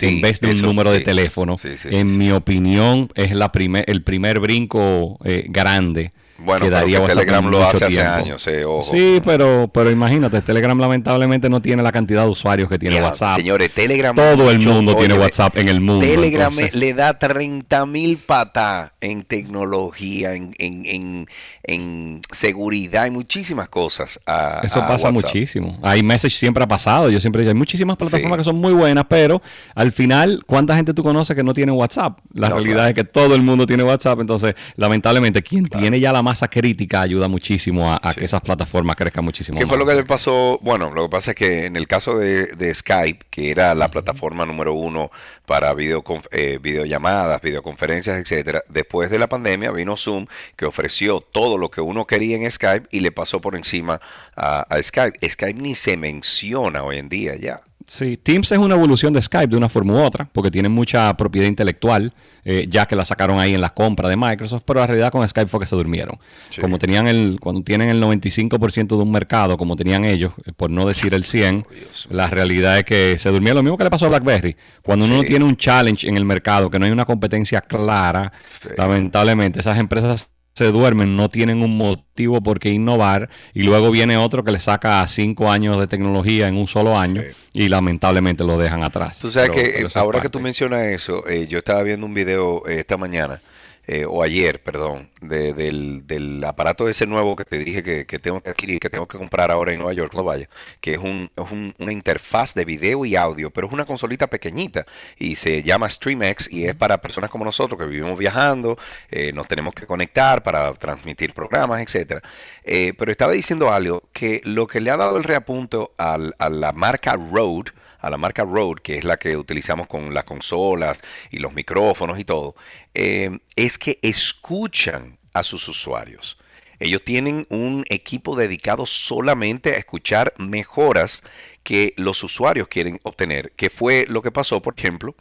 en vez de un número de teléfono. en mi opinión, es la primer, el primer brinco eh, grande bueno, pero Telegram lo hace hace años, eh, ojo. Sí, pero, pero imagínate, Telegram lamentablemente no tiene la cantidad de usuarios que tiene WhatsApp. Señores, Telegram. Todo el mundo tiene WhatsApp en el mundo. Telegram le da 30 mil patas en tecnología, en, en, en, seguridad, y muchísimas cosas. Eso pasa muchísimo. Hay Message siempre ha pasado. Yo siempre digo, hay muchísimas plataformas que son muy buenas, pero al final, ¿cuánta gente tú conoces que no tiene WhatsApp? La realidad es que todo el mundo tiene WhatsApp. Entonces, lamentablemente, quien tiene ya la masa crítica ayuda muchísimo a, que esas plataformas crezcan muchísimo. ¿Qué fue lo que le pasó? Bueno, lo que pasa es que en el caso de, Skype, que era la plataforma número uno para video, eh, videollamadas, videoconferencias, etcétera, después de la pandemia vino Zoom, que ofreció todo lo que uno quería en Skype y le pasó por encima a Skype. Skype ni se menciona hoy en día ya. Sí, Teams es una evolución de Skype de una forma u otra, porque tiene mucha propiedad intelectual, eh, ya que la sacaron ahí en la compra de Microsoft, pero la realidad con Skype fue que se durmieron. Como tenían el, cuando tienen el 95% de un mercado, como tenían ellos, eh, por no decir el 100, [LAUGHS] la realidad es que se durmieron. Lo mismo que le pasó a BlackBerry. Cuando uno tiene un challenge en el mercado, que no hay una competencia clara, lamentablemente esas empresas se duermen, no tienen un motivo por qué innovar y luego viene otro que le saca cinco años de tecnología en un solo año y lamentablemente lo dejan atrás. Tú sabes que eh, ahora que tú mencionas eso, eh, yo estaba viendo un video eh, esta mañana eh, o ayer, perdón, del, aparato ese nuevo que te dije que, tengo que adquirir, que tengo que comprar ahora en Nueva York, no vaya, que es, un, una interfaz de video y audio, pero es una consolita pequeñita y se llama StreamX y es para personas como nosotros que vivimos viajando, eh, nos tenemos que conectar para transmitir programas, etcétera. Eh, pero estaba diciendo algo que lo que le ha dado el reapunto a la marca Rode, a la marca Rode, que es la que utilizamos con las consolas y los micrófonos y todo, eh, es que escuchan a sus usuarios. Ellos tienen un equipo dedicado solamente a escuchar mejoras que los usuarios quieren obtener, que fue lo que pasó, por ejemplo,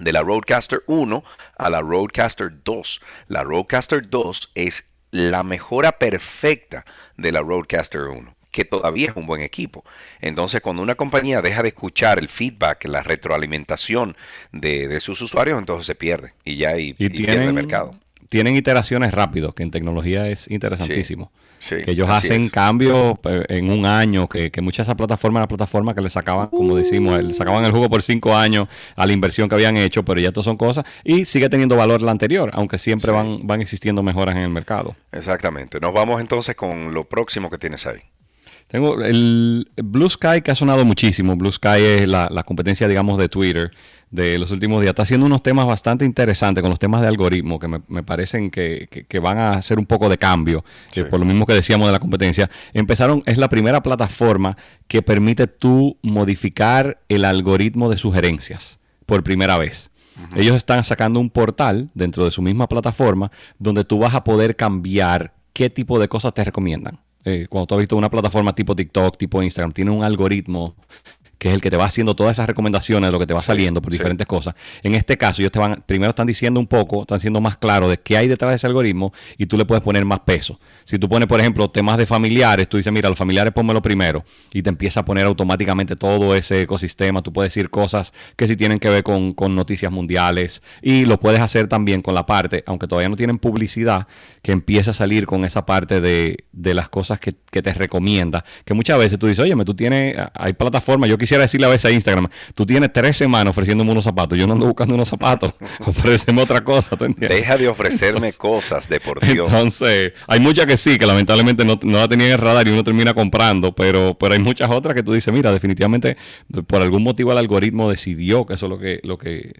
de la Roadcaster 1 a la Roadcaster 2. La Roadcaster 2 es la mejora perfecta de la Roadcaster 1 que todavía es un buen equipo. Entonces, cuando una compañía deja de escuchar el feedback, la retroalimentación de, sus usuarios, entonces se pierde y ya y, pierde el mercado tienen iteraciones rápido, que en tecnología es interesantísimo. que ellos hacen cambios eh, en un año, que, que muchas de esas plataformas eran plataformas que le sacaban, como decimos, le sacaban el jugo por cinco años a la inversión que habían hecho, pero ya esto son cosas, y sigue teniendo valor la anterior, aunque siempre van, van existiendo mejoras en el mercado. Exactamente. Nos vamos entonces con lo próximo que tienes ahí. Tengo el Blue Sky que ha sonado muchísimo. Blue Sky es la, competencia, digamos, de Twitter de los últimos días. Está haciendo unos temas bastante interesantes con los temas de algoritmo que me, parecen que, van a hacer un poco de cambio, eh, por lo mismo que decíamos de la competencia. Empezaron, es la primera plataforma que permite tú modificar el algoritmo de sugerencias por primera vez. Ellos están sacando un portal dentro de su misma plataforma donde tú vas a poder cambiar qué tipo de cosas te recomiendan. Eh, cuando tú has visto una plataforma tipo TikTok, tipo Instagram, tiene un algoritmo que es el que te va haciendo todas esas recomendaciones de lo que te va saliendo por diferentes cosas. En este caso, ellos te van, primero están diciendo un poco, están siendo más claros de qué hay detrás de ese algoritmo y tú le puedes poner más peso. Si tú pones, por ejemplo, temas de familiares, tú dices, mira, los familiares pónmelo primero y te empieza a poner automáticamente todo ese ecosistema. Tú puedes decir cosas que sí tienen que ver con, noticias mundiales y lo puedes hacer también con la parte, aunque todavía no tienen publicidad, que empieza a salir con esa parte de, las cosas que, que, te recomienda. Que muchas veces tú dices, oye, tú tienes, hay plataformas, yo quisiera quisiera decirle a veces a Instagram, tú tienes tres semanas ofreciéndome unos zapatos, yo no ando buscando unos zapatos, [LAUGHS] ofréceme otra cosa, Deja de ofrecerme cosas, de por Dios. Entonces, hay muchas que sí, que lamentablemente no, la tenían en el radar y uno termina comprando, pero, pero hay muchas otras que tú dices, mira, definitivamente por algún motivo el algoritmo decidió que eso es lo que, lo que,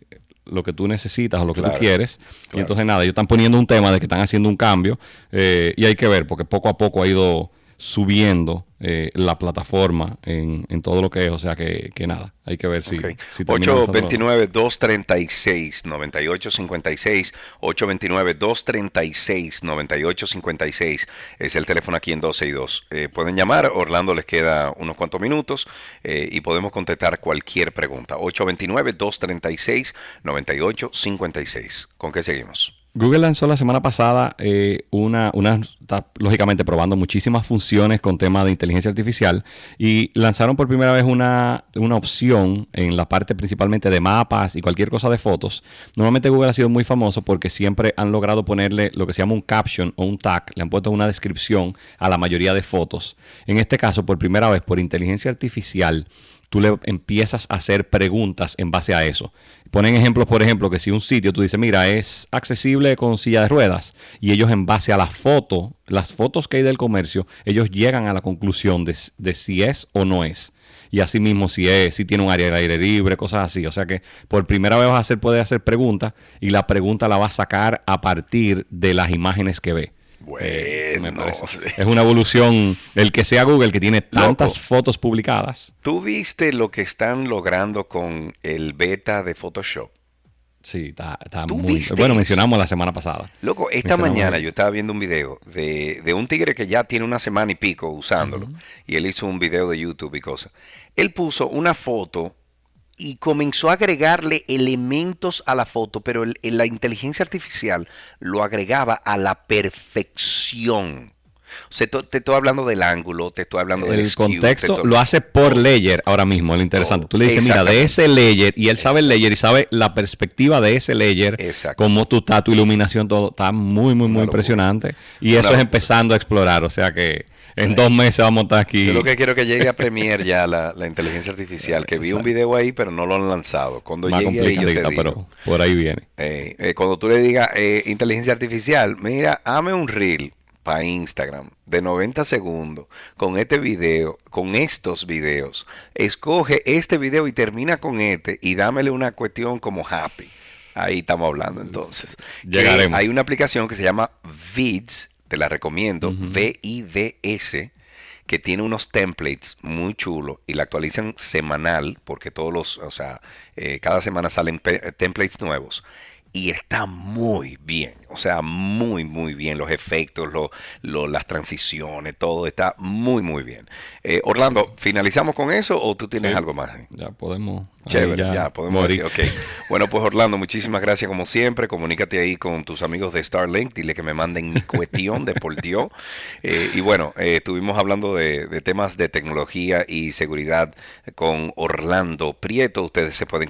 lo que tú necesitas o lo que tú quieres. Y entonces nada, ellos están poniendo un tema de que están haciendo un cambio eh, y hay que ver, porque poco a poco ha ido subiendo eh, la plataforma en, en, todo lo que es. O sea que, que nada, hay que ver si. Okay. si 829-236-9856. 829-236-9856 es el teléfono aquí en 12 y 2. Eh, pueden llamar, Orlando les queda unos cuantos minutos eh, y podemos contestar cualquier pregunta. 829-236-9856. ¿Con qué seguimos? Google lanzó la semana pasada eh, una, una, está lógicamente probando muchísimas funciones con temas de inteligencia artificial y lanzaron por primera vez una, una, opción en la parte principalmente de mapas y cualquier cosa de fotos. Normalmente Google ha sido muy famoso porque siempre han logrado ponerle lo que se llama un caption o un tag, le han puesto una descripción a la mayoría de fotos. En este caso, por primera vez, por inteligencia artificial, tú le empiezas a hacer preguntas en base a eso. Ponen ejemplos, por ejemplo, que si un sitio tú dices, mira, es accesible con silla de ruedas, y ellos en base a la foto, las fotos que hay del comercio, ellos llegan a la conclusión de, si es o no es. Y asimismo, si es, si tiene un área de aire libre, cosas así. O sea que por primera vez vas a hacer, puede hacer preguntas, y la pregunta la va a sacar a partir de las imágenes que ve. Bueno, es una evolución. El que sea Google, que tiene tantas fotos publicadas. ¿Tú viste lo que están logrando con el beta de Photoshop? Sí, está, muy... Bueno, mencionamos la semana pasada. Loco, esta mañana yo estaba viendo un video de, un tigre que ya tiene una semana y pico usándolo. Y él hizo un video de YouTube y cosas. Él puso una foto y comenzó a agregarle elementos a la foto, pero la inteligencia artificial lo agregaba a la perfección. O sea, te, estoy hablando del ángulo, te estoy hablando del el contexto. lo hace por layer ahora mismo, lo interesante. Tú le dices, mira, de ese layer, y él sabe el layer y sabe la perspectiva de ese layer, cómo tú estás, tu iluminación, todo. Está muy, muy, muy impresionante. Y eso es empezando a explorar. O sea que en dos meses vamos a estar aquí. Yo lo que quiero que llegue a Premiere ya la, inteligencia artificial, que vi un video ahí, pero no lo han lanzado. Cuando llegue ahí, yo te digo, pero por ahí viene. Eh, eh, cuando tú le digas eh, inteligencia artificial, mira, hame un reel para Instagram de 90 segundos con este video, con estos videos. Escoge este video y termina con este y dámele una cuestión como happy. Ahí estamos hablando entonces. Llegaremos. Hay una aplicación que se llama Vids te la recomiendo, V-I-D-S, que tiene unos templates muy chulos y la actualizan semanal, porque todos los, o sea, eh, cada semana salen templates nuevos y está muy bien. O sea, muy, muy bien. Los efectos, las transiciones, todo está muy, muy bien. Eh, Orlando, ¿finalizamos con eso o tú tienes algo más? Ya podemos. Chévere, ya, podemos decir, ok. Bueno, pues Orlando, muchísimas gracias como siempre. Comunícate ahí con tus amigos de Starlink. Dile que me manden mi cuestión de por Dios. [LAUGHS] Eh, y bueno, eh, estuvimos hablando de, temas de tecnología y seguridad con Orlando Prieto. Ustedes se pueden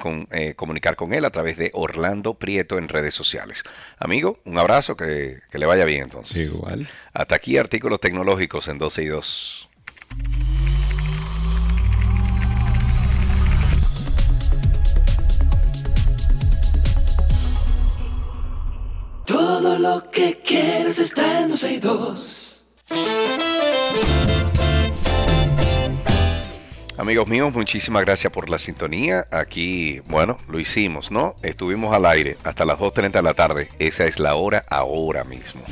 comunicar con él a través de Orlando Prieto en redes sociales. Amigo, Un abrazo, que, que le vaya bien entonces. Igual. Hasta aquí artículos tecnológicos en 12 y 2. Todo lo que quieres está en 12 y 2. Amigos míos, muchísimas gracias por la sintonía. Aquí, bueno, lo hicimos, ¿no? Estuvimos al aire hasta las 2.30 de la tarde. Esa es la hora ahora mismo.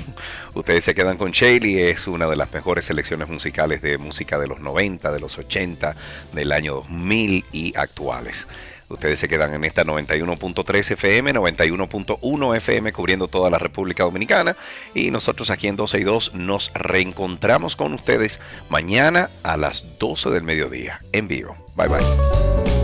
Ustedes se quedan con Shaley, es una de las mejores selecciones musicales de música de los 90, de los 80, del año 2000 y actuales. Ustedes se quedan en esta 91.3 FM, 91.1 FM cubriendo toda la República Dominicana y nosotros aquí en 12 y 2 nos reencontramos con ustedes mañana a las 12 del mediodía en vivo. Bye bye.